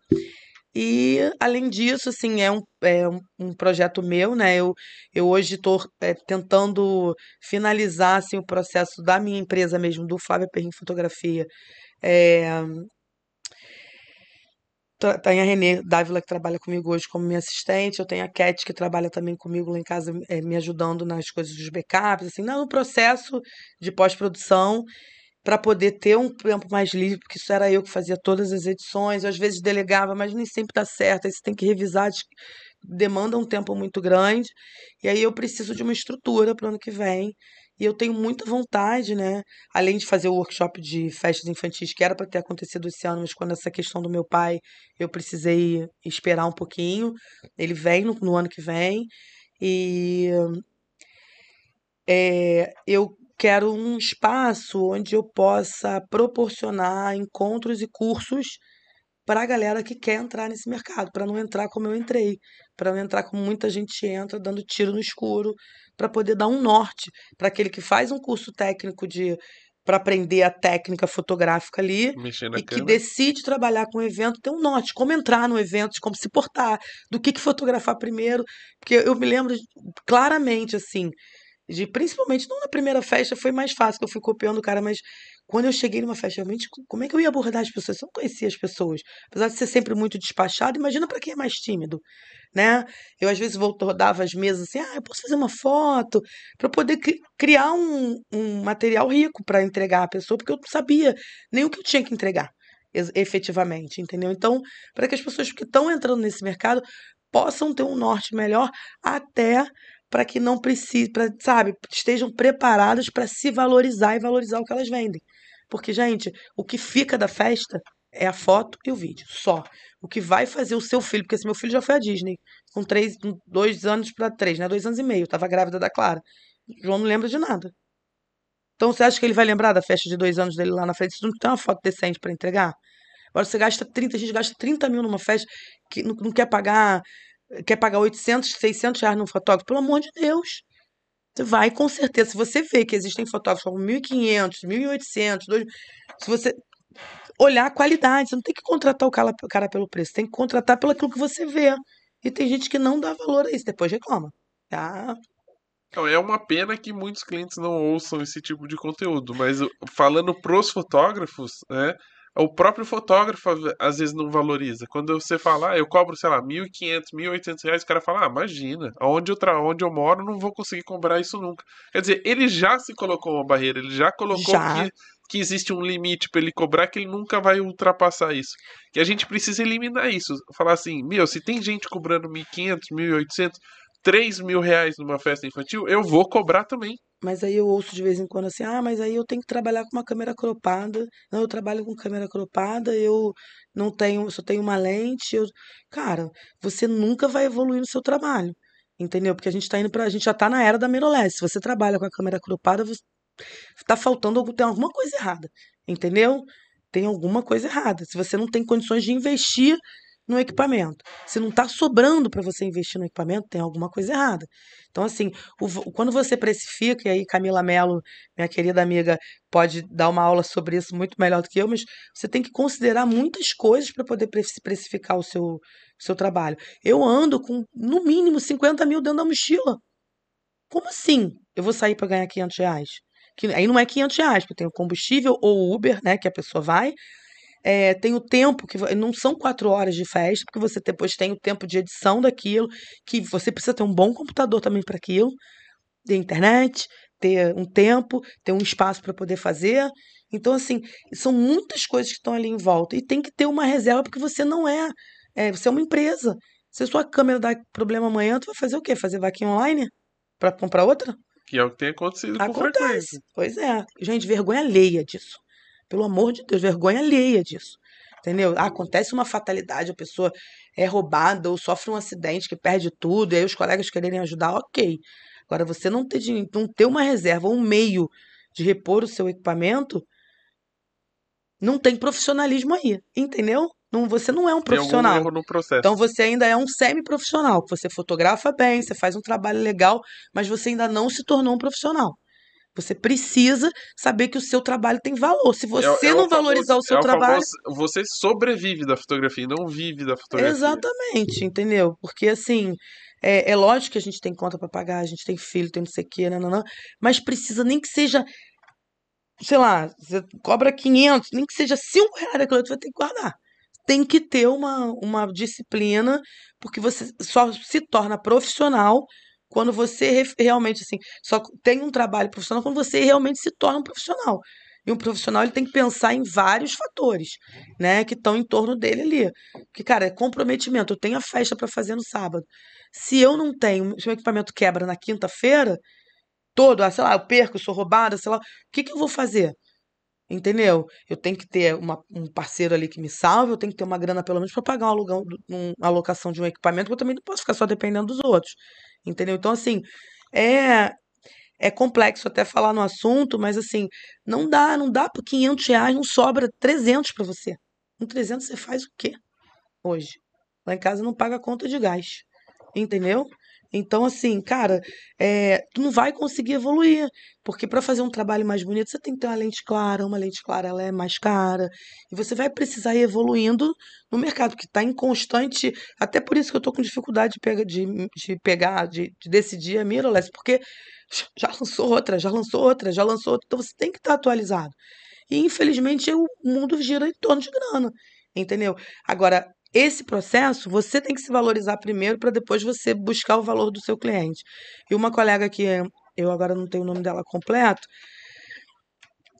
E, além disso, assim, é um, é um, projeto meu, né? Eu, eu hoje estou é, tentando finalizar, assim, o processo da minha empresa mesmo, do Flávia Perrin Fotografia. É, tem a Renê Dávila, que trabalha comigo hoje como minha assistente. Eu tenho a Cat, que trabalha também comigo lá em casa, é, me ajudando nas coisas dos backups, assim, no processo de pós-produção, para poder ter um tempo mais livre, porque isso era eu que fazia todas as edições. Eu, às vezes delegava, mas nem sempre dá certo. Aí você tem que revisar, demanda um tempo muito grande. E aí eu preciso de uma estrutura para o ano que vem e eu tenho muita vontade, né? Além de fazer o workshop de festas infantis, que era para ter acontecido esse ano, mas quando essa questão do meu pai, eu precisei esperar um pouquinho. Ele vem no, no ano que vem. E é, eu quero um espaço onde eu possa proporcionar encontros e cursos para a galera que quer entrar nesse mercado, para não entrar como eu entrei, para não entrar como muita gente entra, dando tiro no escuro, para poder dar um norte para aquele que faz um curso técnico de para aprender a técnica fotográfica ali e que decide trabalhar com o evento, ter um norte, como entrar no evento, como se portar, do que, que fotografar primeiro, porque eu me lembro claramente assim, de principalmente não na primeira festa foi mais fácil que eu fui copiando o cara, mas quando eu cheguei numa festa, realmente, como é que eu ia abordar as pessoas? Eu não conhecia as pessoas. Apesar de ser sempre muito despachado, imagina para quem é mais tímido, né? Eu às vezes voltava as mesas assim, ah, eu posso fazer uma foto, para poder criar um, um material rico para entregar à pessoa, porque eu não sabia nem o que eu tinha que entregar efetivamente, entendeu? Então, para que as pessoas que estão entrando nesse mercado possam ter um norte melhor até para que não precise, pra, sabe, estejam preparadas para se valorizar e valorizar o que elas vendem. Porque, gente, o que fica da festa é a foto e o vídeo, só. O que vai fazer o seu filho, porque esse meu filho já foi à Disney, com três, dois anos para três, né? Dois anos e meio, tava grávida da Clara. João não lembra de nada. Então você acha que ele vai lembrar da festa de dois anos dele lá na frente? Se não tem uma foto decente para entregar? Agora você gasta 30, a gente gasta 30 mil numa festa que não, não quer pagar quer pagar 800, 600 reais num fotógrafo, pelo amor de Deus. Você vai com certeza. Se você vê que existem fotógrafos com 1.500, 1.800, 2.000, se você olhar a qualidade, você não tem que contratar o cara, pelo preço, tem que contratar pelo aquilo que você vê. E tem gente que não dá valor a isso, depois reclama. Ah, Então, é uma pena que muitos clientes não ouçam esse tipo de conteúdo, mas falando pros fotógrafos, né? O próprio fotógrafo às vezes não valoriza. Quando você fala, ah, eu cobro, sei lá, 1.500, 1.800 reais, o cara fala, ah, imagina, onde eu, tra onde eu moro não vou conseguir cobrar isso nunca. Quer dizer, ele já se colocou uma barreira, ele já colocou Já. Que, que existe um limite para ele cobrar que ele nunca vai ultrapassar isso. Que a gente precisa eliminar isso. Falar assim, meu, se tem gente cobrando 1.500, 1.800, 3 mil reais numa festa infantil, eu vou cobrar também. Mas aí eu ouço de vez em quando assim, ah, mas aí eu tenho que trabalhar com uma câmera cropada. Não, eu trabalho com câmera cropada, eu não tenho, só tenho uma lente. Eu... Cara, você nunca vai evoluir no seu trabalho. Entendeu? Porque a gente tá indo pra. A gente já tá na era da mirrorless. Se você trabalha com a câmera cropada, você tá faltando algum, tem alguma coisa errada. Entendeu? Tem alguma coisa errada. Se você não tem condições de investir no equipamento. Se não está sobrando para você investir no equipamento, tem alguma coisa errada. Então, assim, o, quando você precifica, e aí Camila Mello, minha querida amiga, pode dar uma aula sobre isso muito melhor do que eu, mas você tem que considerar muitas coisas para poder precificar o seu, seu trabalho. Eu ando com, no mínimo, 50 mil dentro da mochila. Como assim eu vou sair para ganhar 500 reais? Que, aí não é 500 reais, porque tem o combustível ou Uber, né, que a pessoa vai, é, tem o tempo, que não são quatro horas de festa, porque você depois tem o tempo de edição daquilo, que você precisa ter um bom computador também para aquilo, ter internet, ter um tempo, ter um espaço para poder fazer. Então, assim, são muitas coisas que estão ali em volta. E tem que ter uma reserva, porque você não é. é você é uma empresa. Se a sua câmera dá problema amanhã, tu vai fazer o quê? Fazer vaquinha online? Para comprar outra? Que é o que tem acontecido Acontece. com frequência. Pois é. Gente, vergonha alheia disso. Pelo amor de Deus, vergonha alheia disso. Entendeu? Ah, acontece uma fatalidade, a pessoa é roubada ou sofre um acidente que perde tudo, e aí os colegas quererem ajudar, ok. Agora, você não ter, não ter uma reserva, um meio de repor o seu equipamento, não tem profissionalismo aí, entendeu? Não, você não é um profissional. Então você ainda é um semi-profissional. Você fotografa bem, você faz um trabalho legal, mas você ainda não se tornou um profissional. Você precisa saber que o seu trabalho tem valor. Se é você é, é não valorizar o seu é trabalho. Você sobrevive da fotografia, não vive da fotografia. Exatamente, entendeu? Porque assim. É, é lógico que a gente tem conta para pagar, a gente tem filho, tem não sei o quê, não, não, não, mas precisa nem que seja, sei lá, você cobra 500, nem que seja 5 reais aquilo, você vai ter que guardar. Tem que ter uma, uma disciplina, porque você só se torna profissional quando você realmente assim só tem um trabalho profissional quando você realmente se torna um profissional. E um profissional ele tem que pensar em vários fatores né que estão em torno dele ali. Que cara é comprometimento. Eu tenho a festa para fazer no sábado. Se eu não tenho se o equipamento quebra na quinta-feira todo ah, sei lá eu perco sou roubada sei lá o que que eu vou fazer Entendeu? Eu tenho que ter uma, um parceiro ali que me salve, eu tenho que ter uma grana pelo menos para pagar um alugão, um, uma alocação de um equipamento, porque eu também não posso ficar só dependendo dos outros. Entendeu? Então, assim, é é complexo até falar no assunto, mas assim, não dá, não dá por 500 reais, não sobra 300 para você. Com 300 você faz o quê hoje? Lá em casa não paga conta de gás, entendeu? Então, assim, cara, é, tu não vai conseguir evoluir, porque para fazer um trabalho mais bonito você tem que ter uma lente clara, uma lente clara ela é mais cara, e você vai precisar ir evoluindo no mercado, que está em constante. Até por isso que eu estou com dificuldade de, pega, de, de pegar, de, de decidir a mirrorless, porque já lançou outra, já lançou outra, já lançou outra, então você tem que estar tá atualizado. E infelizmente o mundo gira em torno de grana, entendeu? Agora, esse processo você tem que se valorizar primeiro para depois você buscar o valor do seu cliente. E uma colega que eu agora não tenho o nome dela completo,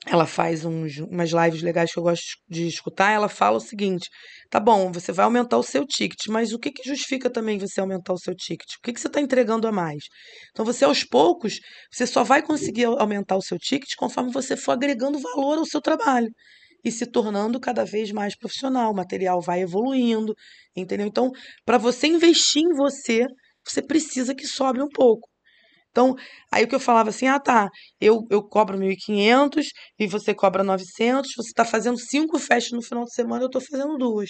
ela faz uns, umas lives legais que eu gosto de escutar. Ela fala o seguinte: tá bom, você vai aumentar o seu ticket, mas o que, que justifica também você aumentar o seu ticket? O que, que você está entregando a mais? Então, você aos poucos, você só vai conseguir aumentar o seu ticket conforme você for agregando valor ao seu trabalho e se tornando cada vez mais profissional. O material vai evoluindo, entendeu? Então, para você investir em você, você precisa que sobre um pouco. Então, aí o que eu falava assim, ah tá, eu, eu cobro 1.500 e você cobra 900, você está fazendo cinco festas no final de semana, eu estou fazendo duas.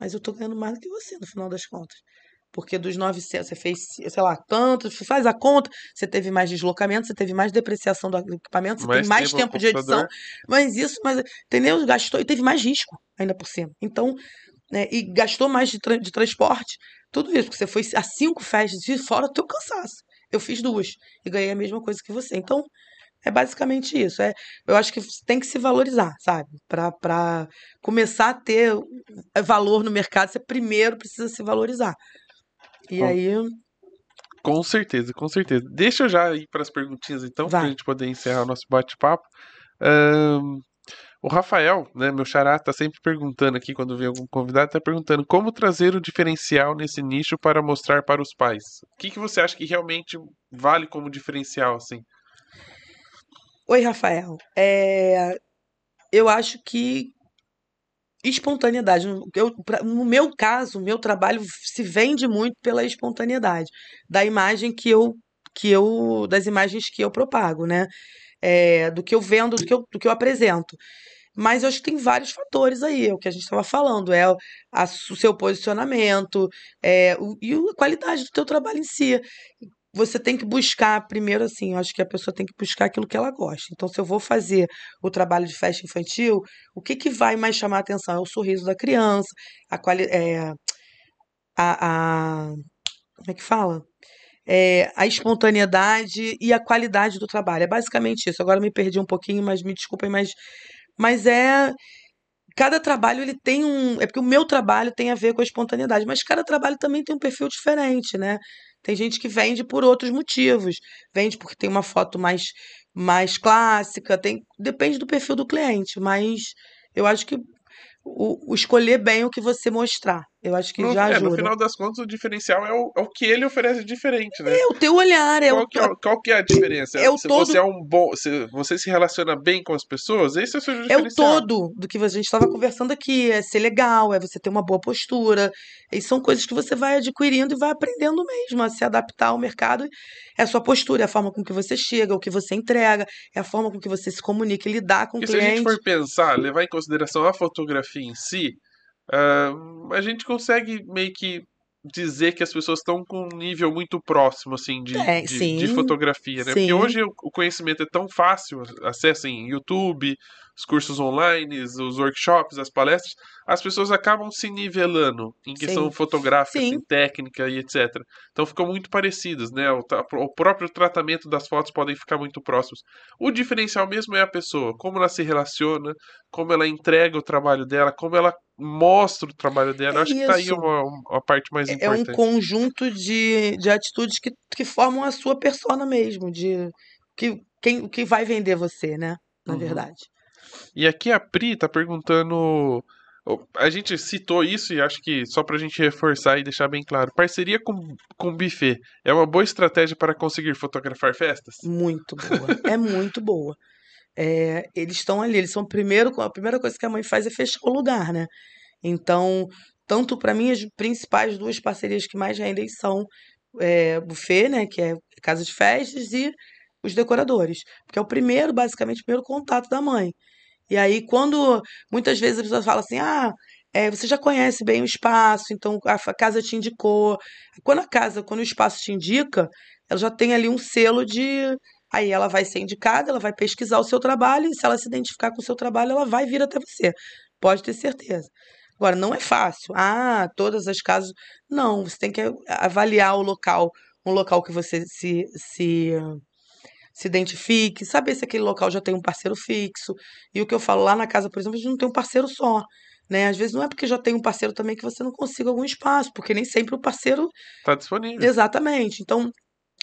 Mas eu estou ganhando mais do que você no final das contas. Porque dos 900, você fez, sei lá, tanto, faz a conta, você teve mais deslocamento, você teve mais depreciação do equipamento, você mais tem mais tempo, tempo de edição. Mas isso, mas, entendeu? Gastou e teve mais risco ainda por cima. Então, né, e gastou mais de, tra de transporte, tudo isso, porque você foi a cinco festas de fora do teu cansaço. eu fiz duas e ganhei a mesma coisa que você. Então, é basicamente isso. É, eu acho que tem que se valorizar, sabe? Para começar a ter valor no mercado, você primeiro precisa se valorizar. E Bom, aí. Com certeza, com certeza. Deixa eu já ir para as perguntinhas então, para a gente poder encerrar o nosso bate-papo. Ahn, o Rafael, né, meu xará, tá sempre perguntando aqui quando vem algum convidado, tá perguntando como trazer o diferencial nesse nicho para mostrar para os pais. O que que você acha que realmente vale como diferencial, assim? Oi, Rafael. É, eu acho que espontaneidade. No- Eu, pra- no meu caso, o meu trabalho se vende muito pela espontaneidade da imagem que eu, que eu, das imagens que eu propago, né? É, do que eu vendo, do que eu, do que eu apresento. Mas eu acho que tem vários fatores aí, é o que a gente estava falando, é o, a- o seu posicionamento, é, o- e a qualidade do teu trabalho em si. Você tem que buscar, primeiro assim, eu acho que a pessoa tem que buscar aquilo que ela gosta. Então, se eu vou fazer o trabalho de festa infantil, o que que vai mais chamar a atenção? É o sorriso da criança, a quali é, a, a- como é que fala? É, a espontaneidade e a qualidade do trabalho. É basicamente isso. Agora me perdi um pouquinho, mas me desculpem, mas, mas é cada trabalho ele tem um. É porque o meu trabalho tem a ver com a espontaneidade, mas cada trabalho também tem um perfil diferente, né? Tem gente que vende por outros motivos. Vende porque tem uma foto mais, mais clássica, tem, depende do perfil do cliente, mas eu acho que o, o escolher bem o que você mostrar, eu acho que No, já é, no ajuda. final das contas, o diferencial é o, é o que ele oferece diferente, né? É o teu olhar, é o, Qual que é, o- qual que é a diferença? é o Se todo você é um bom, se você se relaciona bem com as pessoas, esse é o seu É o diferencial. todo do que a gente estava conversando aqui. É ser legal, é você ter uma boa postura. E são coisas que você vai adquirindo e vai aprendendo mesmo a se adaptar ao mercado. É a sua postura, é a forma com que você chega, o que você entrega, é a forma com que você se comunica e lidar com o Porque se a gente cliente. for pensar, levar em consideração a fotografia em si, ah, a gente consegue meio que dizer que as pessoas estão com um nível muito próximo, assim, de, É, de, de fotografia, né? Porque sim. hoje o o conhecimento é tão fácil, acessem YouTube, os cursos online, os workshops, as palestras, as pessoas acabam se nivelando em questão Sim, fotográfica, assim, sim. técnica e etc. Então ficam muito parecidas, né? O, o próprio tratamento das fotos podem ficar muito próximos. O diferencial mesmo é a pessoa, como ela se relaciona, como ela entrega o trabalho dela, como ela mostra o trabalho dela. É acho que tá aí isso. uma, uma parte mais É é um importante. conjunto de, de atitudes que, que formam a sua persona mesmo, de que, quem, que vai vender você, né? Na Uhum. verdade. E aqui a Pri tá perguntando. A gente citou isso e acho que só pra gente reforçar e deixar bem claro. Parceria com, com buffet é uma boa estratégia para conseguir fotografar festas? Muito boa. É muito boa. É, eles estão ali, eles são primeiro, a primeira coisa que a mãe faz é fechar o lugar, né? Então, tanto para mim, as principais duas parcerias que mais rendem são é, buffet, né? Que é casa de festas, e os decoradores. Porque é o primeiro, basicamente, o primeiro contato da mãe. E aí, quando muitas vezes a pessoa fala assim, ah, é, você já conhece bem o espaço, então a casa te indicou. Quando a casa, quando o espaço te indica, ela já tem ali um selo de. Aí ela vai ser indicada, ela vai pesquisar o seu trabalho, e se ela se identificar com o seu trabalho, ela vai vir até você. Pode ter certeza. Agora, não é fácil. Ah, todas as casas. Não, você tem que avaliar o local, um local que você se, se se identifique, saber se aquele local já tem um parceiro fixo. E o que eu falo lá na casa, por exemplo, a gente não tem um parceiro só, né? Às vezes não é porque já tem um parceiro também que você não consiga algum espaço, porque nem sempre o parceiro Tá disponível. exatamente. Então,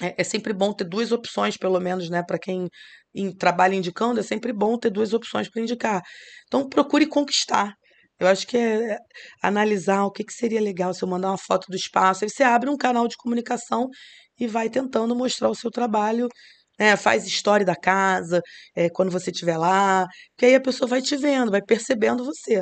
é, é sempre bom ter duas opções, pelo menos, né, para quem em- trabalha indicando, é sempre bom ter duas opções para indicar. Então, procure conquistar. Eu acho que é é analisar o que que seria legal se eu mandar uma foto do espaço. Aí você abre um canal de comunicação e vai tentando mostrar o seu trabalho, né? Faz história da casa, é, quando você estiver lá, que aí a pessoa vai te vendo, vai percebendo você,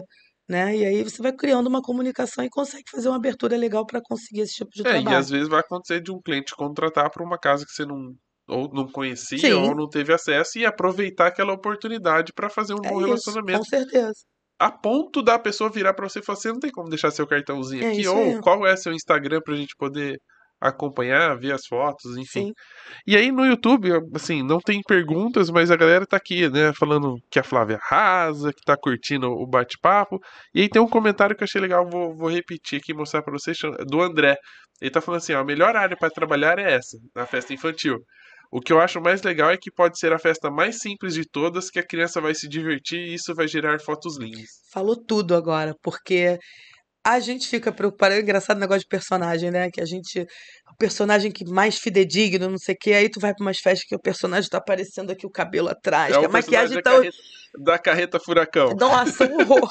né? E aí você vai criando uma comunicação e consegue fazer uma abertura legal para conseguir esse tipo de É, e trabalho. às vezes vai acontecer de um cliente contratar para uma casa que você não ou não conhecia Sim, ou não teve acesso e aproveitar aquela oportunidade para fazer um é bom isso, com relacionamento. certeza. A ponto da pessoa virar para você e falar: você não tem como deixar seu cartãozinho É aqui? Ou aí. qual é seu Instagram pra gente poder acompanhar, ver as fotos, enfim. Sim. E aí no YouTube, assim, não tem perguntas, mas a galera tá aqui, né, falando que a Flávia arrasa, que tá curtindo o bate-papo. E aí tem um comentário que eu achei legal, vou, vou repetir aqui e mostrar pra vocês, do André. Ele tá falando assim, ó, a melhor área para trabalhar é essa, na festa infantil. O que eu acho mais legal é que pode ser a festa mais simples de todas, que a criança vai se divertir e isso vai gerar fotos lindas. Falou tudo agora, porque a gente fica preocupado. É engraçado o negócio de personagem, né? Que a gente. O personagem que mais fidedigno, não sei o quê. Aí tu vai pra umas festas que o personagem tá aparecendo aqui o cabelo atrás, É que a maquiagem personagem tá. da carreta, da carreta furacão. Nossa, um horror.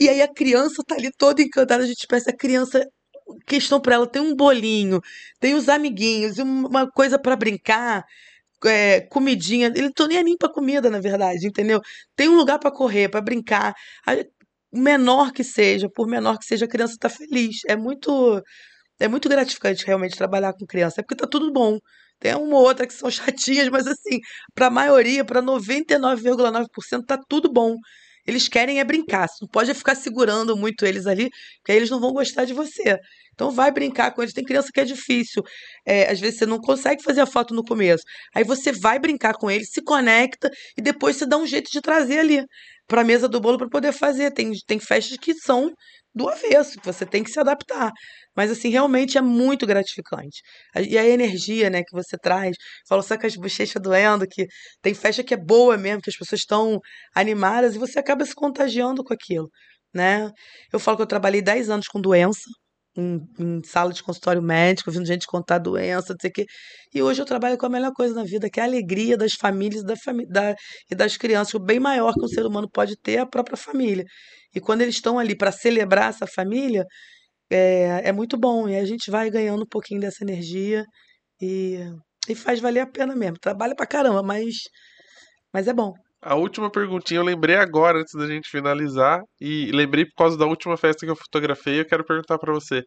E aí a criança tá ali toda encantada. A gente pensa, a criança. Questão pra ela, tem um bolinho, tem os amiguinhos, uma coisa pra brincar, é, comidinha. Ele não tô nem nem pra comida, na verdade, entendeu? Tem um lugar pra correr, pra brincar. A- menor que seja, por menor que seja, a criança tá feliz. É muito. É muito gratificante realmente trabalhar com criança. É porque tá tudo bom. Tem uma ou outra que são *laughs* chatinhas, mas assim, pra maioria, pra 99,9%, tá tudo bom. Eles querem é brincar. Você não pode ficar segurando muito eles ali, porque aí eles não vão gostar de você. Então vai brincar com eles. Tem criança que é difícil. É, às vezes você não consegue fazer a foto no começo. Aí você vai brincar com eles, se conecta e depois você dá um jeito de trazer ali para a mesa do bolo para poder fazer. Tem, tem festas que são do avesso, você tem que se adaptar. Mas assim, realmente é muito gratificante. E a energia, né, que você traz, falou só com as bochechas doendo, que tem festa que é boa mesmo, que as pessoas estão animadas e você acaba se contagiando com aquilo, né? Eu falo que eu trabalhei 10 anos com doença, em, em sala de consultório médico, ouvindo gente contar doença, não sei o quê. E hoje eu trabalho com a melhor coisa na vida, que é a alegria das famílias da fami da, e das crianças. O bem maior que um ser humano pode ter é a própria família. E quando eles estão ali para celebrar essa família, é, é muito bom. E a gente vai ganhando um pouquinho dessa energia e, e faz valer a pena mesmo. Trabalha pra caramba, mas, mas é bom. A última perguntinha eu lembrei agora, antes da gente finalizar, e lembrei por causa da última festa que eu fotografei, eu quero perguntar pra você.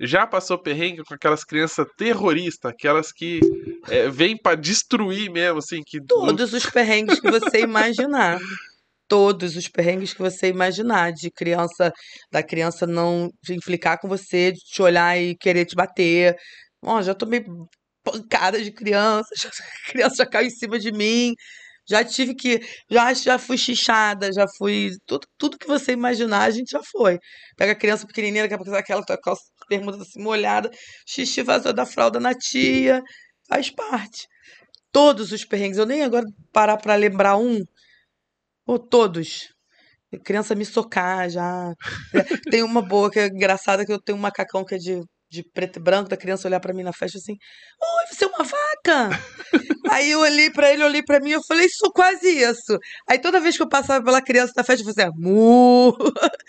Já passou perrengue com aquelas crianças terroristas, aquelas que é, vêm pra destruir mesmo, assim, que Todos os perrengues que você imaginar. *laughs* Todos os perrengues que você imaginar. De criança, da criança não implicar com você, de te olhar e querer te bater. Ó, já tomei pancada de criança, *laughs* já, a criança já caiu em cima de mim. Já tive que. Já, já fui xixada, já fui. Tudo, tudo que você imaginar, a gente já foi. Pega a criança pequenininha, daqui a pouco tá aquela tua calça, bermuda assim molhada, xixi vazou da fralda na tia. Faz parte. Todos os perrengues. Eu nem agora parar pra lembrar um. Ou todos. A criança me socar já. *laughs* Tem uma boa que é engraçada que eu tenho um macacão que é de, de preto e branco, da criança olhar pra mim na festa assim: Oi, você é uma vaca? *laughs* Aí eu olhei pra ele, olhei pra mim, eu falei, sou quase isso. Aí toda vez que eu passava pela criança na festa, eu fazia mu. *laughs*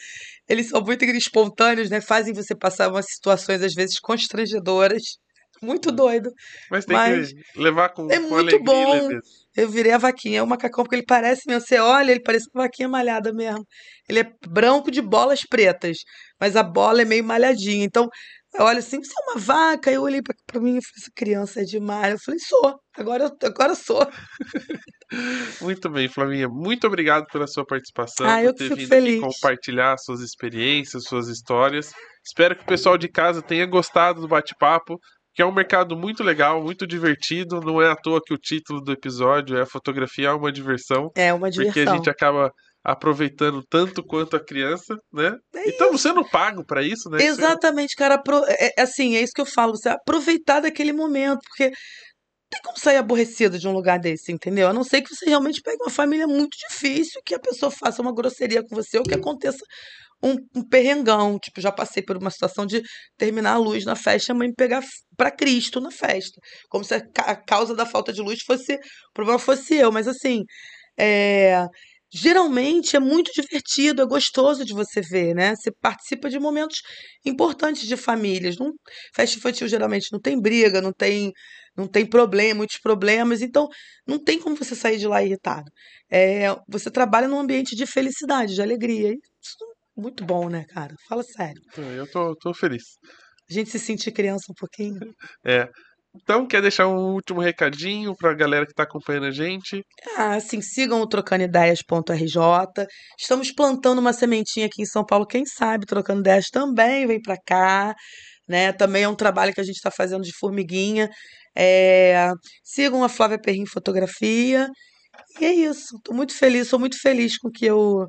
Eles são muito espontâneos, né? Fazem você passar umas situações, às vezes, constrangedoras. Muito doido. Mas tem Mas que levar com, é com muito alegria bom. leveza. Eu virei a vaquinha, é o macacão, porque ele parece mesmo. Você olha, ele parece uma vaquinha malhada mesmo. Ele é branco de bolas pretas, mas a bola é meio malhadinha. Então, eu olho assim, você é uma vaca? Eu olhei pra, pra mim e falei, essa criança é demais. Eu falei, sou, agora agora sou. *laughs* Muito bem, Flavinha. Muito obrigado pela sua participação, Ah, por eu ter fico vindo aqui feliz. compartilhar suas experiências, suas histórias. Espero que o pessoal de casa tenha gostado do bate-papo, que é um mercado muito legal, muito divertido. Não é à toa que o título do episódio é Fotografia é uma diversão, É uma porque a diversão. gente acaba aproveitando tanto quanto a criança, né? É E estamos sendo pago para isso, né? Exatamente, cara. É, é assim, é isso que eu falo. Você aproveitar daquele momento, porque não tem como sair aborrecido de um lugar desse, entendeu? A não ser que você realmente pegue uma família muito difícil, que a pessoa faça uma grosseria com você ou que aconteça um, um perrengão. Tipo, já passei por uma situação de terminar a luz na festa e a mãe me pegar pra Cristo na festa. Como se a causa da falta de luz fosse. O problema fosse eu. Mas assim, é. Geralmente é muito divertido, é gostoso de você ver, né? Você participa de momentos importantes de famílias. Não, festa infantil geralmente não tem briga, não tem, não tem problema, muitos problemas, então não tem como você sair de lá irritado. É, você trabalha num ambiente de felicidade, de alegria. e Isso é muito bom, né, cara? Fala sério. Eu tô, tô feliz. A gente se sentir criança um pouquinho. *laughs* É. Então, quer deixar um último recadinho para a galera que está acompanhando a gente? Ah, assim, sigam o trocandoideias.rj. Estamos plantando uma sementinha aqui em São Paulo. Quem sabe Trocando Ideias também vem pra cá. né? Também é um trabalho que a gente está fazendo de formiguinha. É... Sigam a Flávia Perrin Fotografia. E é isso. Estou muito feliz, sou muito feliz com que eu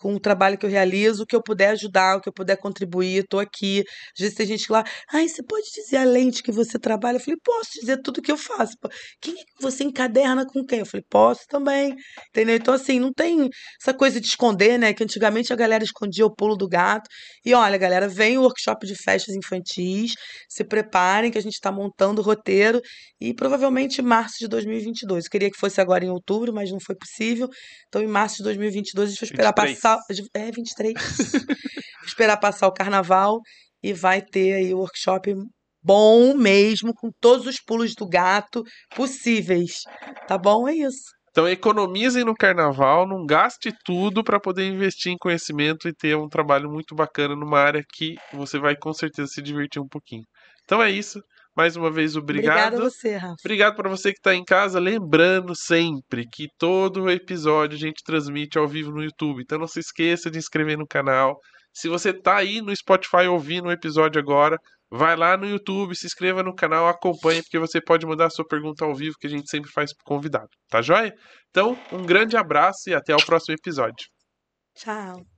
com o trabalho que eu realizo, o que eu puder ajudar, o que eu puder contribuir, estou aqui. Às vezes tem gente lá, ai, você pode dizer a lente que você trabalha? Eu falei, posso dizer tudo que eu faço. Quem é que você encaderna com quem? Eu falei, posso também. Entendeu? Então, assim, não tem essa coisa de esconder, né? Que antigamente a galera escondia o pulo do gato. E olha, galera, vem o workshop de festas infantis, se preparem que a gente está montando o roteiro e provavelmente em março de 2022. Eu queria que fosse agora em outubro, mas não foi possível. Então, em março de 2022, a gente vai esperar 23. passar passar. É, 23. *laughs* esperar passar o carnaval e vai ter aí o workshop bom mesmo, com todos os pulos do gato possíveis. Tá bom? É isso. Então economizem no carnaval, não gaste tudo para poder investir em conhecimento e ter um trabalho muito bacana numa área que você vai com certeza se divertir um pouquinho. Então é isso. Mais uma vez, obrigado. Obrigada a você, Rafa. Obrigado para você que está em casa. Lembrando sempre que todo episódio a gente transmite ao vivo no YouTube. Então não se esqueça de inscrever no canal. Se você está aí no Spotify ouvindo o episódio agora, vai lá no YouTube, se inscreva no canal, acompanhe, porque você pode mandar a sua pergunta ao vivo, que a gente sempre faz pro convidado. Tá joia? Então, um grande abraço e até o próximo episódio. Tchau.